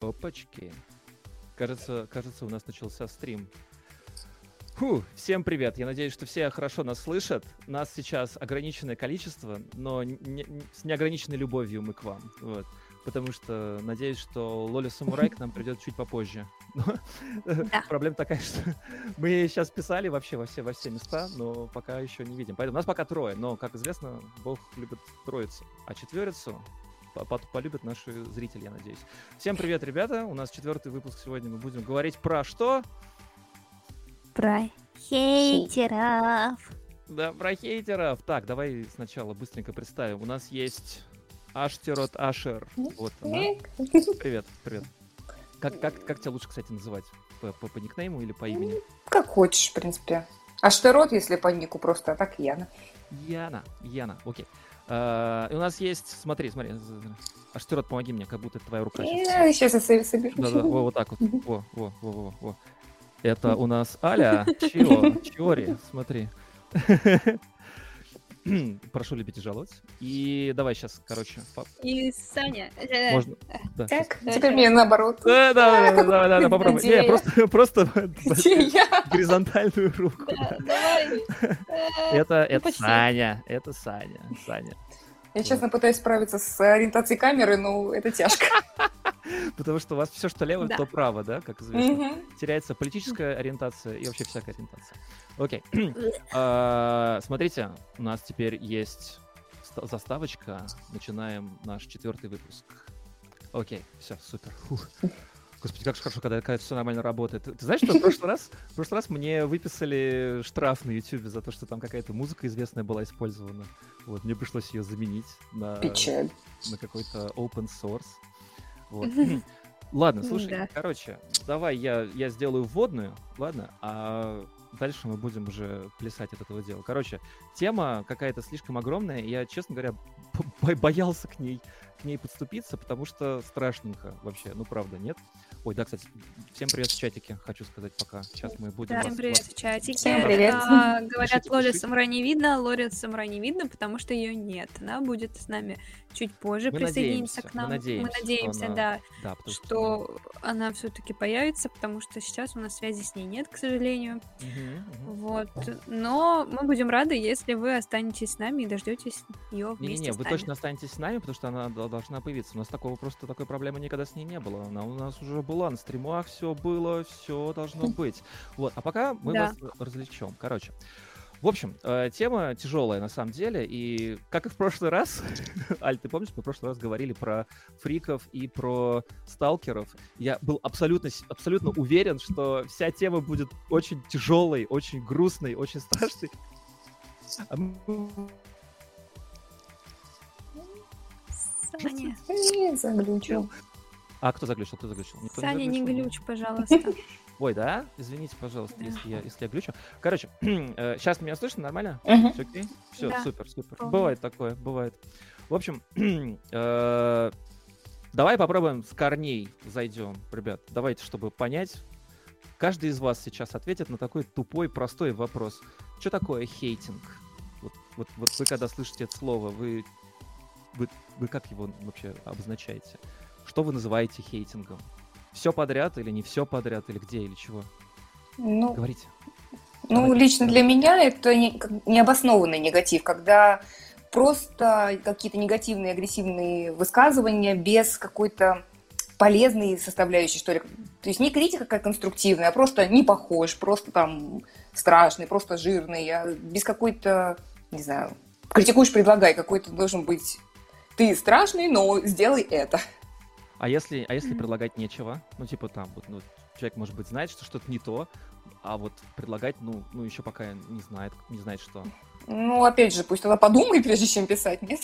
Опачки. Кажется, кажется, у нас начался стрим. Фу, всем привет. Я надеюсь, что все хорошо нас слышат. Нас сейчас ограниченное количество, но не, с неограниченной любовью мы к вам. Вот. Потому что надеюсь, что Лоли Самурай к нам придет чуть попозже. Да. Проблема такая, что мы сейчас писали вообще во все, во все места, но пока еще не видим. Поэтому нас пока трое, но, как известно, Бог любит троицу. А четверицу полюбят наши зрители, я надеюсь. Всем привет, ребята. У нас четвертый выпуск сегодня. Мы будем говорить про что? Про хейтеров. Да, про хейтеров. Так, давай сначала быстренько представим. У нас есть Аштерот Ашер. Вот она. Привет, привет. Как, как, как тебя лучше, кстати, называть? По, по, по никнейму или по имени? Как хочешь, в принципе. Аштерот, если по нику просто, а так Яна. Яна, Яна, окей. Uh, и у нас есть, смотри, смотри, Аштерот, помоги мне, как будто это твоя рука. Сейчас, сейчас я соберу. Да, да, во, вот так вот. Во, во, во, во, во. Это у нас Аля, Чио, Чиори, смотри. Прошу любить и жаловать. И давай сейчас, короче. Пап. И Саня. Можно? Да, так, сейчас. теперь мне наоборот. Да, да, да, да, да, да попробуй. Не, просто, просто горизонтальную руку. давай. Это, это Саня, это Саня, Саня. Я, честно, пытаюсь справиться с ориентацией камеры, но это тяжко. Потому что у вас все, что лево, то право, да, как известно. Теряется политическая ориентация и вообще всякая ориентация. Окей. А, смотрите, у нас теперь есть заставочка. Начинаем наш четвертый выпуск. Окей, все, супер. Господи, как же хорошо, когда, когда все нормально работает. Ты, ты знаешь, что в прошлый раз, в прошлый раз мне выписали штраф на YouTube за то, что там какая-то музыка известная была использована. Вот, мне пришлось ее заменить на, Печаль. на какой-то open source. Вот. Ладно, слушай, да. короче, давай я, я сделаю вводную, ладно, а дальше мы будем уже плясать от этого дела. Короче, тема какая-то слишком огромная, я, честно говоря, боялся к ней, к ней подступиться, потому что страшненько вообще, ну правда, нет? Ой, да, кстати, всем привет в чатике, хочу сказать пока. Сейчас мы будем... Да, всем привет в чатике. Всем привет. А, говорят, Лори Самурай не видно, Лори Самурай не видно, потому что ее нет. Она будет с нами чуть позже, мы присоединиться надеемся, к нам. Мы надеемся, мы надеемся что да, она... да что, что она все-таки появится, потому что сейчас у нас связи с ней нет, к сожалению. Угу, угу. Вот. Но мы будем рады, если вы останетесь с нами и дождетесь ее вместе Не-не-не, вы точно останетесь с нами, потому что она должна появиться. У нас такого просто такой проблемы никогда с ней не было. Она у нас уже была на стримах, все было, все должно быть. Вот, а пока мы Да. вас развлечем. Короче, в общем, э, тема тяжелая на самом деле, и как и в прошлый раз, Аль, ты помнишь, мы в прошлый раз говорили про фриков и про сталкеров. Я был абсолютно, абсолютно уверен, что вся тема будет очень тяжелой, очень грустной, очень страшной. А мы Саня, Не, заглючил. А кто заглючил? Кто заглючил? Никто Саня, не заглючил? глючь, пожалуйста. Ой, да? Извините, пожалуйста, Да. если я, если я глючу. Короче, сейчас меня слышно нормально? Все окей? Все, Да. супер, супер. Бывает такое, бывает. В общем, э, давай попробуем с корней зайдем, ребят. Давайте, чтобы понять. Каждый из вас сейчас ответит на такой тупой, простой вопрос. Что такое хейтинг? Вот, вот, вот вы когда слышите это слово, вы, вы, вы как его вообще обозначаете? Что вы называете хейтингом? Все подряд или не все подряд, или где, или чего? Ну, Говорите. ну, Давай. лично для меня это не- необоснованный негатив, когда просто какие-то негативные, агрессивные высказывания без какой-то полезной составляющей, что ли. То есть не критика как конструктивная, а просто не похож, просто там страшный, просто жирный, а без какой-то, не знаю, критикуешь, предлагай, какой-то должен быть ты страшный, но сделай это. А если, а если предлагать нечего? Ну, типа там, вот, ну, человек, может быть, знает, что что-то не то, а вот предлагать, ну, ну, еще пока не знает, не знает что. Ну, опять же, пусть она подумает, прежде чем писать, нет?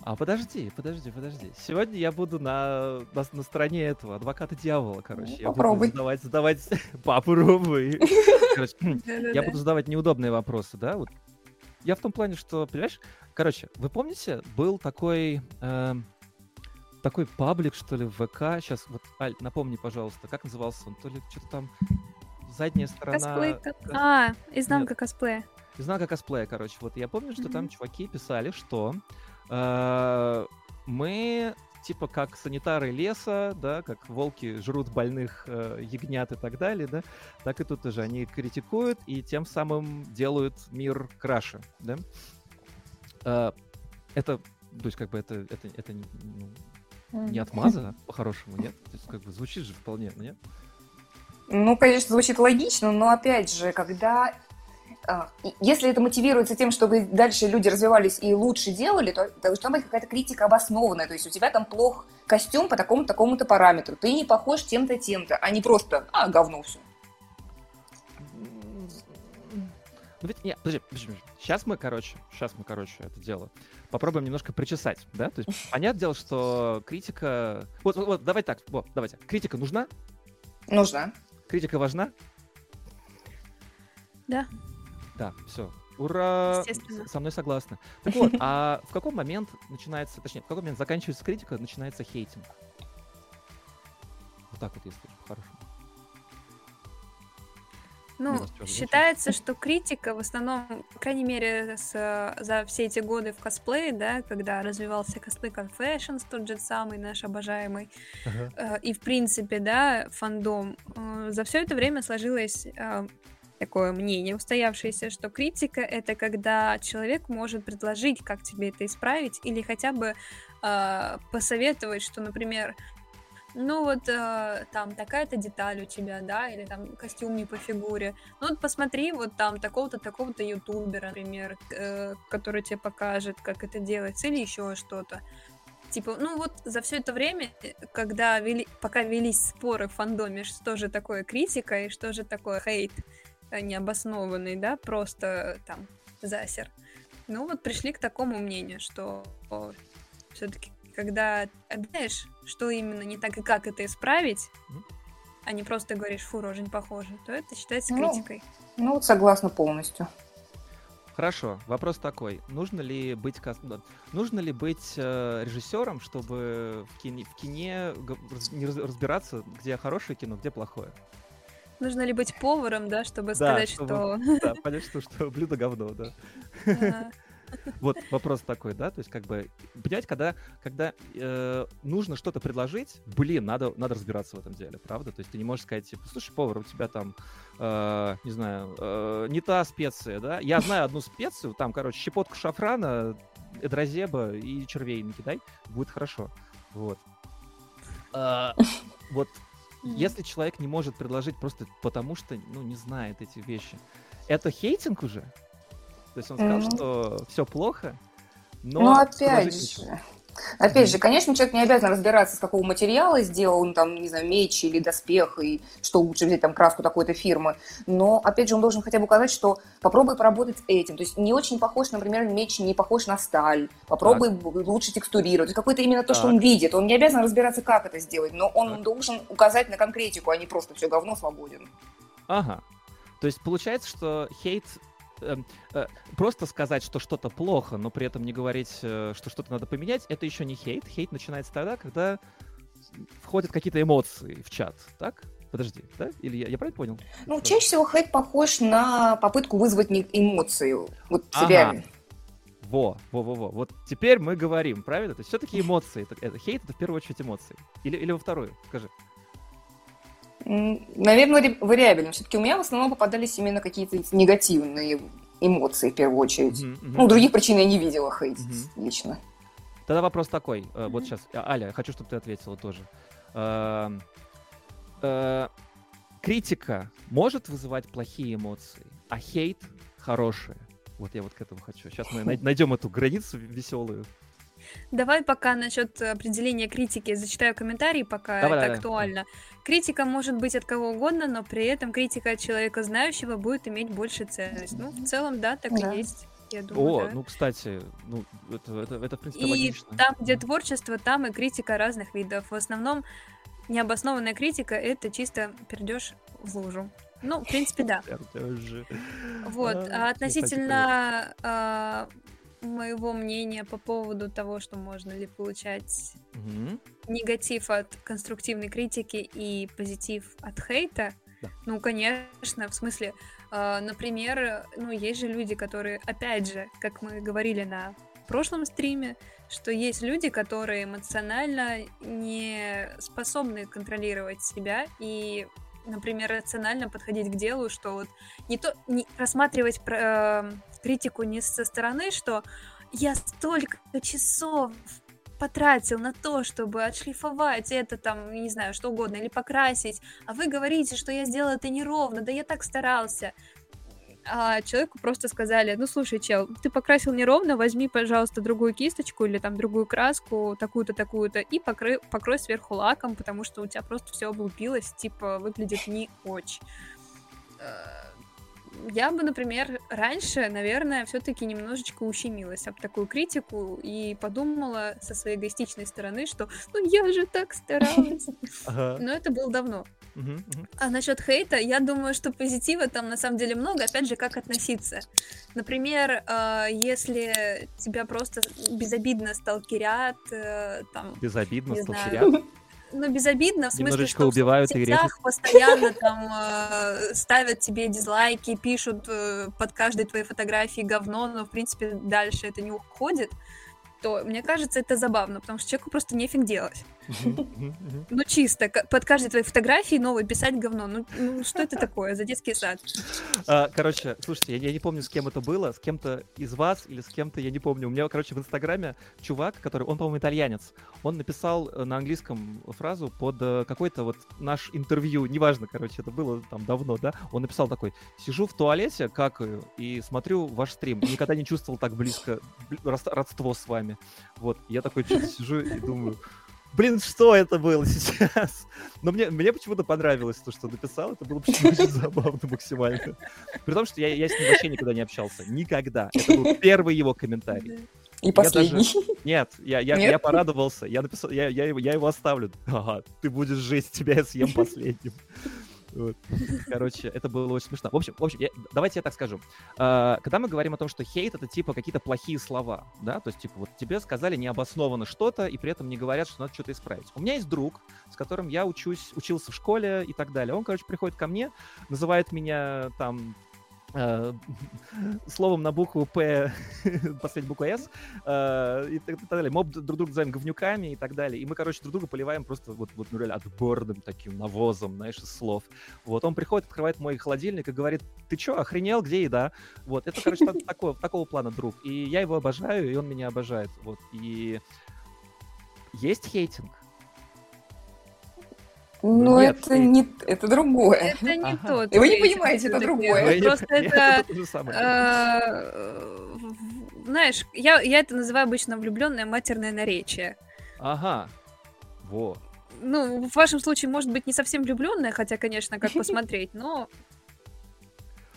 А подожди, подожди, подожди. Сегодня я буду на, на, на стороне этого, адвоката дьявола, короче. Ну, я попробуй. буду задавать, задавать... Попробуй. Короче, я Да-да-да. буду задавать неудобные вопросы, да? Вот. Я в том плане, что, понимаешь, короче, вы помните, был такой... эм, такой паблик, что ли, в ВК. Сейчас, вот, Аль, напомни, пожалуйста, как назывался он? То ли что-то там задняя сторона... Косплей. э, А, изнанка косплея. Знака косплея, короче. Вот я помню, что там Мгм. чуваки писали, что э, мы типа как санитары леса, да, как волки жрут больных э, ягнят и так далее, да, так и тут тоже они критикуют и тем самым делают мир краше, да. Э, это, то есть как бы это, это, это ну, не отмаза по-хорошему, нет? То есть как бы звучит же вполне, нет? Ну, конечно, звучит логично, но опять же, когда а, если это мотивируется тем, чтобы дальше люди развивались и лучше делали, то должна быть какая-то критика обоснованная. То есть у тебя там плох костюм по такому-то такому-то параметру. Ты не похож тем-то, тем-то, а не просто «а, говно все». Ну ведь, нет, подожди, подожди. Сейчас мы, короче, сейчас мы, короче, это дело попробуем немножко причесать, да? То есть, понятное дело, что критика... Вот, вот, вот давай так, вот, давайте. Критика нужна? Нужна. Критика важна? Да. Да, все. Ура! Со мной согласна. Так вот, а в какой момент начинается, точнее, в какой момент заканчивается критика, начинается хейтинг? Вот так вот, если по-хорошему. Ну, считается, что критика в основном, по крайней мере, с, за все эти годы в косплее, да, когда развивался косплей Confessions, тот же самый наш обожаемый, uh-huh. э, и в принципе, да, фандом, э, за все это время сложилось э, такое мнение устоявшееся, что критика это когда человек может предложить, как тебе это исправить, или хотя бы э, посоветовать, что, например, ну вот э, там такая-то деталь у тебя, да, или там костюм не по фигуре. Ну вот посмотри, вот там такого-то, такого-то ютубера, например, э, который тебе покажет, как это делается, или еще что-то. Типа, ну вот за все это время, когда вели, пока велись споры в фандоме, что же такое критика и что же такое хейт, Э, необоснованный, да, просто там засер. Ну вот пришли к такому мнению, что все-таки, когда объясняешь, что именно не так и как это исправить, а не просто говоришь, фу, рожа не похожа, то это считается ну, критикой. Ну, вот согласна полностью. Хорошо, вопрос такой: нужно ли быть нужно ли быть э, режиссером, чтобы в кине, в кине не разбираться, где хорошее кино, где плохое? Нужно ли быть поваром, да, чтобы сказать, что... Да, понять, что, что блюдо говно, да. Вот вопрос такой, да, то есть как бы понимать, когда, когда э, нужно что-то предложить, блин, надо, надо разбираться в этом деле, правда? То есть ты не можешь сказать, типа, слушай, повар, у тебя там, э, не знаю, э, не та специя, да? Я знаю одну специю, там, короче, щепотку шафрана, эдрозеба и червей накидай, будет хорошо. Вот. А, вот если человек не может предложить просто потому, что, ну, не знает эти вещи, это хейтинг уже? То есть он сказал, mm-hmm. что все плохо, но... Ну, опять же, Опять же, конечно, человек не обязан разбираться, с какого материала сделан, там, не знаю, меч или доспех, и что лучше взять там краску такой-то фирмы. Но, опять же, он должен хотя бы указать, что попробуй поработать с этим. То есть не очень похож, например, меч не похож на сталь. Попробуй так. лучше текстурировать. Какое-то именно то, так. что он видит. Он не обязан разбираться, как это сделать, но он так. должен указать на конкретику, а не просто все говно свободен. Ага. То есть получается, что хейт э, э, просто сказать, что что-то плохо, но при этом не говорить, э, что что-то надо поменять, это еще не хейт. Хейт начинается тогда, когда входят какие-то эмоции в чат, так? Подожди, да? Или я, я правильно понял? Ну, чаще всего хейт похож на попытку вызвать эмоции. Вот. Ага. Во, во, во, во. Вот теперь мы говорим, правильно? То есть все-таки эмоции. Это, это хейт это в первую очередь эмоции. Или, или во вторую, скажи. Наверное, вариабельно. Все-таки у меня в основном попадались именно какие-то негативные эмоции, в первую очередь. Uh-huh, uh-huh. Ну, других причин я не видела хейтить uh-huh. лично. Тогда вопрос такой. Uh-huh. Вот сейчас, а, Аля, хочу, чтобы ты ответила тоже. Uh, uh, критика может вызывать плохие эмоции, а хейт хорошие. Вот я вот к этому хочу. Сейчас мы найдем эту границу веселую. Давай пока насчет определения критики зачитаю комментарии, пока давай, это давай, актуально. Критика может быть от кого угодно, но при этом критика от человека знающего будет иметь больше ценность. Ну, в целом, да, так да. и есть. Я думаю, О, да. ну, кстати, ну, это, это, это в принципе, И логично. там, где творчество, там и критика разных видов. В основном необоснованная критика — это чисто пердеж в лужу. Ну, в принципе, да. Вот. А относительно моего мнения по поводу того, что можно ли получать угу. негатив от конструктивной критики и позитив от хейта. Да. Ну, конечно, в смысле, э, например, ну, есть же люди, которые, опять же, как мы говорили на прошлом стриме, что есть люди, которые эмоционально не способны контролировать себя и например, рационально подходить к делу, что вот не то не рассматривать э, критику не со стороны, что я столько часов потратил на то, чтобы отшлифовать это там, не знаю, что угодно, или покрасить, а вы говорите, что я сделал это неровно, да я так старался. А человеку просто сказали, ну слушай, чел, ты покрасил неровно, возьми, пожалуйста, другую кисточку или там другую краску, такую-то, такую-то, и покрой, покрой сверху лаком, потому что у тебя просто все облупилось, типа, выглядит не очень э, я бы, например, раньше, наверное, все-таки немножечко ущемилась об такую критику и подумала со своей эгоистичной стороны, что ну я же так старалась. Но это было давно. А насчет хейта, я думаю, что позитива там на самом деле много, опять же, как относиться. Например, а, если тебя просто безобидно сталкерят, э, там... Безобидно сталкерят? Ну, безобидно, в смысле, Немножечко что убивают в соцсетях постоянно там э, ставят тебе дизлайки, пишут э, под каждой твоей фотографией говно, но, в принципе, дальше это не уходит, то, мне кажется, это забавно, потому что человеку просто нефиг делать. Ну, чисто, под каждой твоей фотографией новой писать говно. Ну, ну что это такое за детский сад? А, короче, слушайте, я, я не помню, с кем это было, с кем-то из вас или с кем-то, я не помню. У меня, короче, в Инстаграме чувак, который, он, по-моему, итальянец, он написал э, на английском фразу под э, какой-то вот наш интервью, неважно, короче, это было там давно, да, он написал такой, сижу в туалете, какаю, и смотрю ваш стрим, никогда не чувствовал так близко родство с вами. Вот, я такой сижу и думаю, блин, что это было сейчас? Но мне, мне почему-то понравилось то, что написал. Это было почему-то очень забавно максимально. При том, что я, я с ним вообще никогда не общался. Никогда. Это был первый его комментарий. И последний. Я даже... Нет, я, я, Нет? я порадовался. Я написал, я, я, я его оставлю. Ага, ты будешь жесть, тебя я съем последним. Вот. Короче, это было очень смешно. В общем, в общем я, давайте я так скажу. А, когда мы говорим о том, что хейт это типа какие-то плохие слова, да, то есть типа вот тебе сказали необоснованно что-то, и при этом не говорят, что надо что-то исправить. У меня есть друг, с которым я учусь, учился в школе и так далее. Он, короче, приходит ко мне, называет меня там Э, словом на букву П, последнюю букву С, э, и так, далее. Мы друг друга называем говнюками и так далее. И мы, короче, друг друга поливаем просто вот, вот ну, реально отборным таким навозом, знаешь, из слов. Вот, он приходит, открывает мой холодильник и говорит, ты чё, охренел, где еда? Вот, это, короче, такого, такого плана друг. И я его обожаю, и он меня обожает. Вот, и есть хейтинг, ну, это не это другое. Это не ага. тот. И вы не понимаете, это другое. Просто это, э, знаешь, я, я это называю обычно влюбленное матерное наречие. Ага. Во. Ну, в вашем случае, может быть, не совсем влюбленная, хотя, конечно, как посмотреть, но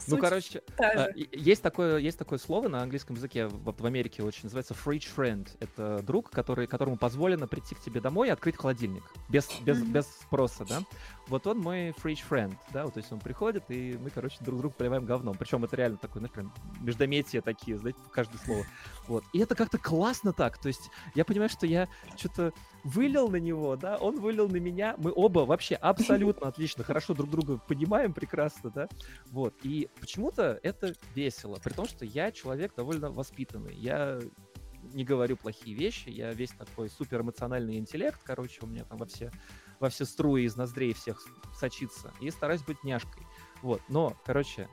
ну, короче, а, есть такое, есть такое слово на английском языке в, в Америке очень называется fridge friend. Это друг, который, которому позволено прийти к тебе домой и открыть холодильник без, без, без спроса, да. Вот он мой fridge friend, да, вот, то есть он приходит, и мы, короче, друг друга поливаем говном. Причем это реально такое, знаешь, прям междометие такие, знаете, каждое слово. Вот. И это как-то классно так. То есть я понимаю, что я что-то вылил на него, да, он вылил на меня. Мы оба вообще абсолютно отлично, хорошо друг друга понимаем прекрасно, да. Вот. И почему-то это весело, при том, что я человек довольно воспитанный. Я не говорю плохие вещи, я весь такой супер эмоциональный интеллект, короче, у меня там во все, во все струи из ноздрей всех сочится, и стараюсь быть няшкой. Вот, но, короче,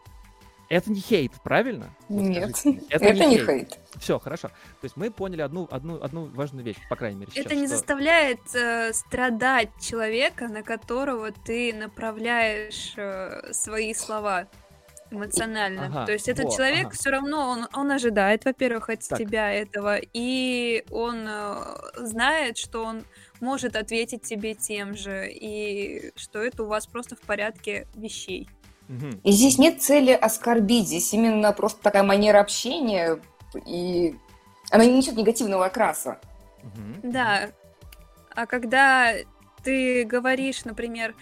это не хейт, правильно? Нет, это, это не, не хейт. хейт. Все, хорошо. То есть мы поняли одну, одну, одну важную вещь, по крайней мере, сейчас. Это не что... заставляет э, страдать человека, на которого ты направляешь э, свои слова эмоционально. Ага, То есть этот во, человек ага. все равно, он, он ожидает, во-первых, от так. тебя этого, и он э, знает, что он может ответить тебе тем же, и что это у вас просто в порядке вещей. И здесь нет цели оскорбить, здесь именно просто такая манера общения, и она не несет негативного окраса. Да. А когда ты говоришь, например,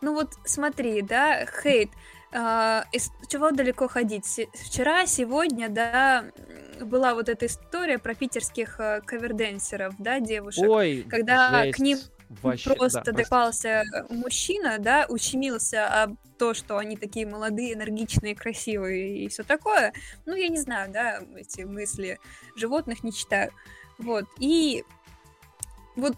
ну вот смотри, да, хейт, Uh, из чего далеко ходить? Вчера, сегодня, да, была вот эта история про питерских uh, каверденсеров, да, девушек. Ой, когда жесть. к ним Вообще, просто да, допался мужчина, да, ущемился об то, что они такие молодые, энергичные, красивые и все такое. Ну, я не знаю, да, эти мысли животных не читаю. Вот. И вот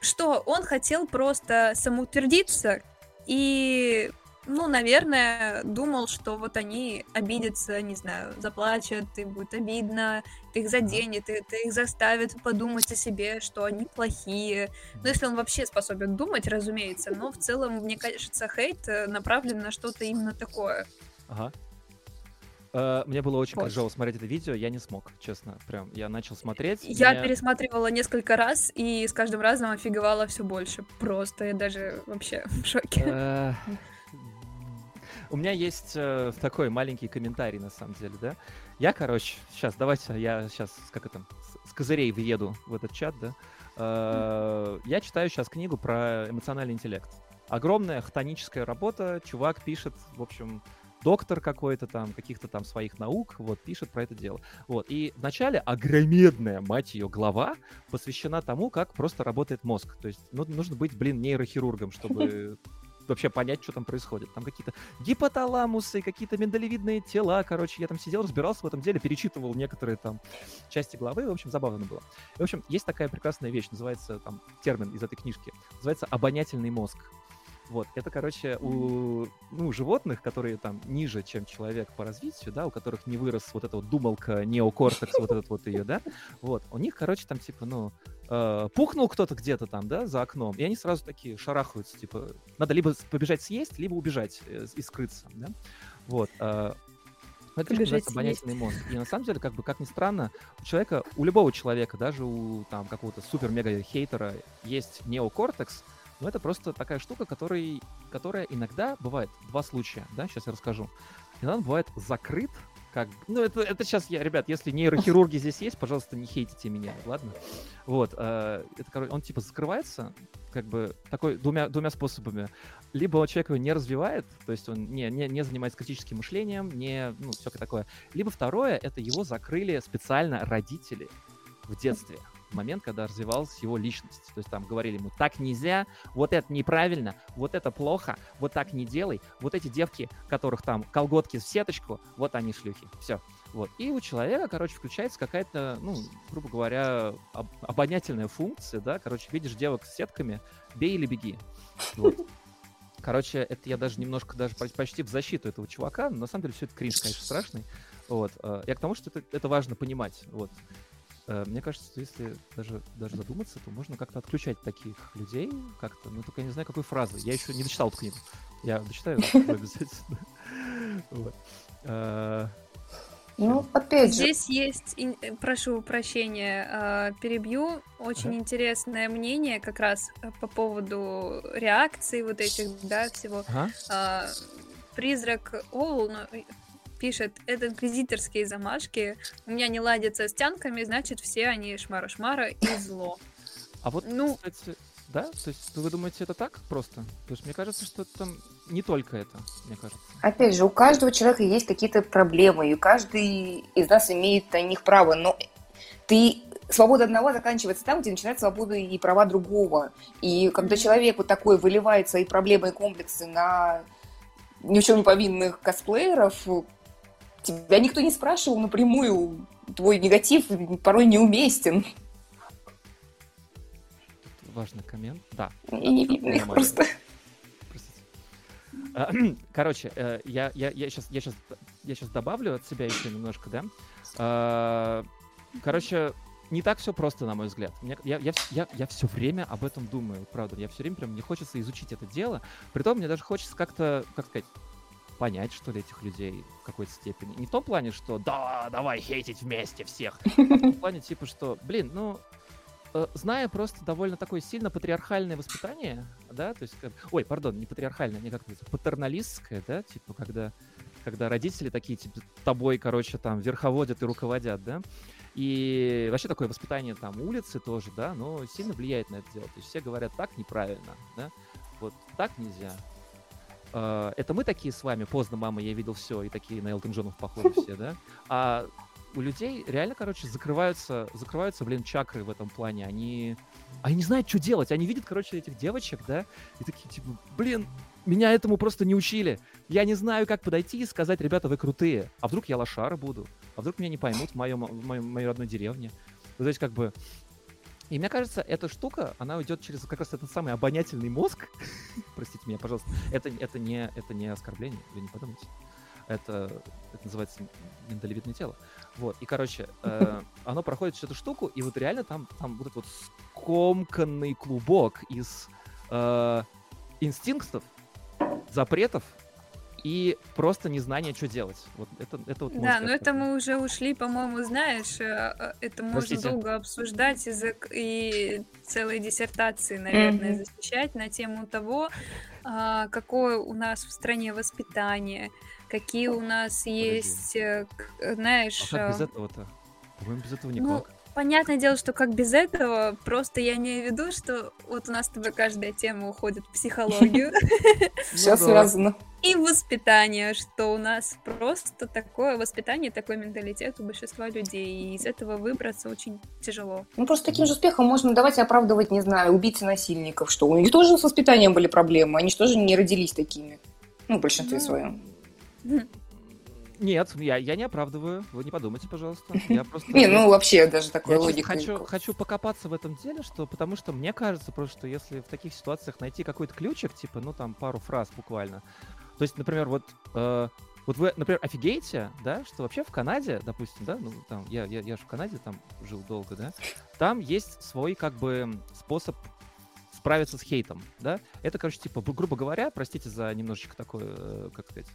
что он хотел просто самоутвердиться и ну, наверное, думал, что вот они обидятся, не знаю, заплачут, им будет обидно, ты их заденет, ты, ты их заставит подумать о себе, что они плохие. Ну, если он вообще способен думать, разумеется, но в целом, мне кажется, хейт э, направлен на что-то именно такое. Ага. Uh, мне было очень тяжело смотреть это видео, я не смог, честно. Прям я начал смотреть. Я мне... пересматривала несколько раз, и с каждым разом офиговала все больше. Просто я даже вообще в шоке. У меня есть э, такой маленький комментарий, на самом деле, да. Я, короче, сейчас, давайте я сейчас, как это, с, с козырей въеду в этот чат, да. Э, я читаю сейчас книгу про эмоциональный интеллект. Огромная хтоническая работа, чувак пишет, в общем, доктор какой-то там, каких-то там своих наук, вот, пишет про это дело. Вот, и вначале огромедная, мать ее, глава посвящена тому, как просто работает мозг. То есть ну, нужно быть, блин, нейрохирургом, чтобы вообще понять, что там происходит. Там какие-то гипоталамусы, какие-то миндалевидные тела, короче, я там сидел, разбирался в этом деле, перечитывал некоторые там части главы, в общем, забавно было. И, в общем, есть такая прекрасная вещь, называется, там, термин из этой книжки, называется обонятельный мозг. Вот, это, короче, у ну, животных, которые там ниже, чем человек по развитию, да, у которых не вырос вот эта вот думалка, неокортекс, вот этот вот ее, да, вот, у них, короче, там, типа, ну, э, пухнул кто-то где-то там, да, за окном, и они сразу такие шарахаются, типа, надо либо побежать съесть, либо убежать э, и скрыться, да, вот. Э, это называется обонятельный мозг. И на самом деле, как бы, как ни странно, у человека, у любого человека, даже у там какого-то супер-мега-хейтера есть неокортекс, но это просто такая штука, который, которая иногда бывает, два случая, да, сейчас я расскажу. Иногда он бывает закрыт, как... Ну, это, это сейчас я, ребят, если нейрохирурги здесь есть, пожалуйста, не хейтите меня, ладно? Вот, э, это, короче, он типа закрывается, как бы, такой, двумя, двумя способами. Либо человек его не развивает, то есть он не, не, не занимается критическим мышлением, не, ну, все такое. Либо второе, это его закрыли специально родители в детстве момент, когда развивалась его личность. То есть там говорили ему, так нельзя, вот это неправильно, вот это плохо, вот так не делай, вот эти девки, которых там колготки в сеточку, вот они шлюхи. Все. Вот. И у человека, короче, включается какая-то, ну, грубо говоря, об- обонятельная функция, да, короче, видишь девок с сетками, бей или беги. Вот. Короче, это я даже немножко даже почти в защиту этого чувака, но на самом деле все это кринж, конечно, страшный. Вот. Э, я к тому, что это, это важно понимать. Вот. Э, мне кажется, что если даже, даже задуматься, то можно как-то отключать таких людей как-то. Ну, только я не знаю, какой фразы. Я еще не дочитал эту книгу. Я дочитаю обязательно. Э, ну, опять же. Здесь есть, э, прошу прощения, перебью, очень ага. интересное мнение как раз по поводу реакции вот этих, да, всего. Ага. Призрак Оул, пишет, это инквизиторские замашки, у меня не ладятся с тянками, значит, все они шмара-шмара и зло. А вот, ну, кстати, да? То есть вы думаете, это так просто? То есть мне кажется, что это там не только это, мне кажется. Опять же, у каждого человека есть какие-то проблемы, и каждый из нас имеет на них право, но ты свобода одного заканчивается там, где начинается свобода и права другого. И когда человек вот такой выливает свои проблемы и комплексы на ни в чем не повинных косплееров, Тебя никто не спрашивал напрямую. Твой негатив порой неуместен. Важный коммент. Да. Я не видно их просто. А, короче, э, я, я, я, сейчас, я, сейчас, я сейчас добавлю от себя еще немножко, да. А, короче, не так все просто, на мой взгляд. Я, я, я, я все время об этом думаю, правда. Я все время прям мне хочется изучить это дело. Притом мне даже хочется как-то, как сказать, понять, что ли, этих людей в какой-то степени. Не в том плане, что да, давай хейтить вместе всех, а в том плане, типа, что, блин, ну, э, зная просто довольно такое сильно патриархальное воспитание, да, то есть, ой, пардон, не патриархальное, не как это, патерналистское, да, типа, когда, когда родители такие, типа, тобой, короче, там, верховодят и руководят, да, и вообще такое воспитание там улицы тоже, да, но сильно влияет на это дело. То есть все говорят, так неправильно, да, вот так нельзя, это мы такие с вами, поздно, мама, я видел все, и такие на Элтон Джонов похожи все, да? А у людей реально, короче, закрываются, закрываются, блин, чакры в этом плане. Они, они не знают, что делать. Они видят, короче, этих девочек, да, и такие, типа, блин, меня этому просто не учили. Я не знаю, как подойти и сказать, ребята, вы крутые. А вдруг я лошара буду? А вдруг меня не поймут в, моем, в моем, моей родной деревне? Ну, то есть, как бы, И мне кажется, эта штука, она уйдет через как раз этот самый обонятельный мозг. Простите меня, пожалуйста. Это, это, не, это не оскорбление, вы не подумайте. Это, это называется миндалевидное тело. Вот, и, короче, э, оно проходит эту штуку, и вот реально там, там вот этот вот скомканный клубок из э, инстинктов, запретов и просто незнание, что делать. Вот это, это вот Да, но это мы уже ушли, по-моему, знаешь, э, э, это можно Простите. долго обсуждать и, и целые диссертации, наверное, mm-hmm. защищать на тему того, а, какое у нас в стране воспитание, какие у нас Подожди. есть, э, знаешь... А как без этого-то? По-моему, без этого никак. Ну, Понятное дело, что как без этого, просто я имею в виду, что вот у нас с тобой каждая тема уходит в психологию. Все ну связано. И воспитание, что у нас просто такое воспитание, такой менталитет у большинства людей, и из этого выбраться очень тяжело. Ну, просто таким же успехом можно давать оправдывать, не знаю, убийцы насильников, что у них тоже с воспитанием были проблемы, они же тоже не родились такими, ну, в большинстве ну, своем. Нет, я, я не оправдываю. Вы не подумайте, пожалуйста. Я просто... Не, ну вообще даже такой логика. Хочу, хочу покопаться в этом деле, что потому что мне кажется просто, что если в таких ситуациях найти какой-то ключик, типа, ну там пару фраз буквально. То есть, например, вот э, вот вы, например, офигеете, да, что вообще в Канаде, допустим, да, ну там я я я же в Канаде там жил долго, да, там есть свой как бы способ справиться с хейтом, да. Это, короче, типа, грубо говоря, простите за немножечко такое, э, как сказать.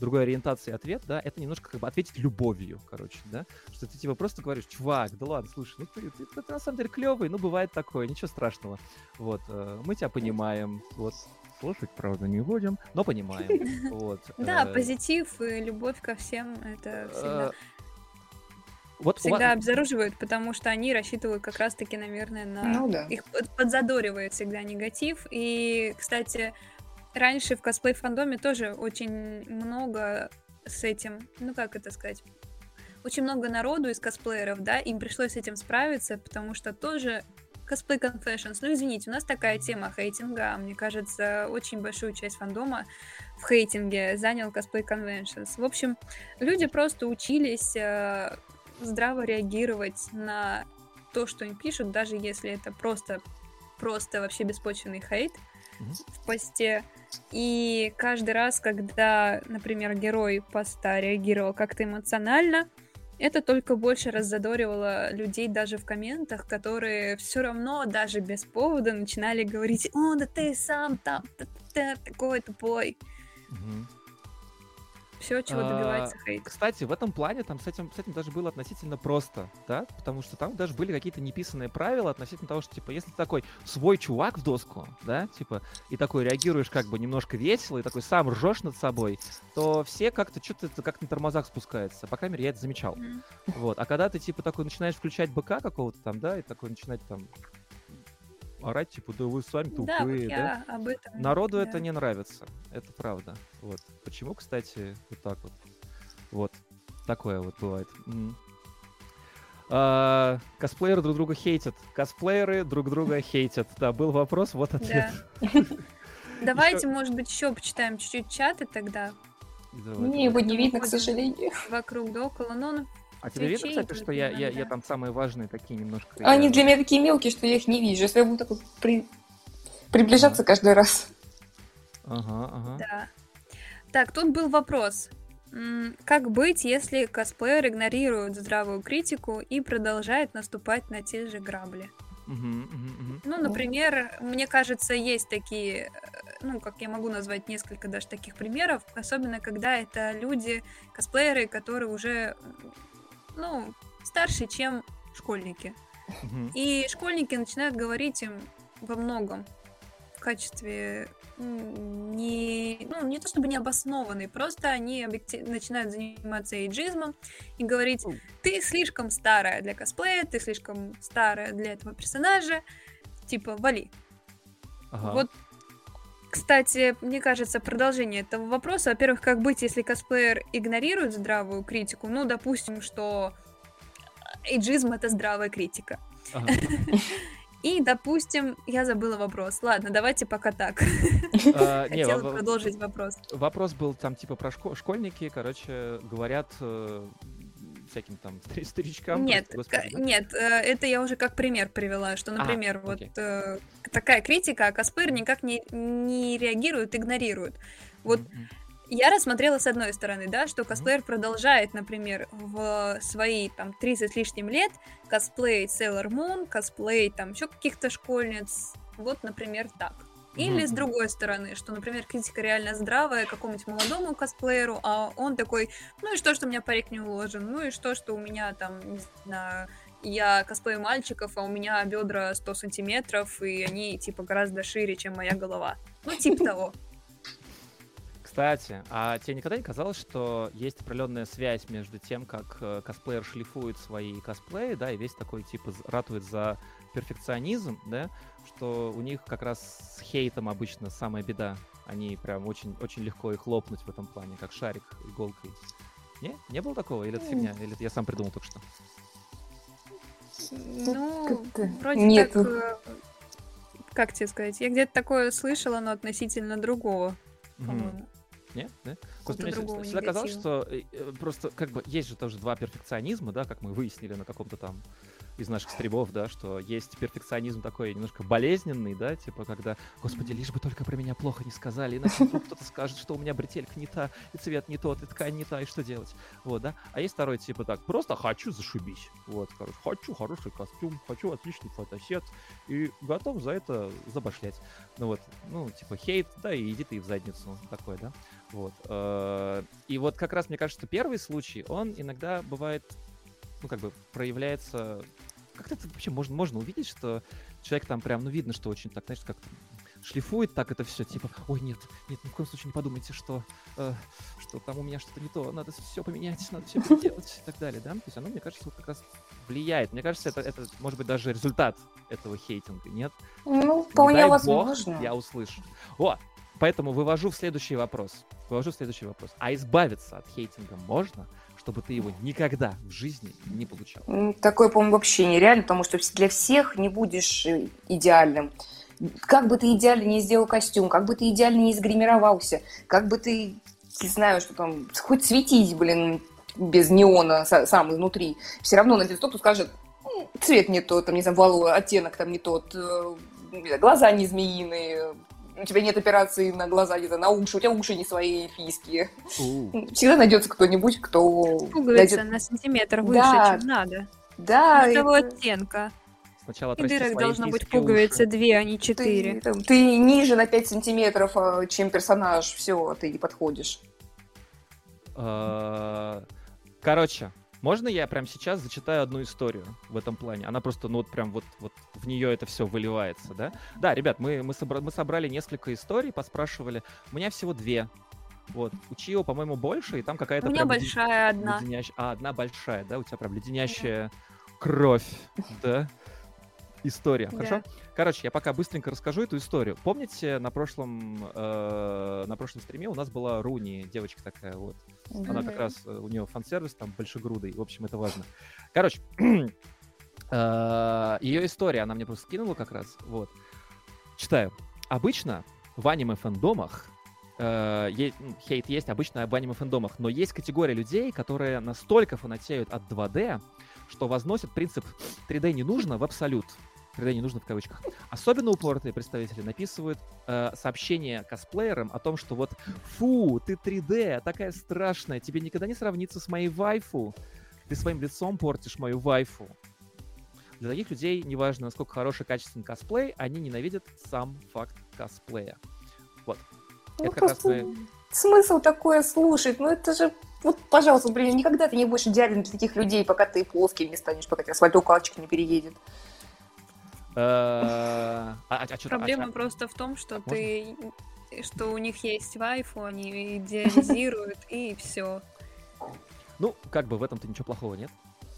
Другой ориентации ответ, да, это немножко как бы ответить любовью, короче, да, что ты типа просто говоришь, чувак, да ладно, слушай, ну ты, ты, ты, ты на самом деле клевый, ну бывает такое, ничего страшного, вот, э, мы тебя понимаем, вот, слушать, правда, не будем, но понимаем, вот. Да, э. позитив и любовь ко всем, это всегда... Э, вот всегда вас... обезоруживают, потому что они рассчитывают как раз-таки, наверное, на... Ну, да. Их подзадоривает всегда негатив. И, кстати, раньше в косплей-фандоме тоже очень много с этим, ну как это сказать, очень много народу из косплееров, да, им пришлось с этим справиться, потому что тоже косплей Confessions. Ну, извините, у нас такая тема хейтинга. Мне кажется, очень большую часть фандома в хейтинге занял косплей Conventions. В общем, люди просто учились э, здраво реагировать на то, что им пишут, даже если это просто, просто вообще беспочвенный хейт mm-hmm. В посте. И каждый раз, когда, например, герой поста реагировал как-то эмоционально, это только больше раззадоривало людей даже в комментах, которые все равно даже без повода начинали говорить, о, да ты сам там, такой тупой. Угу все, чего добивается а, хейт. Кстати, в этом плане там с этим, с этим даже было относительно просто, да, потому что там даже были какие-то неписанные правила относительно того, что, типа, если ты такой свой чувак в доску, да, типа, и такой реагируешь как бы немножко весело, и такой сам ржешь над собой, то все как-то что-то как на тормозах спускается. По крайней мере, я это замечал. Mm. Вот. А когда ты, типа, такой начинаешь включать БК какого-то там, да, и такой начинать там орать, типа, да вы сами тупые, да? да? Об этом, Народу да. это не нравится, это правда. Вот. Почему, кстати, вот так вот? Вот. Такое вот бывает. М-м. А, косплееры друг друга хейтят. Косплееры друг друга хейтят. Да, был вопрос, вот ответ. Давайте, может быть, еще почитаем чуть-чуть чаты тогда. Мне его не видно, к сожалению. Вокруг да около, но а тебе видно, кстати, что я, я, я там самые важные такие немножко... Они я... для меня такие мелкие, что я их не вижу. Если я буду так при... приближаться ага. каждый раз. Ага, ага. Да. Так, тут был вопрос. Как быть, если косплеер игнорирует здравую критику и продолжает наступать на те же грабли? Ну, например, мне кажется, есть такие, э, ну, как я могу назвать несколько даже таких примеров, особенно когда это люди, косплееры, которые уже ну, старше, чем школьники. Угу. И школьники начинают говорить им во многом в качестве не, ну, не то чтобы необоснованный, просто они объектив... начинают заниматься эйджизмом и говорить, ты слишком старая для косплея, ты слишком старая для этого персонажа, типа, вали. Ага. Вот, кстати, мне кажется, продолжение этого вопроса, во-первых, как быть, если косплеер игнорирует здравую критику, ну, допустим, что эйджизм — это здравая критика. Ага. И, допустим, я забыла вопрос. Ладно, давайте пока так. А, Хотела продолжить вопрос. Вопрос был там типа про школьники, короче, говорят, э, всяким там старичкам. Нет, просто, господи, да? нет, это я уже как пример привела, что, например, а, вот э, такая критика, а косплеер никак не, не реагирует, игнорирует. Вот mm-hmm. Я рассмотрела с одной стороны, да, что косплеер продолжает, например, в свои там 30 с лишним лет косплеить Sailor Moon, косплеить там еще каких-то школьниц. Вот, например, так. Или mm-hmm. с другой стороны, что, например, критика реально здравая какому-нибудь молодому косплееру, а он такой, ну и что, что у меня парик не уложен, ну и что, что у меня там, не знаю, я косплею мальчиков, а у меня бедра 100 сантиметров, и они, типа, гораздо шире, чем моя голова. Ну, типа того. Кстати, а тебе никогда не казалось, что есть определенная связь между тем, как э, косплеер шлифует свои косплеи, да, и весь такой типа ратует за перфекционизм, да, что у них как раз с хейтом обычно самая беда. Они прям очень, очень легко их лопнуть в этом плане, как шарик иголкой. Не? Не было такого? Или это фигня? Или это я сам придумал только что? Ну, вроде Нет. как... Э, как тебе сказать? Я где-то такое слышала, но относительно другого, по-моему. Нет? Да? Господи, мне всегда казалось, что э, э, просто как бы есть же тоже два перфекционизма, да, как мы выяснили на каком-то там из наших стримов, да, что есть перфекционизм такой немножко болезненный, да, типа когда, господи, лишь бы только про меня плохо не сказали, иначе кто-то скажет, что у меня бретелька не та, и цвет не тот, и ткань не та, и что делать, вот, да. А есть второй, типа так, просто хочу зашибись, вот, короче, хочу хороший костюм, хочу отличный фотосет, и готов за это забашлять. Ну вот, ну, типа хейт, да, и иди ты в задницу, такой, да. Вот. Э, и вот как раз, мне кажется, первый случай, он иногда бывает, ну, как бы проявляется... Как это вообще можно, можно увидеть, что человек там прям, ну, видно, что очень так, знаешь, как шлифует так это все, типа, ой, нет, нет, ни в коем случае не подумайте, что, э, что там у меня что-то не то, надо все поменять, надо все переделать и так далее, да? То есть оно, мне кажется, вот как раз влияет. Мне кажется, это, это может быть даже результат этого хейтинга, нет? Ну, вполне возможно. Бог, я услышу. О, Поэтому вывожу в следующий вопрос. Вывожу в следующий вопрос. А избавиться от хейтинга можно, чтобы ты его никогда в жизни не получал? Такое, по-моему, вообще нереально, потому что для всех не будешь э, идеальным. Как бы ты идеально не сделал костюм, как бы ты идеально не сгримировался, как бы ты, не знаю, что там, хоть светить, блин, без неона сам изнутри, все равно найдет кто-то скажет, цвет не тот, там, не знаю, волос, оттенок там не тот, э, глаза не змеиные, у тебя нет операции на глаза, где-то на уши, у тебя уши не свои эльфийские. Всегда найдется кто-нибудь, кто... Пуговица найдет... на сантиметр выше, да. чем надо. Да. И того оттенка. Сначала И дырок должно быть пуговицы две, а не четыре. Ты, ты ниже на 5 сантиметров, а, чем персонаж, все, ты не подходишь. А, короче, можно я прямо сейчас зачитаю одну историю в этом плане? Она просто, ну вот прям вот, вот в нее это все выливается, да? Да, ребят, мы, мы, собра- мы собрали несколько историй, поспрашивали. У меня всего две. Вот. У Чио, по-моему, больше, и там какая-то... У меня большая леден... одна. Леденящая... А, одна большая, да? У тебя прям леденящая кровь, да? история. Хорошо? Да. Короче, я пока быстренько расскажу эту историю. Помните, на прошлом, э, на прошлом стриме у нас была Руни, девочка такая вот. Mm-hmm. Она как раз, э, у нее фан-сервис там большегрудый. В общем, это важно. Короче, э, ее история, она мне просто скинула как раз. Вот. Читаю. Обычно в аниме-фэндомах э, хейт есть обычно в аниме-фэндомах, но есть категория людей, которые настолько фанатеют от 2D, что возносят принцип 3D не нужно в абсолют. 3D не нужно в кавычках. Особенно упоротые представители написывают э, сообщения косплеерам о том, что вот фу, ты 3D, такая страшная, тебе никогда не сравнится с моей вайфу. Ты своим лицом портишь мою вайфу. Для таких людей, неважно, насколько хороший, качественный косплей, они ненавидят сам факт косплея. Вот. Ну, это как раз мы... Смысл такое слушать? Ну, это же вот, пожалуйста, блин, никогда ты не будешь идеален для таких людей, пока ты плоским не станешь, пока тебе асфальтоукладчик не переедет. Э, а, а, а Проблема просто в том, что ты что у них есть вайфу, они идеализируют, и все. Ну, как бы в этом-то ничего плохого нет.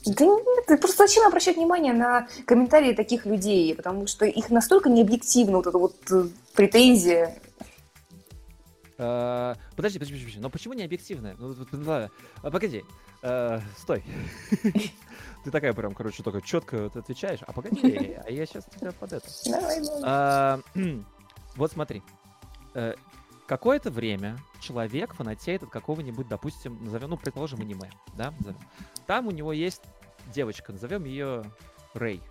Да нет, просто зачем обращать внимание на комментарии таких людей, потому что их настолько необъективна вот эта вот э, претензия. Uh, подожди, подожди, подожди, но почему не объективная? Ну, погоди, стой. Ты такая прям, короче, только четко отвечаешь. А погоди, а я сейчас тебя под это. Давай, давай. Вот смотри. Э, какое-то время человек фанатеет от какого-нибудь, допустим, назовем, ну, предположим, аниме, да, там у него есть девочка, назовем ее Рэй,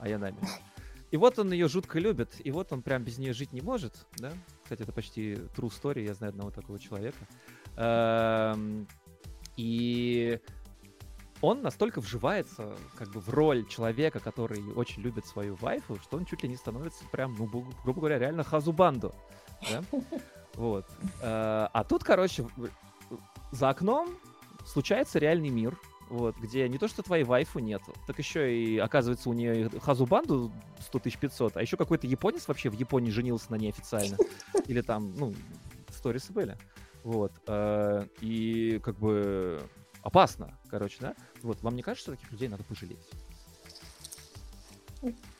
Аянами. И вот он ее жутко любит, и вот он прям без нее жить не может, да? Кстати, это почти true story, я знаю одного такого человека. Эм, и он настолько вживается как бы в роль человека, который очень любит свою вайфу, что он чуть ли не становится прям, ну, грубо говоря, реально хазубанду. Да? Вот. Э, а тут, короче, за окном случается реальный мир, вот, где не то, что твоей вайфу нет, так еще и, оказывается, у нее хазу-банду 100 500, а еще какой-то японец вообще в Японии женился на ней официально. Или там, ну, сторисы были. Вот. Э, и как бы опасно, короче, да? Вот, вам не кажется, что таких людей надо пожалеть?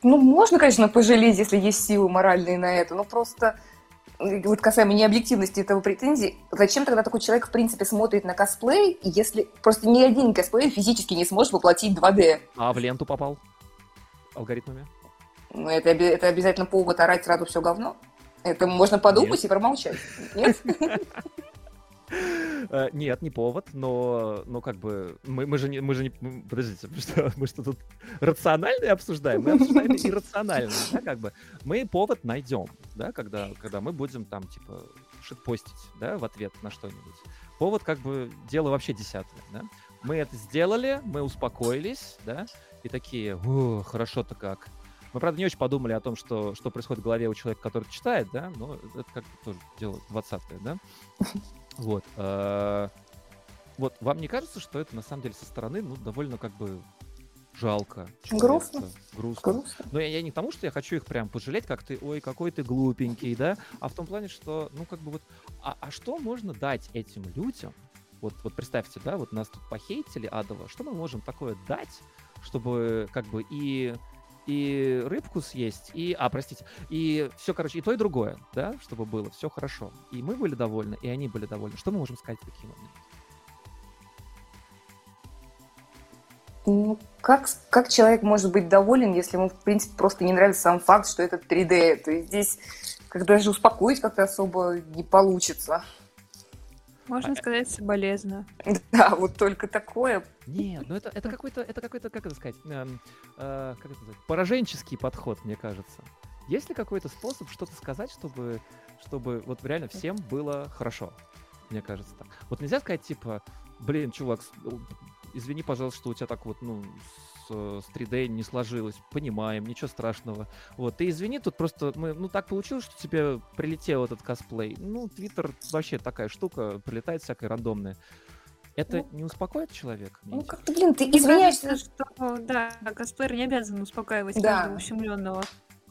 Ну, можно, конечно, пожалеть, если есть силы моральные на это, но просто вот касаемо необъективности этого претензий, зачем тогда такой человек, в принципе, смотрит на косплей, если просто ни один косплей физически не сможет воплотить 2D? А в ленту попал? Алгоритмами? Ну, это, это обязательно повод орать сразу все говно? Это можно подумать Нет. и промолчать. Нет? Э, нет, не повод, но, но как бы мы, мы же не, мы же не, подождите, мы что, мы что тут рациональное обсуждаем? Мы обсуждаем иррациональное, да, как бы. Мы повод найдем, да, когда, когда мы будем там, типа, шитпостить, да, в ответ на что-нибудь. Повод, как бы, дело вообще десятое, да. Мы это сделали, мы успокоились, да, и такие, хорошо-то как. Мы, правда, не очень подумали о том, что, что происходит в голове у человека, который читает, да, но это как бы тоже дело 20 да. Вот. Э, вот, вам не кажется, что это на самом деле со стороны, ну, довольно как бы жалко. Грустно. Грустно. Грустно. Но я, я не к тому, что я хочу их прям пожалеть, как ты, ой, какой ты глупенький, да, а в том плане, что, ну, как бы вот, а, а что можно дать этим людям? Вот, вот представьте, да, вот нас тут похейтили адово, что мы можем такое дать, чтобы как бы и и рыбку съесть, и, а, простите, и все, короче, и то, и другое, да, чтобы было все хорошо. И мы были довольны, и они были довольны. Что мы можем сказать моменты? Ну, как, как человек может быть доволен, если ему, в принципе, просто не нравится сам факт, что это 3D? То есть здесь как даже успокоить как-то особо не получится. Можно сказать, соболезно. Да, вот только такое. Нет, ну это, это какой-то, это какой-то, как это сказать, э, э, как это сказать, пораженческий подход, мне кажется. Есть ли какой-то способ что-то сказать, чтобы, чтобы вот реально всем было хорошо? Мне кажется так. Вот нельзя сказать, типа, блин, чувак, извини, пожалуйста, что у тебя так вот, ну, с 3D не сложилось. Понимаем, ничего страшного. Вот, ты извини, тут просто мы, ну, так получилось, что тебе прилетел этот косплей. Ну, Твиттер вообще такая штука, прилетает всякая рандомная. Это ну, не успокоит человека? Ну, как-то, блин, ты извиняешься. Что, да, косплеер не обязан успокаивать да. ущемленного.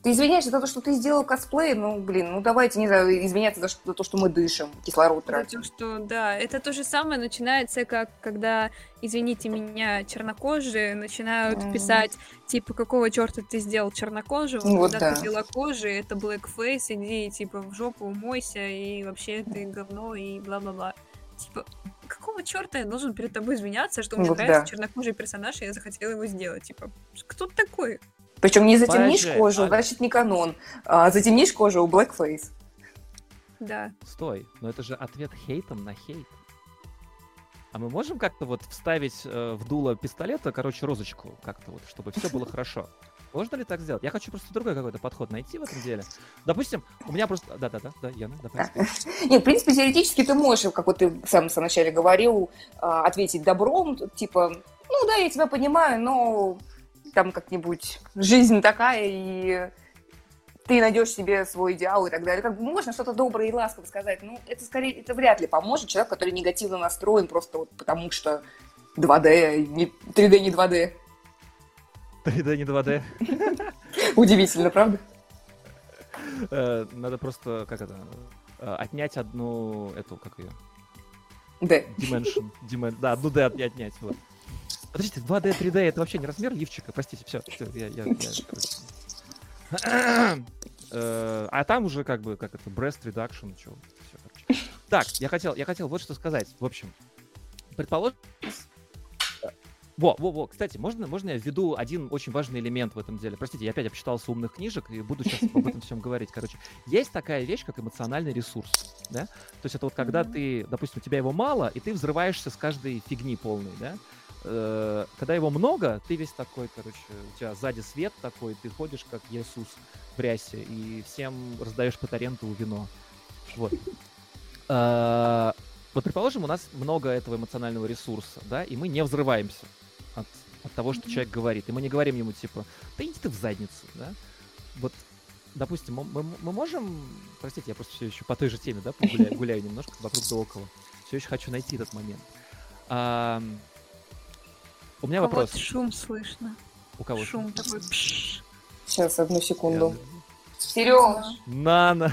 Ты извиняешься за то, что ты сделал косплей, ну, блин, ну давайте, не знаю, извиняться за, за то, что мы дышим, кислород тратим. То, что, да, это то же самое начинается, как когда, извините меня, чернокожие начинают mm. писать, типа, какого черта ты сделал чернокожего, ну, вот когда да. ты белокожий, это blackface, иди, типа, в жопу умойся, и вообще ты говно, и бла-бла-бла. Типа, какого черта я должен перед тобой извиняться, что мне вот нравится да. чернокожий персонаж, и я захотела его сделать? Типа, кто ты такой? Причем не затемнишь Подожди, кожу, а... значит не канон. А затемнишь кожу у Blackface. Да. Стой, но это же ответ хейтом на хейт. А мы можем как-то вот вставить э, в дуло пистолета, короче, розочку как-то вот, чтобы все было хорошо? Можно ли так сделать? Я хочу просто другой какой-то подход найти в этом деле. Допустим, у меня просто... Да-да-да, да, Яна, давай. Нет, в принципе, теоретически ты можешь, как вот ты сам в самом начале говорил, а, ответить добром, типа, ну да, я тебя понимаю, но там как-нибудь жизнь такая, и ты найдешь себе свой идеал и так далее. Как бы можно что-то доброе и ласково сказать, ну, это скорее, это вряд ли поможет человеку, который негативно настроен просто вот потому, что 2D, не, 3D не 2D. 3D не 2D. Удивительно, правда? Э, надо просто, как это, э, отнять одну, эту, как ее? D. Dimension. Dimen... Да, одну D отнять, вот. Подождите, 2D, 3D это вообще не размер лифчика, простите, все, все, я, я, я э, А там уже как бы, как это, breast reduction, короче. Так, я хотел, я хотел вот что сказать. В общем, предположим, во, во, во, кстати, можно, можно я введу один очень важный элемент в этом деле? Простите, я опять обчитался умных книжек и буду сейчас об этом всем говорить. Короче, есть такая вещь, как эмоциональный ресурс. да? То есть это вот когда ты, допустим, у тебя его мало, и ты взрываешься с каждой фигни полной, да? Э, когда его много, ты весь такой, короче, у тебя сзади свет такой, ты ходишь как Иисус в рясе, и всем раздаешь по таренту вино. Вот. Э, вот, предположим, у нас много этого эмоционального ресурса, да, и мы не взрываемся от, от того, что человек говорит. И мы не говорим ему, типа, да иди ты в задницу, да. Вот, допустим, мы, мы можем... Простите, я просто все еще по той же теме, да, погуляю, гуляю немножко вокруг да около. Все еще хочу найти этот момент. А, у меня вопрос. шум слышно. У кого? Шум такой. Пш. Сейчас, одну секунду. Сереж! Нана!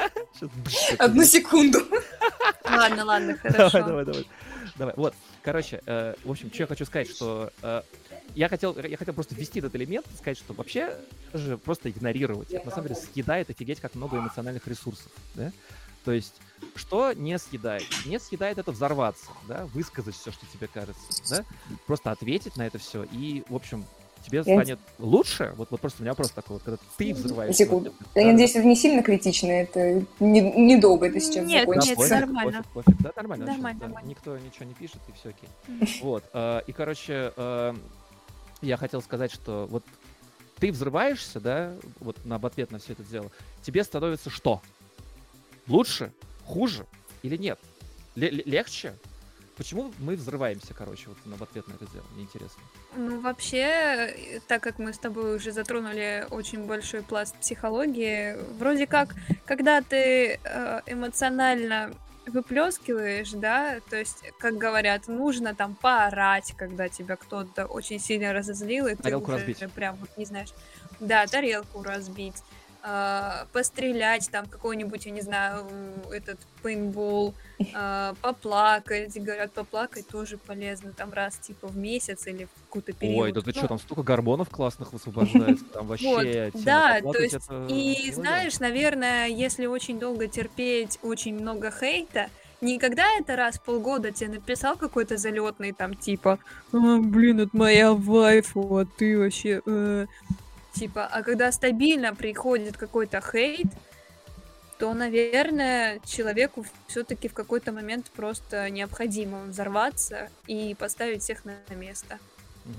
Одну секунду. Ладно, ладно, хорошо. Давай, давай, давай. Давай, вот, короче, э, в общем, что я хочу сказать, что э, я хотел, я хотел просто ввести этот элемент, сказать, что вообще же просто игнорировать. Это, на самом деле съедает офигеть как много эмоциональных ресурсов, да? То есть, что не съедает? Не съедает это взорваться, да, высказать все, что тебе кажется, да, просто ответить на это все и, в общем, тебе станет лучше? Вот, вот просто у меня вопрос такой, вот, когда ты взрываешь. Секунду. Вот, я да, надеюсь, это не сильно критично, это недолго не это сейчас нет, закончится. Нет, пофиг, нормально. Пофиг, пофиг. Да, нормально. Нормально, да, нормально. Никто ничего не пишет, и все окей. Вот. Э, и, короче, э, я хотел сказать, что вот ты взрываешься, да, вот на, в ответ на все это дело, тебе становится что? Лучше? Хуже? Или нет? Л- легче? Почему мы взрываемся, короче, вот в ответ на это дело? Мне интересно. Ну, вообще, так как мы с тобой уже затронули очень большой пласт психологии, вроде как, когда ты э, эмоционально выплескиваешь, да, то есть, как говорят, нужно там поорать, когда тебя кто-то очень сильно разозлил, и тарелку ты уже разбить. прям вот не знаешь, да, тарелку разбить, э, пострелять там какой-нибудь, я не знаю, этот пейнтбол, э, поплакать, говорят, поплакать тоже полезно, там раз типа в месяц или в какой-то период. Ой, да ты ну, что, там столько гормонов классных высвобождается, там вообще... Вот, да, то есть, и знаешь, наверное, если очень долго терпеть очень много хейта, Никогда это раз в полгода тебе написал какой-то залетный там типа, а, блин, это моя вайфу, а ты вообще... Э. Типа, а когда стабильно приходит какой-то хейт, то, наверное, человеку все-таки в какой-то момент просто необходимо взорваться и поставить всех на место.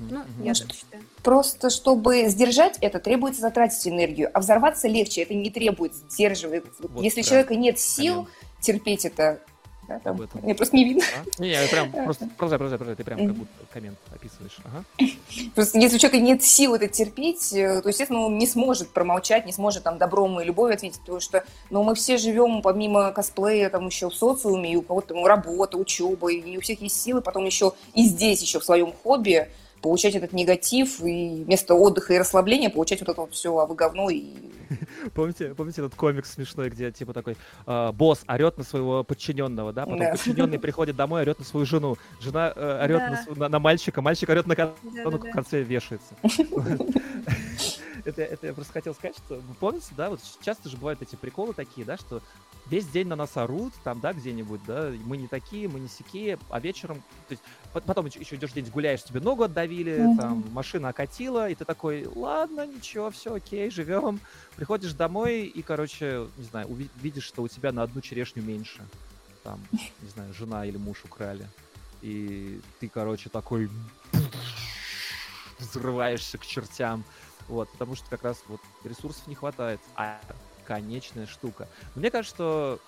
Ну, угу. я так считаю. Просто чтобы сдержать это, требуется затратить энергию, а взорваться легче, это не требует сдерживать. Вот Если у человека нет сил Понятно. терпеть это, да, там, мне просто не видно. А? Не, не, прям просто продолжай, продолжай, продолжай, ты прям как будто коммент описываешь. Ага. Просто если у человека нет сил это терпеть, э, то, естественно, он не сможет промолчать, не сможет там добром и любовью ответить, потому что, ну, мы все живем помимо косплея там еще в социуме, и у кого-то там работа, учеба, и у всех есть силы, потом еще и здесь еще в своем хобби получать этот негатив и вместо отдыха и расслабления получать вот это вот все, а вы говно и помните, помните этот комикс смешной, где типа такой э, босс орет на своего подчиненного, да, потом да. подчиненный приходит домой, орет на свою жену, жена э, орет да. на, на, на мальчика, мальчик орет на да, он да, в конце вешается. Это, это я просто хотел сказать, что вы помните, да, вот часто же бывают эти приколы такие, да, что весь день на нас орут, там, да, где-нибудь, да, мы не такие, мы не сякие, а вечером, то есть потом еще, еще идешь день гуляешь, тебе ногу отдавили, mm-hmm. там, машина окатила, и ты такой, ладно, ничего, все окей, живем. Приходишь домой и, короче, не знаю, увидишь, что у тебя на одну черешню меньше. Там, не знаю, жена или муж украли. И ты, короче, такой взрываешься к чертям. Вот, потому что как раз вот ресурсов не хватает. А конечная штука. Мне кажется, что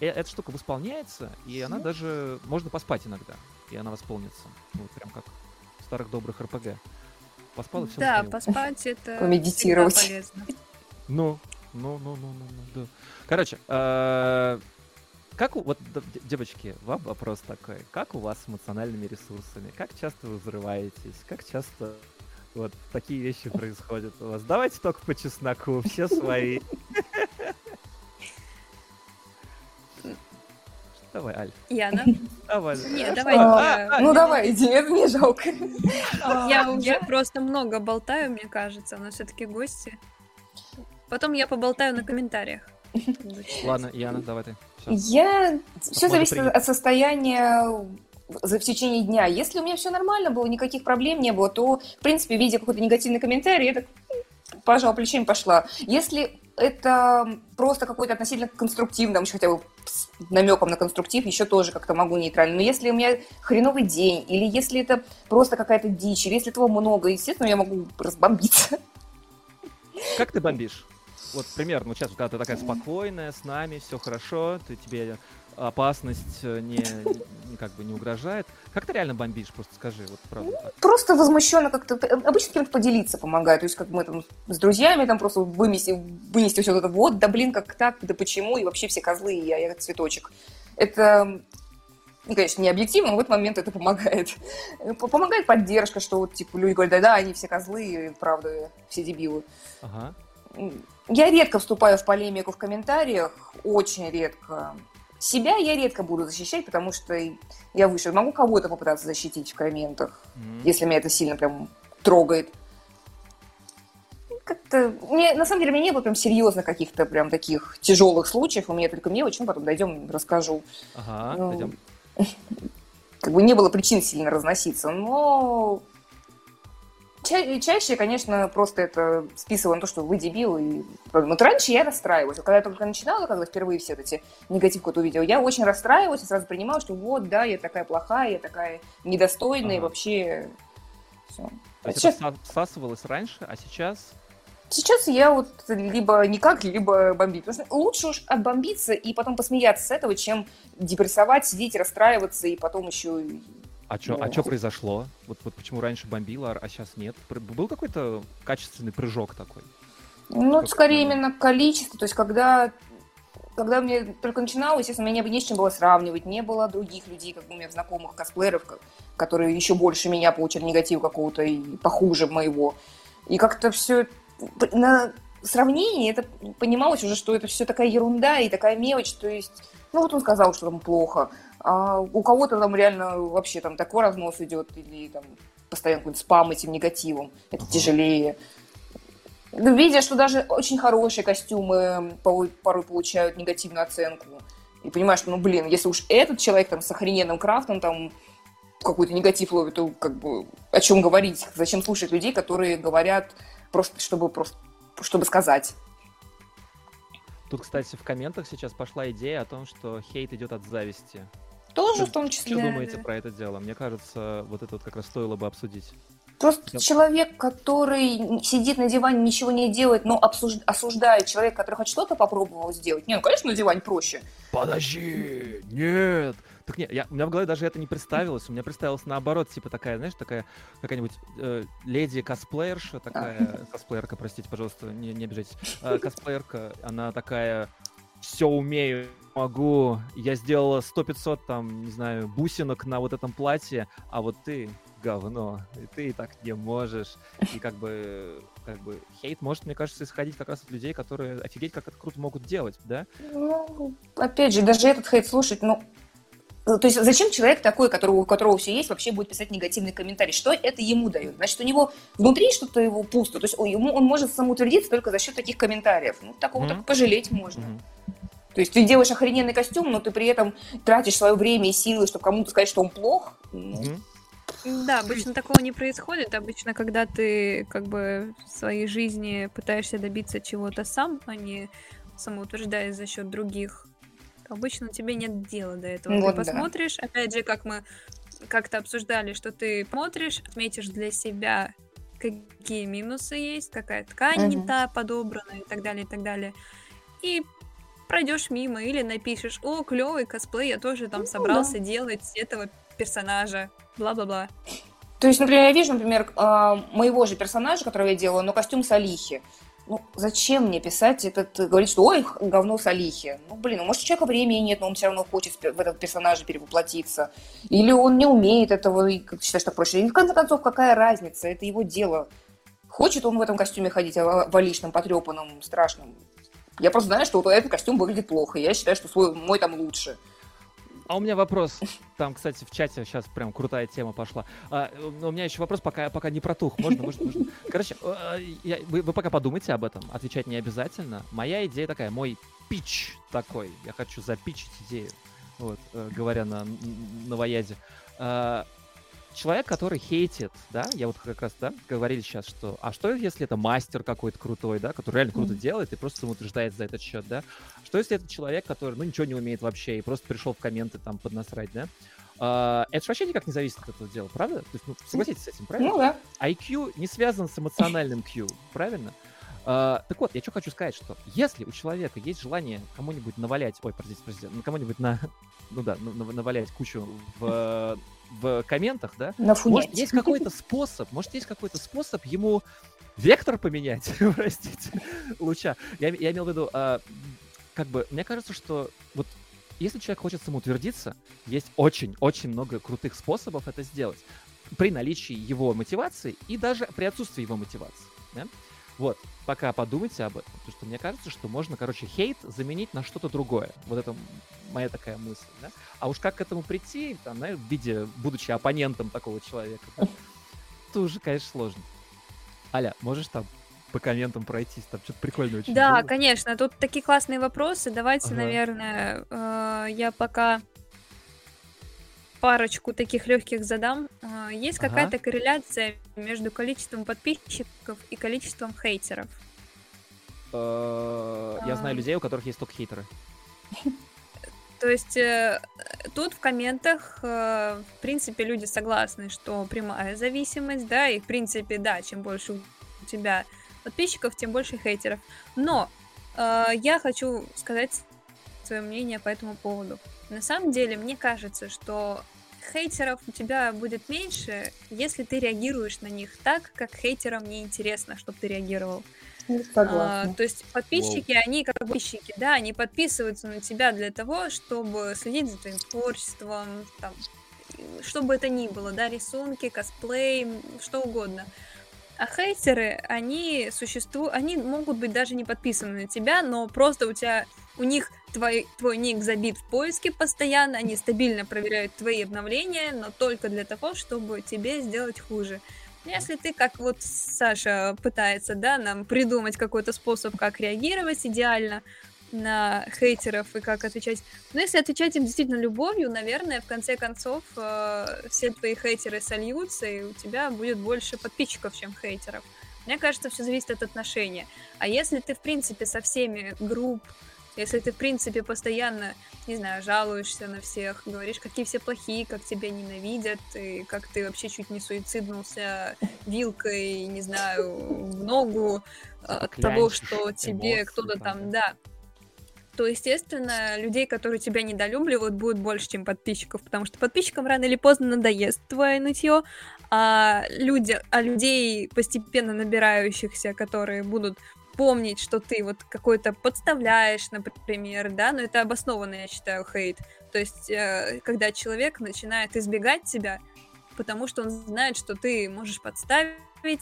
э, эта штука восполняется, и она даже... Можно поспать иногда, и она восполнится. Вот прям как в старых добрых РПГ. Поспал и все Да, поспать это Помедитировать. полезно. Ну, ну, ну, ну, ну, ну, да. Короче, э, как у... Вот, девочки, вам вопрос такой. Как у вас с эмоциональными ресурсами? Как часто вы взрываетесь? Как часто вот такие вещи происходят у вас. Давайте только по чесноку, все свои. Давай, Аль. Яна. Давай. Нет, давай. А, ну давай, иди, это мне жалко. Я уже просто много болтаю, мне кажется, но все-таки гости. Потом я поболтаю на комментариях. Ладно, Яна, давай ты. Я... Все зависит от состояния за в течение дня. Если у меня все нормально было, никаких проблем не было, то, в принципе, видя какой-то негативный комментарий, я так пожал плечами, пошла. Если это просто какой-то относительно конструктивный, там еще хотя бы с намеком на конструктив, еще тоже как-то могу нейтрально. Но если у меня хреновый день, или если это просто какая-то дичь, или если этого много, естественно, я могу разбомбиться. Как ты бомбишь? Вот примерно, ну, сейчас, когда ты такая спокойная, с нами, все хорошо, ты тебе опасность э, не, не как бы не угрожает. Как ты реально бомбишь? Просто скажи, вот правда. Так. Просто возмущенно как-то. Обычно кем-то поделиться помогает. То есть, как мы там с друзьями там просто вынести, вынести все это. Вот, да блин, как так, да почему, и вообще все козлы, и я, я цветочек. Это ну, конечно, не объективно, но в этот момент это помогает. Помогает поддержка, что вот, типа, люди говорят, да-да, они все козлы, правда, все дебилы. Ага. Я редко вступаю в полемику в комментариях, очень редко. Себя я редко буду защищать, потому что я выше. Могу кого-то попытаться защитить в комментах, mm-hmm. если меня это сильно прям трогает. Как-то... Мне, на самом деле, у меня не было прям серьезных каких-то прям таких тяжелых случаев. У меня только мелочь, ну, потом дойдем, расскажу. Ага, ну, дойдем. Как бы не было причин сильно разноситься, но Ча- чаще, конечно, просто это списываю на то, что вы дебил. И... Вот раньше я расстраивалась. Когда я только начинала, когда впервые все эти негатив какой-то увидела, я очень расстраивалась и сразу принимала, что вот, да, я такая плохая, я такая недостойная, ага. и вообще все. А сейчас... это всасывалось раньше, а сейчас? Сейчас я вот либо никак, либо бомбить. Потому что лучше уж отбомбиться и потом посмеяться с этого, чем депрессовать, сидеть, расстраиваться и потом еще а что а чё произошло? Вот, вот почему раньше бомбило, а сейчас нет? Был какой-то качественный прыжок такой? Ну, как скорее это... именно количество. То есть, когда, когда мне только начинало, естественно, меня не с чем было сравнивать. Не было других людей, как у меня знакомых косплееров, которые еще больше меня получили негатив какого-то и похуже моего. И как-то все на сравнении это понималось уже, что это все такая ерунда и такая мелочь. То есть, ну вот он сказал, что там плохо а у кого-то там реально вообще там такой разнос идет, или там постоянно какой-то спам этим негативом. Это uh-huh. тяжелее. Видя, что даже очень хорошие костюмы порой получают негативную оценку. И понимаешь, что, ну, блин, если уж этот человек там с охрененным крафтом там какой-то негатив ловит, то как бы о чем говорить? Зачем слушать людей, которые говорят просто, чтобы просто чтобы сказать? Тут, кстати, в комментах сейчас пошла идея о том, что хейт идет от зависти. Тоже в том числе. Что думаете про это дело? Мне кажется, вот это вот как раз стоило бы обсудить. Просто Я... человек, который сидит на диване, ничего не делает, но обсуж... осуждает человека, который хоть что-то попробовал сделать. Не, ну, конечно, на диване проще. Подожди, нет. Так нет, я, у меня в голове даже это не представилось. У меня представилось наоборот, типа такая, знаешь, такая какая-нибудь э, леди косплеерша, такая, а. косплеерка, простите, пожалуйста, не, не обижайтесь. Э, косплеерка, она такая, все умею, могу, я сделала 100-500 там, не знаю, бусинок на вот этом платье, а вот ты говно, и ты так не можешь. И как бы, как бы хейт может, мне кажется, исходить как раз от людей, которые офигеть как это круто могут делать, да? Ну, опять же, даже этот хейт слушать, ну, то есть зачем человек такой, которого, у которого все есть, вообще будет писать негативный комментарий? Что это ему дает? Значит, у него внутри что-то его пусто. То есть ему, он может самоутвердиться только за счет таких комментариев. Ну, такого mm-hmm. так пожалеть можно. Mm-hmm. То есть ты делаешь охрененный костюм, но ты при этом тратишь свое время и силы, чтобы кому-то сказать, что он плох. Да, обычно такого не происходит. Обычно, когда ты как бы в своей жизни пытаешься добиться чего-то сам, а не самоутверждаясь за счет других, обычно тебе нет дела до этого. Вот, ты посмотришь, да. опять же, как мы как-то обсуждали, что ты смотришь, отметишь для себя, какие минусы есть, какая ткань угу. не та подобрана и так далее, и так далее. И пройдешь мимо или напишешь, о, клевый косплей, я тоже там ну, собрался да. делать этого персонажа, бла-бла-бла. То есть, например, я вижу, например, а, моего же персонажа, которого я делаю, но костюм с Алихи. Ну, зачем мне писать этот, говорить, что ой, говно с Алихи? Ну, блин, ну, может, у человека времени нет, но он все равно хочет в этот персонажа перевоплотиться. Или он не умеет этого и считает, что проще. И в конце концов, какая разница? Это его дело. Хочет он в этом костюме ходить, а в личном, потрепанном, страшном. Я просто знаю, что вот этот костюм выглядит плохо. Я считаю, что свой, мой там лучше. А у меня вопрос. Там, кстати, в чате сейчас прям крутая тема пошла. А, у меня еще вопрос, пока, пока не протух. Можно, можно, можно. Короче, э, я, вы, вы пока подумайте об этом. Отвечать не обязательно. Моя идея такая, мой пич такой. Я хочу запичить идею. Вот, э, говоря на новояде. А, человек, который хейтит, да, я вот как раз, да, говорили сейчас, что, а что если это мастер какой-то крутой, да, который реально круто mm-hmm. делает и просто самоутверждает за этот счет, да? Что если это человек, который, ну, ничего не умеет вообще и просто пришел в комменты там поднасрать, да? Uh, это же вообще никак не зависит от этого дела, правда? То есть, ну, согласитесь с этим, правильно? Ну, да. IQ не связан с эмоциональным Q, правильно? Uh, так вот, я что хочу сказать, что если у человека есть желание кому-нибудь навалять, ой, простите, простите, ну, кому-нибудь на, ну да, навалять кучу в в комментах, да? Может, есть какой-то способ, может, есть какой-то способ ему вектор поменять, простите, луча. Я, я имел в виду, а, как бы, мне кажется, что вот если человек хочет самоутвердиться, есть очень-очень много крутых способов это сделать при наличии его мотивации и даже при отсутствии его мотивации. Да? Вот, пока подумайте об этом, потому что мне кажется, что можно, короче, хейт заменить на что-то другое. Вот это моя такая мысль, да? А уж как к этому прийти, там, знаешь, в виде, будучи оппонентом такого человека, да? это уже, конечно, сложно. Аля, можешь там по комментам пройтись, там что-то прикольное очень Да, было. конечно, тут такие классные вопросы. Давайте, ага. наверное, э, я пока парочку таких легких задам. А, есть ага. какая-то корреляция между количеством подписчиков и количеством хейтеров? Э, я знаю людей, у которых есть только хейтеры. То есть э, тут в комментах, э, в принципе, люди согласны, что прямая зависимость, да, и в принципе, да, чем больше у тебя подписчиков, тем больше хейтеров. Но я хочу сказать свое мнение по этому поводу. На самом деле, мне кажется, что хейтеров у тебя будет меньше, если ты реагируешь на них так, как хейтерам не интересно, чтобы ты реагировал. Ну, согласна. А, то есть подписчики, Воу. они как подписчики, да, они подписываются на тебя для того, чтобы следить за твоим творчеством, там, что бы это ни было, да, рисунки, косплей, что угодно. А хейтеры, они существуют, они могут быть даже не подписаны на тебя, но просто у тебя, у них твой, твой ник забит в поиске постоянно, они стабильно проверяют твои обновления, но только для того, чтобы тебе сделать хуже. Если ты, как вот Саша пытается, да, нам придумать какой-то способ, как реагировать идеально на хейтеров и как отвечать. Но если отвечать им действительно любовью, наверное, в конце концов э, все твои хейтеры сольются, и у тебя будет больше подписчиков, чем хейтеров. Мне кажется, все зависит от отношения. А если ты, в принципе, со всеми групп, если ты, в принципе, постоянно, не знаю, жалуешься на всех, говоришь, какие все плохие, как тебя ненавидят, и как ты вообще чуть не суициднулся вилкой, не знаю, в ногу от того, что тебе кто-то там, да, то, естественно, людей, которые тебя недолюбливают, будет больше, чем подписчиков, потому что подписчикам рано или поздно надоест твое нытье, а, люди, а людей, постепенно набирающихся, которые будут помнить, что ты вот какой-то подставляешь, например, да, но это обоснованно, я считаю, хейт. То есть, э, когда человек начинает избегать тебя, потому что он знает, что ты можешь подставить,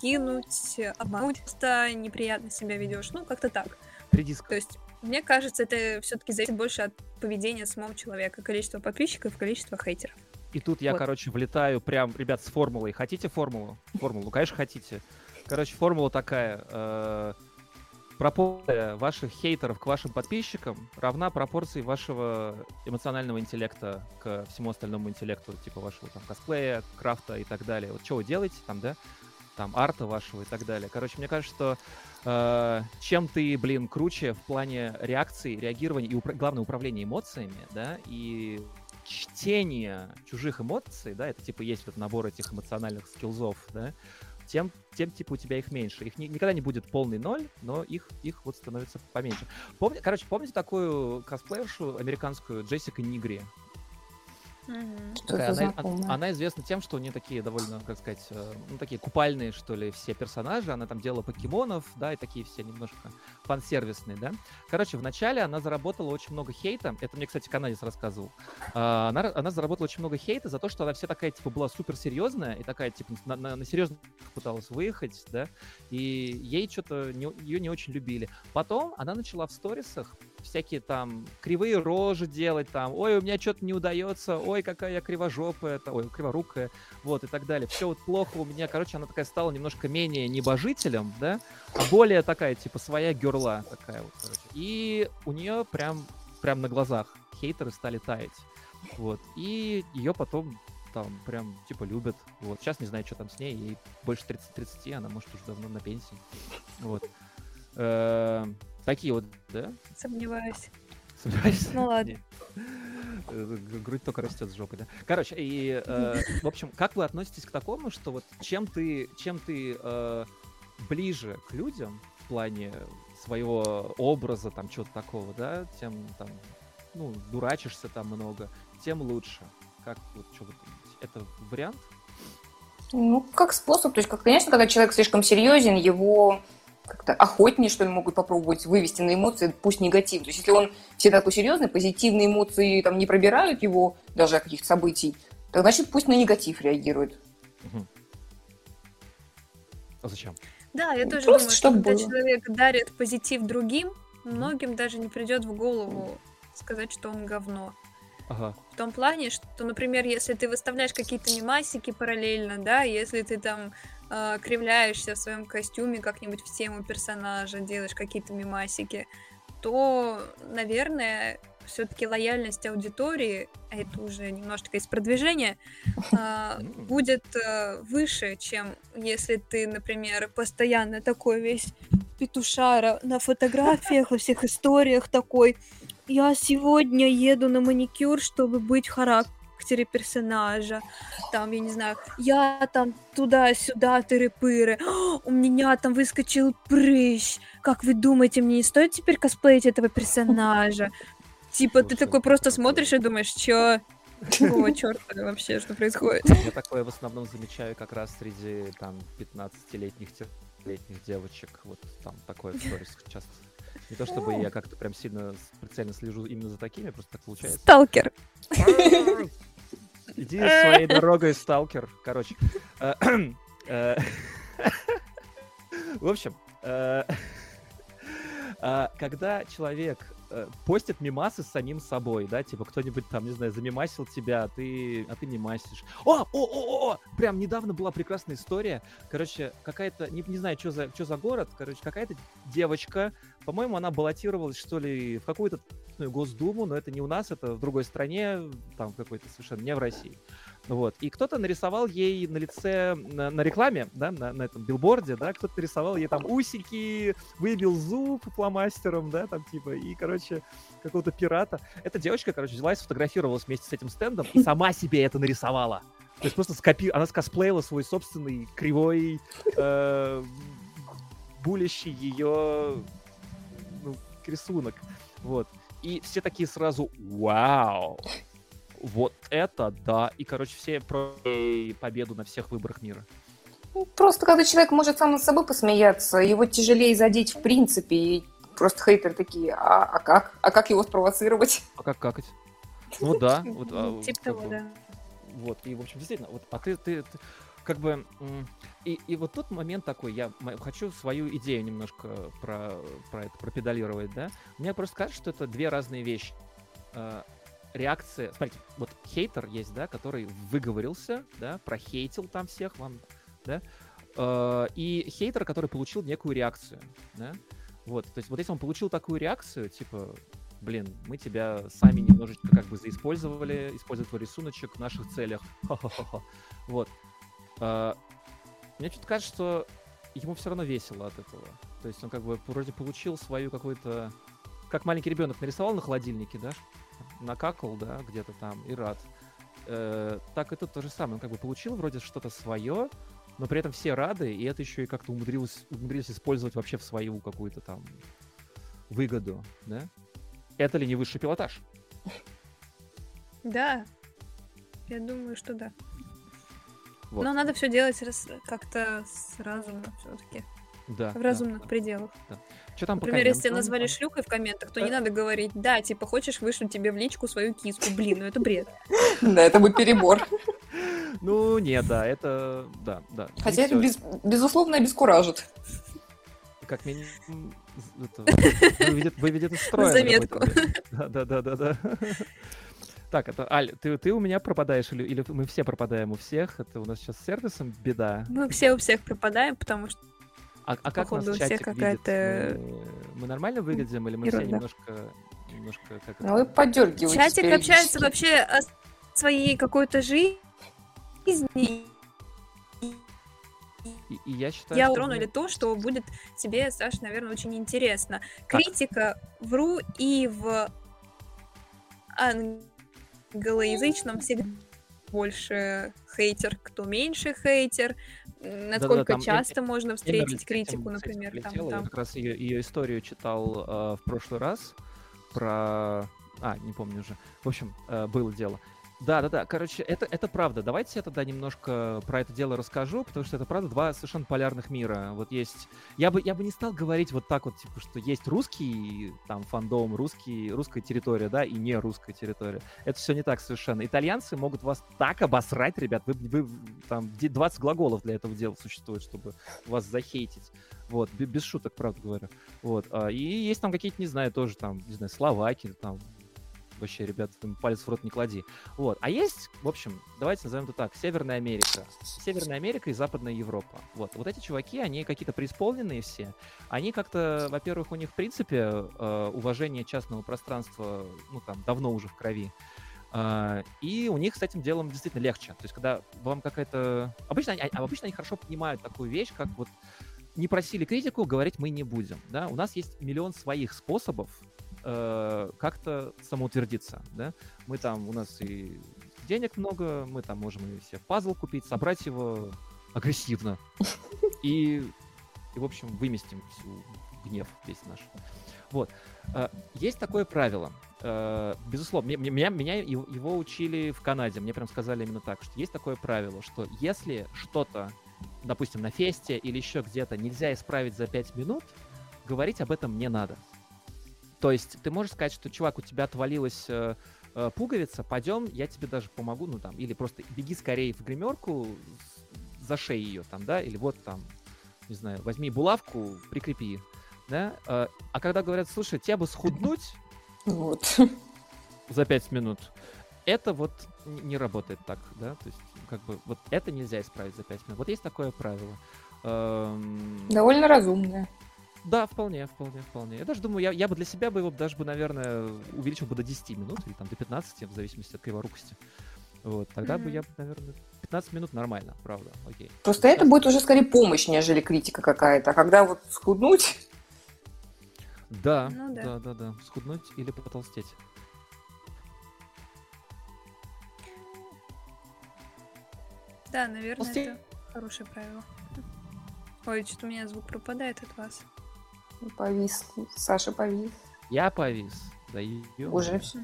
кинуть, обмануть, просто неприятно себя ведешь, ну, как-то так. Придиск. То есть, мне кажется, это все-таки зависит больше от поведения самого человека, количество подписчиков, количество хейтеров. И тут я, вот. короче, влетаю прям, ребят, с формулой. Хотите формулу? Формулу, конечно, хотите. Короче, формула такая. Э, пропорция ваших хейтеров к вашим подписчикам равна пропорции вашего эмоционального интеллекта к всему остальному интеллекту, типа вашего там косплея, крафта и так далее. Вот что вы делаете там, да? Там арта вашего и так далее. Короче, мне кажется, что э, чем ты, блин, круче в плане реакции, реагирования и, упра- главное, управления эмоциями, да, и чтение чужих эмоций, да, это типа есть вот набор этих эмоциональных скиллзов, да, тем, тем типа у тебя их меньше. Их ни, никогда не будет полный ноль, но их, их вот становится поменьше. Помни, короче, помните такую косплеершу американскую Джессика Нигри? Такая, она, она, она известна тем, что у нее такие довольно, как сказать, э, ну, такие купальные, что ли, все персонажи. Она там делала покемонов, да, и такие все немножко фан-сервисные, да. Короче, вначале она заработала очень много хейта. Это мне, кстати, канадец рассказывал. А, она, она заработала очень много хейта за то, что она вся такая, типа, была супер серьезная и такая, типа, на, на, на серьезно пыталась выехать, да. И ей что-то, не, ее не очень любили. Потом она начала в сторисах всякие там кривые рожи делать, там, ой, у меня что-то не удается, ой, какая я кривожопая, ой, криворукая, вот, и так далее. Все вот плохо у меня, короче, она такая стала немножко менее небожителем, да, а более такая, типа, своя герла такая вот, короче. И у нее прям, прям на глазах хейтеры стали таять. Вот. И ее потом там прям типа любят. Вот. Сейчас не знаю, что там с ней. Ей больше 30-30, она может уже давно на пенсии. Вот. Такие вот, да? Сомневаюсь. Сомневаюсь? Ну ладно. Э, грудь только растет с жопы, да? Короче, и, э, в общем, как вы относитесь к такому, что вот чем ты, чем ты э, ближе к людям в плане своего образа, там, чего-то такого, да, тем там, ну, дурачишься там много, тем лучше. Как вот, что вы думаете? Это вариант? Ну, как способ. То есть, как, конечно, когда человек слишком серьезен, его как-то охотнее, что ли, могут попробовать вывести на эмоции, пусть негатив. То есть, если он все такой серьезный, позитивные эмоции там не пробирают его, даже от каких-то событий, то значит пусть на негатив реагирует. Угу. А зачем? Да, я тоже Просто думаю, что когда было. человек дарит позитив другим, многим даже не придет в голову сказать, что он говно. Ага. В том плане, что, например, если ты выставляешь какие-то мемасики параллельно, да, если ты там э, кривляешься в своем костюме как-нибудь в тему персонажа, делаешь какие-то мемасики, то, наверное, все-таки лояльность аудитории, а это уже немножечко из продвижения, а, будет э, выше, чем если ты, например, постоянно такой весь петушара на фотографиях, во всех историях такой. Я сегодня еду на маникюр, чтобы быть характере персонажа. Там, я не знаю, я там туда-сюда, тыры-пыры. У меня там выскочил прыщ. Как вы думаете, мне не стоит теперь косплеить этого персонажа? Типа, ты такой просто смотришь и думаешь, чё? Какого черта вообще, что происходит? Я такое в основном замечаю как раз среди там 15-летних летних девочек. Вот там такое в сторис часто. Не то чтобы я как-то прям сильно прицельно слежу именно за такими, просто так получается. Сталкер. Иди своей дорогой, сталкер. Короче. Э, э, в общем, э, когда человек постит мимасы с самим собой, да, типа кто-нибудь там, не знаю, замимасил тебя, а ты, а ты мимасишь. О, о, о, о, прям недавно была прекрасная история. Короче, какая-то, не, не знаю, что за, что за город, короче, какая-то девочка, по-моему, она баллотировалась, что ли, в какую-то Госдуму, но это не у нас, это в другой стране, там какой-то совершенно не в России. Вот. И кто-то нарисовал ей на лице, на, на рекламе, да, на, на этом билборде, да, кто-то нарисовал ей там усики, выбил зуб фломастером, да, там типа, и, короче, какого-то пирата. Эта девочка, короче, взяла и сфотографировалась вместе с этим стендом и сама себе это нарисовала. То есть просто скопи... она скосплеила свой собственный кривой, э, булящий ее ну, рисунок. Вот. И все такие сразу «Вау!» Вот это да. И, короче, все про победу на всех выборах мира. Ну, просто когда человек может сам над собой посмеяться, его тяжелее задеть в принципе. И просто хейтеры такие, а, а как? А как его спровоцировать? А как какать? Ну да. Вот, а, типа того, да. Вот, и, в общем, действительно, вот, а ты, ты, ты как бы... И, и вот тут момент такой, я хочу свою идею немножко про, про это пропедалировать, да? Мне просто кажется, что это две разные вещи. А, реакция... Смотрите, вот хейтер есть, да, который выговорился, да, прохейтил там всех вам, да, э, и хейтер, который получил некую реакцию, да, вот, то есть вот если он получил такую реакцию, типа, блин, мы тебя сами немножечко как бы заиспользовали, использовали рисуночек в наших целях, вот. Мне что-то кажется, что ему все равно весело от этого. То есть он как бы вроде получил свою какую-то... Как маленький ребенок нарисовал на холодильнике, да? накакал, да, где-то там и рад. Э, так и тут то же самое. Он как бы получил вроде что-то свое, но при этом все рады, и это еще и как-то умудрилось, умудрились использовать вообще в свою какую-то там выгоду, да? Это ли не высший пилотаж? Да, я думаю, что да. Вот. Но надо все делать как-то с разумом все-таки. Да. В разумных да, пределах. Да. Что там Например, если тебя назвали шлюхой в комментах, то не надо говорить, да, типа, хочешь вышлю тебе в личку свою киску. Блин, ну это бред. Да, это будет перебор. Ну, нет, да, это, да, да. Хотя это, безусловно, обескуражит. Как минимум, выведет из строя. Заметку. Да, да, да, да, да. Так, это Аль, ты, ты у меня пропадаешь или, или мы все пропадаем у всех? Это у нас сейчас с сервисом беда. Мы все у всех пропадаем, потому что а, а как нас чатик какая-то... Мы, мы нормально выглядим или мы Ерунда. все немножко немножко как Ну, и подергивать. Чатик общается вообще о своей какой-то жизни. И, и я считаю, я что утронули мы- то, что будет тебе, Саша, наверное, очень интересно. Критика в РУ и в англоязычном всегда больше хейтер, кто меньше хейтер, насколько там часто можно Эмеральд встретить этим- критику, например, там, полетела. Я там. как раз ее, ее историю читал э, в прошлый раз про... А, не помню уже. В общем, э, было дело. Да, да, да. Короче, это, это правда. Давайте я тогда немножко про это дело расскажу, потому что это правда два совершенно полярных мира. Вот есть. Я бы, я бы не стал говорить вот так вот, типа, что есть русский там фандом, русский, русская территория, да, и не русская территория. Это все не так совершенно. Итальянцы могут вас так обосрать, ребят. Вы, вы там где 20 глаголов для этого дела существует, чтобы вас захейтить. Вот, бе- без шуток, правда говорю. Вот. а, И есть там какие-то, не знаю, тоже там, не знаю, словаки, там, вообще, ребят, палец в рот не клади. Вот. А есть, в общем, давайте назовем это так, Северная Америка. Северная Америка и Западная Европа. Вот. Вот эти чуваки, они какие-то преисполненные все. Они как-то, во-первых, у них, в принципе, э, уважение частного пространства, ну, там, давно уже в крови. А, И у них с этим делом действительно легче. То есть, когда вам какая-то... Обычно они, а обычно они хорошо понимают такую вещь, как вот не просили критику, говорить мы не будем. Да? У нас есть миллион своих способов э, как-то самоутвердиться. Да? Мы там, у нас и денег много, мы там можем и себе пазл купить, собрать его агрессивно. И, и в общем, выместим всю гнев весь наш. Вот. Э, Есть такое правило. Э, Безусловно, меня, меня его учили в Канаде. Мне прям сказали именно так, что есть такое правило, что если что-то, допустим, на фесте или еще где-то нельзя исправить за 5 минут, говорить об этом не надо. То есть ты можешь сказать, что, чувак, у тебя отвалилась э, э, пуговица, пойдем, я тебе даже помогу, ну там, или просто беги скорее в гримерку, зашей ее там, да, или вот там, не знаю, возьми булавку, прикрепи, да. Э, А когда говорят, слушай, тебе бы схуднуть Вот. за 5 минут, это вот не работает так, да, то есть как бы вот это нельзя исправить за 5 минут. Вот есть такое правило. Эм, Довольно разумная. Да, вполне, вполне, вполне. Я даже думаю, я, я бы для себя бы его даже бы, наверное, увеличил бы до 10 минут или там до 15, в зависимости от криворукости. Вот, тогда бы Мгм. я, наверное, 15 минут нормально, правда, окей. Просто это будет уже скорее помощь, нежели критика какая-то. А когда вот схуднуть, Да, Ну да. да, да, да. Схуднуть или потолстеть. Да, наверное, После- это хорошее правило. Ой, что-то у меня звук пропадает от вас. Повис. Саша повис. Я повис. Да ё- Уже все.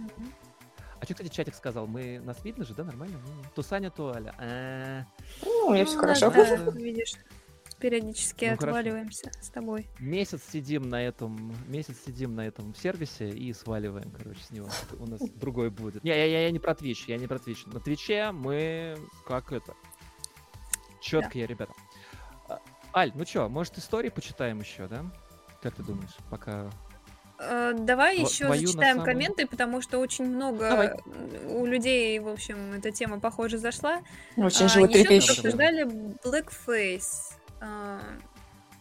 А что, кстати, чатик сказал? Мы нас видно же, да, нормально? Ну, То Саня, то Аля. А, Ну, у меня все Ну, хорошо. да, да, видишь, периодически Ну, хорошо. отваливаемся с тобой. Месяц сидим на этом, месяц сидим на этом сервисе и сваливаем, короче, с него. У нас другой будет. Не, я, я, я не про Twitch, я не про Twitch. На Твиче мы как это. Четкие ребята. А, Аль, ну чё, может истории почитаем еще, да? Как ты думаешь, пока... Э, Давай Тво- еще зачитаем самом- комменты, потому что очень много Давай. у людей, в общем, эта тема, похоже, зашла. Очень А, животрепещущий. еще обсуждали Blackface. А,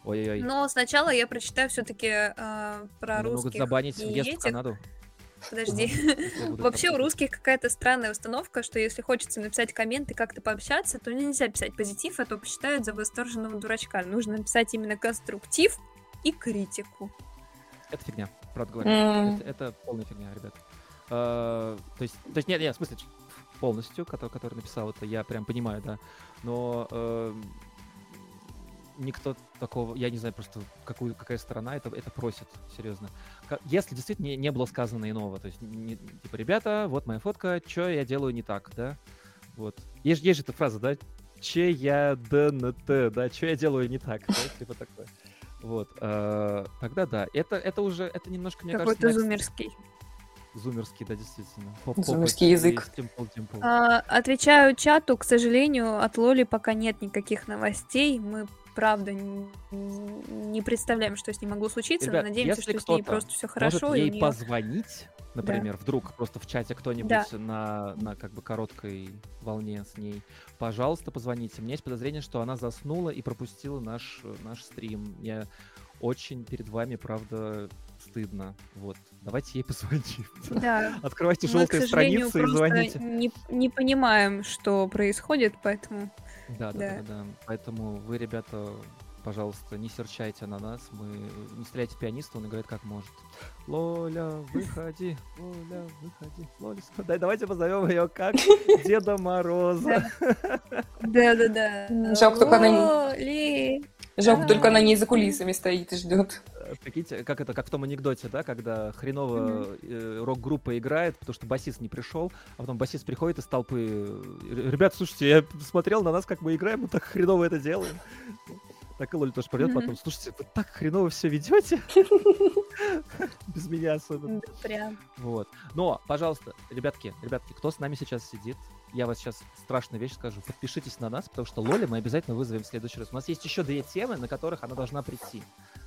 Ой-ой-ой. Но сначала я прочитаю все-таки про Меня могут русских забанить и въезд в. Канаду. Подожди. Вообще у русских какая-то странная установка, что если хочется написать комменты, как-то пообщаться, то нельзя писать позитив, а то посчитают за восторженного дурачка. Нужно написать именно конструктив и критику. Это фигня, правда говоря. М. Это, это полная фигня, ребят. А, то есть, то есть нет, нет, в смысле, полностью, который, который написал это, я прям понимаю, да. Но э, никто такого, я не знаю просто, какую, какая сторона это, это просит, серьезно. Если действительно не, не было сказано иного, то есть, не- типа, ребята, вот моя фотка, что я делаю не так, да? Вот. Есть, есть же эта фраза, да? Че я ДНТ, да, что я делаю не так, да, типа такое. Вот, э, тогда да, это, это уже, это немножко, мне Какой-то кажется, зумерский. Зумерский, да, действительно. Зумерский язык. Simple Dimple. А, отвечаю чату, к сожалению, от Лоли пока нет никаких новостей. Мы правда не представляем, что с ней могло случиться. Ребят, но надеемся, что с ней просто все хорошо. Может ей неё- позвонить, например, вдруг просто в чате кто-нибудь Да. на, на как бы короткой волне с ней, пожалуйста, позвоните. У меня есть подозрение, что она заснула и пропустила наш, наш стрим. Я очень перед вами, правда, стыдно. Вот, давайте ей позвоним. Да. Открывайте желтые страницы и звоните. Не, не понимаем, что происходит, поэтому... Да, да, да, да, да. Поэтому вы, ребята, пожалуйста, не серчайте на нас, мы не стреляйте пианиста, он играет как может. Лоля, выходи, Лоля, выходи, Лоля, дай, давайте позовем ее как Деда Мороза. Да-да-да. Жалко, только она не... Жалко, только она не за кулисами стоит и ждет. Э, прикиньте, как это, как в том анекдоте, да, когда хреново э, рок-группа играет, потому что басист не пришел, а потом басист приходит из толпы. Ребят, слушайте, я смотрел на нас, как мы играем, мы так хреново это делаем. Так и Лоли тоже придет потом. Слушайте, вы так хреново все ведете. Без меня особенно. Прям. Вот. Но, пожалуйста, ребятки, ребятки, кто с нами сейчас сидит, я вас сейчас страшную вещь скажу. Подпишитесь на нас, потому что Лоли мы обязательно вызовем в следующий раз. У нас есть еще две темы, на которых она должна прийти.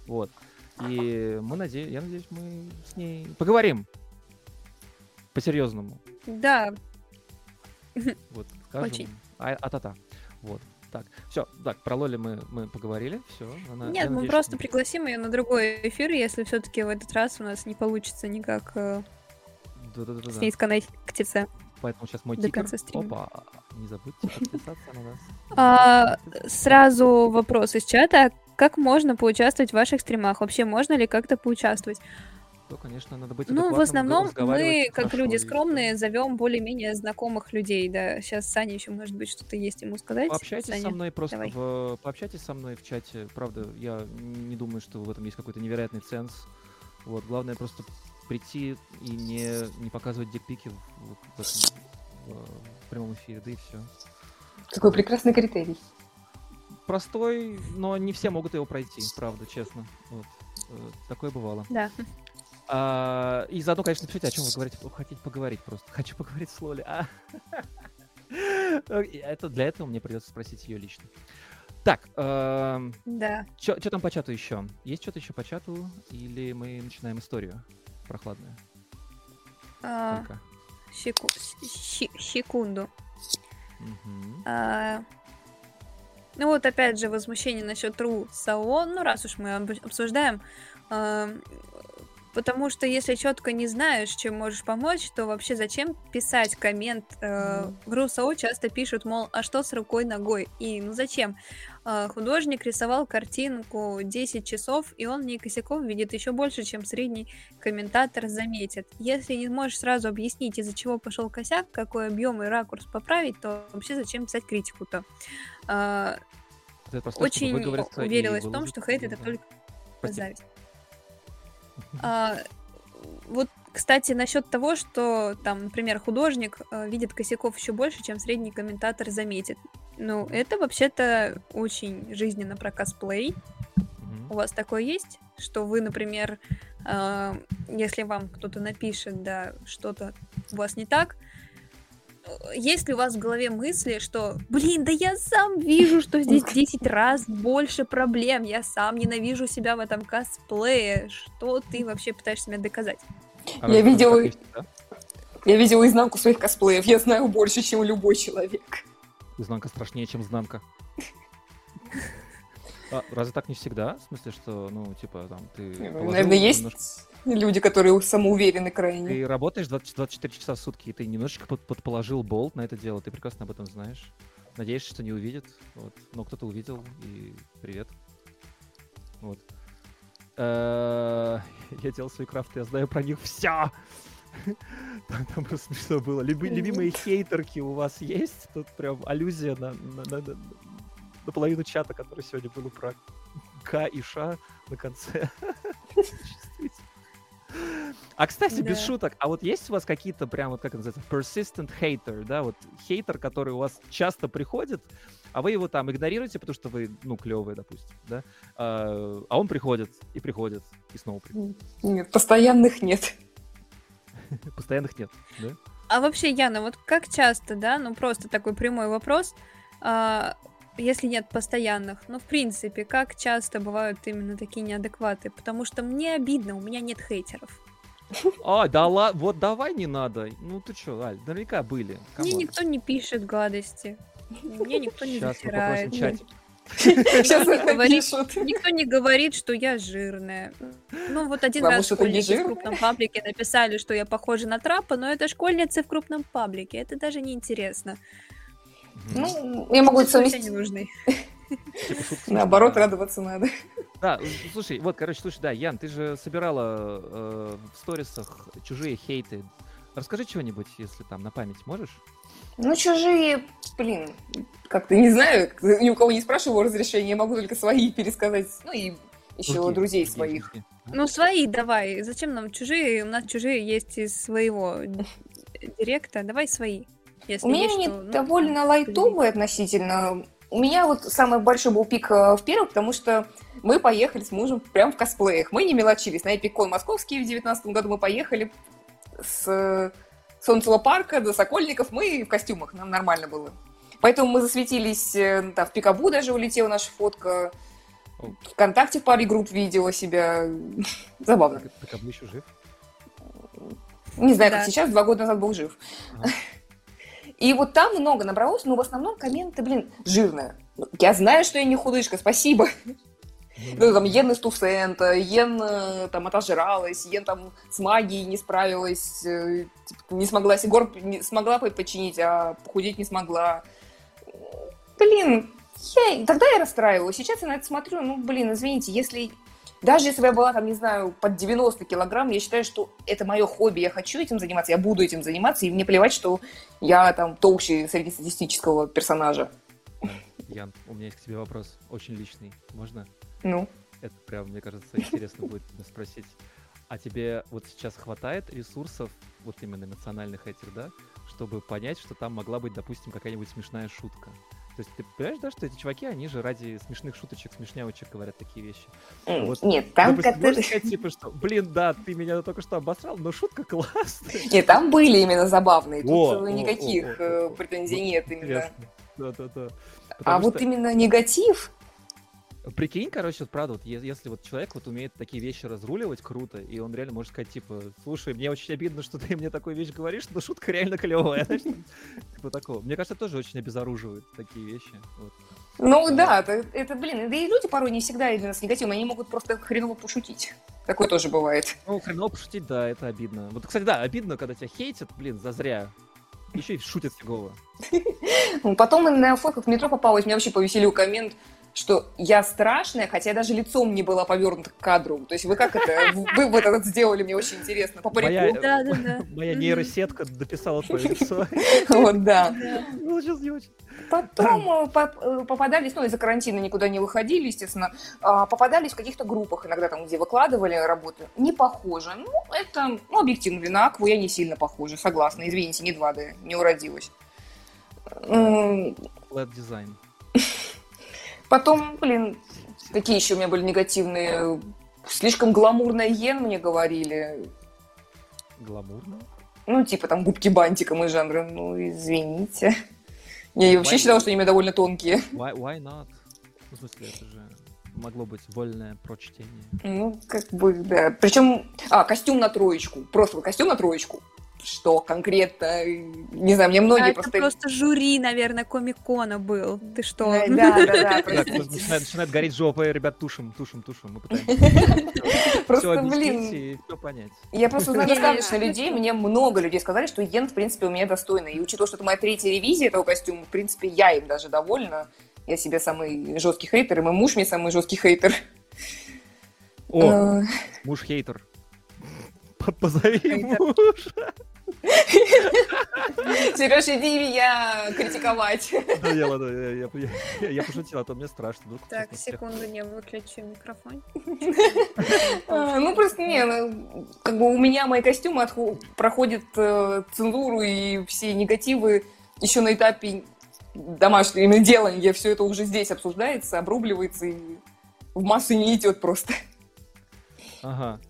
Вот. И мы надеемся, я надеюсь, мы с ней поговорим по-серьезному. Да. Вот, скажем. Очень. А, а-та-та. Вот. Так, все, так, про Лоли мы, мы поговорили, все. Она, Нет, мы надеюсь, просто что... пригласим ее на другой эфир, если все-таки в этот раз у нас не получится никак э, да -да с ней сконнектиться. Поэтому сейчас мой До тикер. конца стрима. Опа, не забудьте подписаться на нас. А, сразу вопрос из чата. Как можно поучаствовать в ваших стримах? Вообще можно ли как-то поучаствовать? то, конечно, надо быть Ну, в основном мы, как люди скромные, зовем более-менее знакомых людей, да. Сейчас Саня еще, может быть, что-то есть ему сказать. Пообщайтесь Саня, со мной просто в... Пообщайтесь со мной в чате. Правда, я не думаю, что в этом есть какой-то невероятный ценз. Вот, главное просто прийти и не, не показывать дикпики в, в, в, в прямом эфире, да и все. Какой прекрасный критерий. Простой, но не все могут его пройти, правда, честно. Вот. Э, такое бывало. Да. А, и заодно, конечно, напишите, о чем вы говорите, хотите поговорить просто. Хочу поговорить с Лоли. А? Это для этого мне придется спросить ее лично. Так, э, да. Что там по чату еще? Есть что-то еще по чату? Или мы начинаем историю прохладную? А, секу секунду. Угу. А, ну вот опять же возмущение насчет РУ САО. Ну раз уж мы обсуждаем, а, Потому что если четко не знаешь, чем можешь помочь, то вообще зачем писать коммент? Э, в РУСО часто пишут, мол, а что с рукой ногой? И ну зачем? Э, художник рисовал картинку 10 часов, и он в ней косяков видит еще больше, чем средний комментатор заметит. Если не можешь сразу объяснить, из-за чего пошел косяк, какой объем и ракурс поправить, то вообще зачем писать критику-то? Э, очень уверилась в том, что хейт это только зависть. А, вот, кстати, насчет того, что там, например, художник э, видит косяков еще больше, чем средний комментатор заметит. Ну, это вообще-то очень жизненно про косплей. Mm-hmm. У вас такое есть, что вы, например, э, если вам кто-то напишет, да, что-то у вас не так, есть ли у вас в голове мысли, что, блин, да я сам вижу, что здесь 10 раз больше проблем, я сам ненавижу себя в этом косплее, что ты вообще пытаешься мне доказать? А я видела... Я видела изнанку своих косплеев, я знаю больше, чем любой человек. Изнанка страшнее, чем знанка. А, разве так не всегда? В смысле, что, ну, типа, там, ты... Наверное, есть немножко... люди, которые самоуверены крайне. Ты работаешь 20, 24 часа в сутки, и ты немножечко под, подположил болт на это дело, ты прекрасно об этом знаешь. Надеешься, что не увидит, вот. Но кто-то увидел, и привет. Вот. Э, я делал свои крафты, я знаю про них все. Там, там просто смешно было. любимые хейтерки у вас есть? Тут прям аллюзия на, на, на, наполовину чата, который сегодня был про К и Ш на конце. А, кстати, без шуток, а вот есть у вас какие-то прям, вот как называется, persistent hater, да, вот хейтер, который у вас часто приходит, а вы его там игнорируете, потому что вы, ну, клевые, допустим, да, а, а он приходит, и приходит, и снова приходит. Нет, постоянных нет. Постоянных нет, да? А вообще, Яна, вот как часто, да, ну, просто такой прямой вопрос, а, если нет постоянных. Ну, в принципе, как часто бывают именно такие неадекваты? Потому что мне обидно, у меня нет хейтеров. А, да ладно, вот давай не надо. Ну ты чё, Аль, наверняка были. Мне никто не пишет гадости. Мне никто не Сейчас засирает. Сейчас говорит, никто не говорит, что я жирная. Ну, вот один Потому раз школьники в крупном паблике написали, что я похожа на трапа, но это школьницы в крупном паблике. Это даже не интересно. Ну, я могу это совместить. не нужны. Типа Наоборот, радоваться надо. Да, слушай, вот, короче, слушай, да, Ян, ты же собирала э, в сторисах чужие хейты. Расскажи чего-нибудь, если там на память можешь? Ну, чужие, блин, как-то не знаю, ни у кого не спрашиваю разрешения, я могу только свои пересказать, ну и еще Руки, друзей своих. Руки. Ну, свои давай. Зачем нам чужие? У нас чужие есть из своего директа. Давай свои. Если у меня есть, они что, ну, довольно лайтовые относительно. У меня вот самый большой был пик э, в первом, потому что мы поехали с мужем прям в косплеях. Мы не мелочились. На Эпикон Московский в 2019 году мы поехали с Солнцевого парка до Сокольников. Мы в костюмах, нам нормально было. Поэтому мы засветились, э, там, в Пикабу даже улетела наша фотка. Вконтакте в паре групп видела себя. Забавно. Пикабу еще жив? Не знаю, да. как сейчас, два года назад был жив. Ага. И вот там много набралось, но в основном комменты, блин, жирные. Я знаю, что я не худышка, спасибо. Ну, там, Йен из Туфсента, Йен э, там отожралась, Йен там с магией не справилась, э, типа, не смогла, Сигор не смогла починить, а похудеть не смогла. Блин, я, тогда я расстраивалась. Сейчас я на это смотрю, ну, блин, извините, если даже если бы я была, там, не знаю, под 90 килограмм, я считаю, что это мое хобби, я хочу этим заниматься, я буду этим заниматься, и мне плевать, что я там толще среднестатистического персонажа. Ян, у меня есть к тебе вопрос, очень личный. Можно? Ну? Это прям, мне кажется, интересно будет спросить. А тебе вот сейчас хватает ресурсов, вот именно эмоциональных этих, да, чтобы понять, что там могла быть, допустим, какая-нибудь смешная шутка? То есть ты понимаешь, да, что эти чуваки, они же ради смешных шуточек, смешнявочек говорят такие вещи. Вот, Нет, там... Допустим, которые... сказать, типа, что, блин, да, ты меня только что обосрал, но шутка классная. Нет, там были именно забавные, тут о, никаких о, о, о, претензий нет именно. Да-да-да. А вот именно негатив, Прикинь, короче, вот правда, вот если вот человек вот умеет такие вещи разруливать круто, и он реально может сказать, типа, слушай, мне очень обидно, что ты мне такую вещь говоришь, но шутка реально клевая. Типа такого. Мне кажется, тоже очень обезоруживает такие вещи. Ну да, это, блин, да и люди порой не всегда именно с негативом, они могут просто хреново пошутить. Такое тоже бывает. Ну, хреново пошутить, да, это обидно. Вот, кстати, да, обидно, когда тебя хейтят, блин, зазря. Еще и шутят фигово. Ну, потом на фотках в метро попалось, меня вообще повеселил коммент, что я страшная, хотя я даже лицом не была повернута к кадру. То есть вы как это, вы вот это сделали, мне очень интересно. По моя, да, да, да. моя нейросетка дописала твое лицо. Вот, да. Получилось не очень. Потом э, э, попадались, ну, из-за карантина никуда не выходили, естественно, а, попадались в каких-то группах иногда там, где выкладывали работы. Не похоже. Ну, это, ну, объективно, на Акву я не сильно похожа, согласна. Извините, не 2D, не уродилась. Flat дизайн. Потом, блин, какие еще у меня были негативные? Слишком гламурная Йен мне говорили. Гламурно? Ну, типа там губки бантиком и жанра. Ну, извините. Я вообще считала, что они довольно тонкие. Why, why not? В смысле, это же могло быть вольное прочтение. Ну, как бы, да. Причем, а, костюм на троечку. Просто костюм на троечку что конкретно, не знаю, мне многие а просто... Это просто жюри, наверное, комикона был. Ты что? Да, да, да. Начинает гореть жопа, ребят, тушим, тушим, тушим. Мы пытаемся просто, блин, все понять. Я просто знаю достаточно людей, мне много людей сказали, что Йен, в принципе, у меня достойный. И учитывая, что это моя третья ревизия этого костюма, в принципе, я им даже довольна. Я себе самый жесткий хейтер, и мой муж мне самый жесткий хейтер. О, э. муж хейтер. Позови мужа. Сереж, иди меня критиковать. Да, я, ладно, я, я, я пошутила, а то мне страшно. Вдруг так, секунду, не выключи микрофон. А, ну, просто не, ну, как бы у меня мои костюмы проходят э, цензуру и все негативы еще на этапе домашнего именно делания. Все это уже здесь обсуждается, обрубливается и в массы не идет просто. Ага.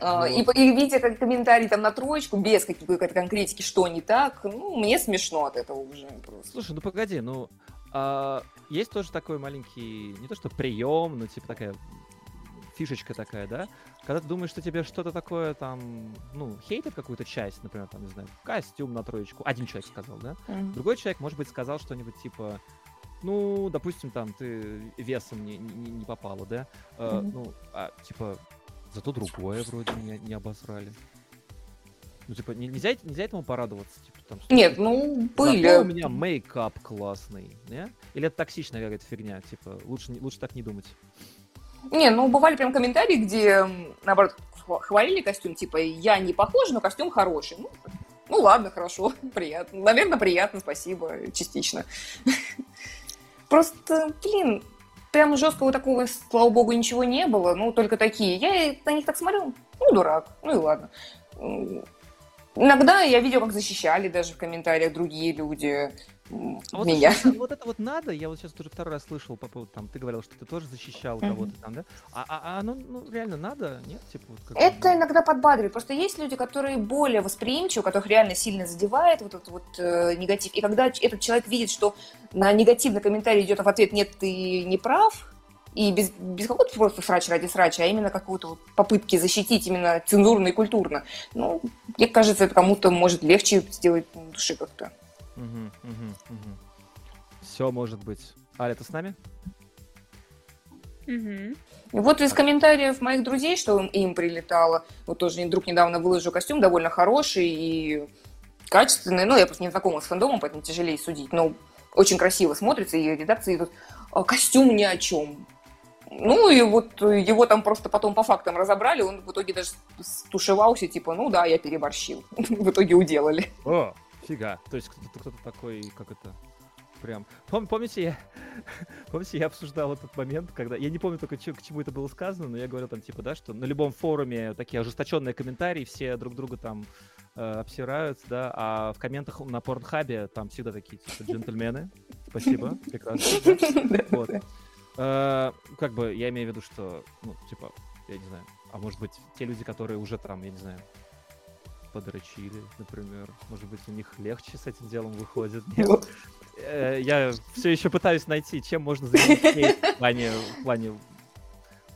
А, и, и видя как комментарий там на троечку, без какой-то конкретики, что не так, ну, мне смешно от этого уже просто. Слушай, ну погоди, ну, а, есть тоже такой маленький, не то что прием, но типа такая фишечка такая, да? Когда ты думаешь, что тебе что-то такое там, ну, хейтит какую-то часть, например, там, не знаю, костюм на троечку, один человек сказал, да? Mm-hmm. Другой человек, может быть, сказал что-нибудь типа, ну, допустим, там ты весом не, не, не попала, да? Mm-hmm. Uh, ну, а типа, зато другое вроде не, не обосрали. Ну, типа, нельзя, нельзя этому порадоваться? Типа, там, Нет, ну, были. Зато у меня мейкап классный, не? Или это токсичная какая-то фигня? Типа, лучше, лучше так не думать. Не, ну, бывали прям комментарии, где, наоборот, хвалили костюм, типа, я не похожа, но костюм хороший. Ну, ну ладно, хорошо, приятно. Наверное, приятно, спасибо, частично. Просто, блин, прям жесткого такого, слава богу, ничего не было, ну, только такие. Я на них так смотрю, ну, дурак, ну и ладно. Иногда я видел, как защищали даже в комментариях другие люди а меня. Вот, вот это вот надо, я вот сейчас тоже второй раз слышал по поводу, там, ты говорил, что ты тоже защищал mm-hmm. кого-то там, да? А, а, а оно ну, реально надо, нет? Типа, вот как это иногда подбадривает. Просто есть люди, которые более восприимчивы, которых реально сильно задевает вот этот вот э, негатив. И когда этот человек видит, что на негативный комментарий идет, а в ответ нет, ты не прав, и без, без какого-то просто срач ради срача, а именно какого-то вот попытки защитить именно цензурно и культурно. Ну, мне кажется, это кому-то может легче сделать на душе как-то. Угу, угу, угу. Все может быть. Аля, ты с нами? Угу. Вот из комментариев моих друзей, что им, им прилетало, вот тоже друг недавно выложил костюм довольно хороший и качественный, ну, я просто не знакома с фэндомом, поэтому тяжелее судить, но очень красиво смотрится, и редакции идут, «А, костюм ни о чем, ну, и вот его там просто потом по фактам разобрали, он в итоге даже стушевался, типа, ну да, я переборщил. в итоге уделали. О, фига. То есть кто-то, кто такой, как это, прям... Пом, помните, я... помните, я обсуждал этот момент, когда... Я не помню только, ч- к чему это было сказано, но я говорил там, типа, да, что на любом форуме такие ожесточенные комментарии, все друг друга там э, обсираются, да, а в комментах на Порнхабе там всегда такие, типа, джентльмены. Спасибо, прекрасно. Вот. Э, как бы я имею в виду, что, ну, типа, я не знаю, а может быть, те люди, которые уже там, я не знаю, подрочили, например, может быть, у них легче с этим делом выходит. Нет? Э, я все еще пытаюсь найти, чем можно заменить в плане, в плане